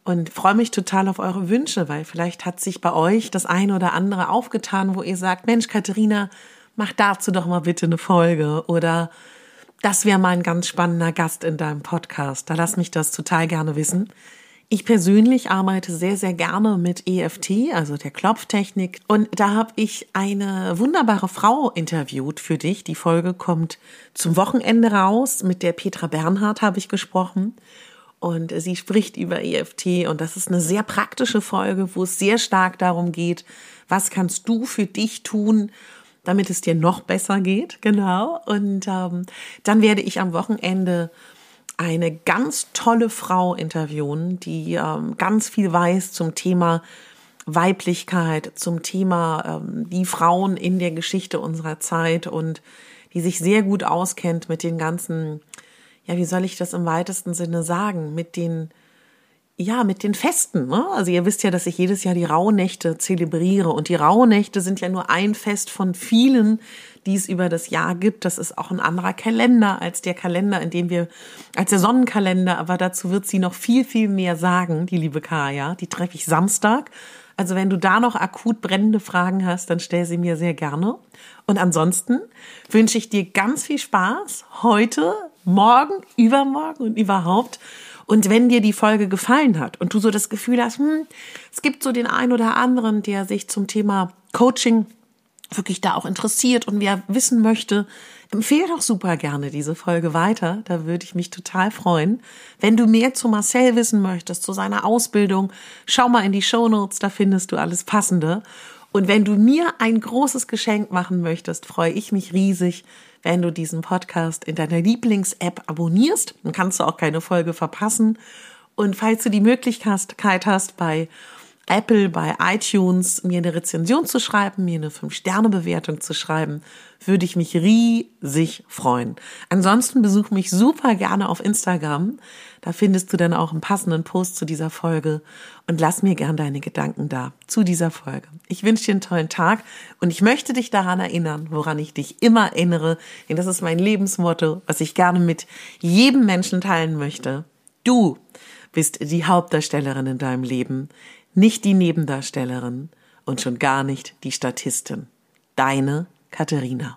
und freue mich total auf eure Wünsche, weil vielleicht hat sich bei euch das eine oder andere aufgetan, wo ihr sagt, Mensch, Katharina, mach dazu doch mal bitte eine Folge oder das wäre mal ein ganz spannender Gast in deinem Podcast. Da lass mich das total gerne wissen. Ich persönlich arbeite sehr, sehr gerne mit EFT, also der Klopftechnik. Und da habe ich eine wunderbare Frau interviewt für dich. Die Folge kommt zum Wochenende raus. Mit der Petra Bernhardt habe ich gesprochen und sie spricht über EFT und das ist eine sehr praktische Folge, wo es sehr stark darum geht, was kannst du für dich tun, damit es dir noch besser geht, genau. Und ähm, dann werde ich am Wochenende eine ganz tolle Frau interviewen, die ähm, ganz viel weiß zum Thema Weiblichkeit, zum Thema ähm, die Frauen in der Geschichte unserer Zeit und die sich sehr gut auskennt mit den ganzen ja, wie soll ich das im weitesten Sinne sagen, mit den, ja, mit den Festen. Ne? Also ihr wisst ja, dass ich jedes Jahr die Rauhnächte zelebriere und die Rauhnächte sind ja nur ein Fest von vielen, die es über das Jahr gibt. Das ist auch ein anderer Kalender als der Kalender, in dem wir, als der Sonnenkalender, aber dazu wird sie noch viel, viel mehr sagen, die liebe Kaya. Die treffe ich Samstag. Also wenn du da noch akut brennende Fragen hast, dann stell sie mir sehr gerne. Und ansonsten wünsche ich dir ganz viel Spaß heute morgen, übermorgen und überhaupt. Und wenn dir die Folge gefallen hat und du so das Gefühl hast, hm, es gibt so den einen oder anderen, der sich zum Thema Coaching wirklich da auch interessiert und wer wissen möchte, empfehle doch super gerne diese Folge weiter. Da würde ich mich total freuen. Wenn du mehr zu Marcel wissen möchtest, zu seiner Ausbildung, schau mal in die Show Notes, da findest du alles Passende. Und wenn du mir ein großes Geschenk machen möchtest, freue ich mich riesig, wenn du diesen Podcast in deiner Lieblings-App abonnierst. Dann kannst du auch keine Folge verpassen. Und falls du die Möglichkeit hast, bei Apple, bei iTunes mir eine Rezension zu schreiben, mir eine 5-Sterne-Bewertung zu schreiben, würde ich mich riesig freuen. Ansonsten besuch mich super gerne auf Instagram. Da findest du dann auch einen passenden Post zu dieser Folge und lass mir gern deine Gedanken da zu dieser Folge. Ich wünsche dir einen tollen Tag und ich möchte dich daran erinnern, woran ich dich immer erinnere, denn das ist mein Lebensmotto, was ich gerne mit jedem Menschen teilen möchte. Du bist die Hauptdarstellerin in deinem Leben, nicht die Nebendarstellerin und schon gar nicht die Statistin. Deine Katharina.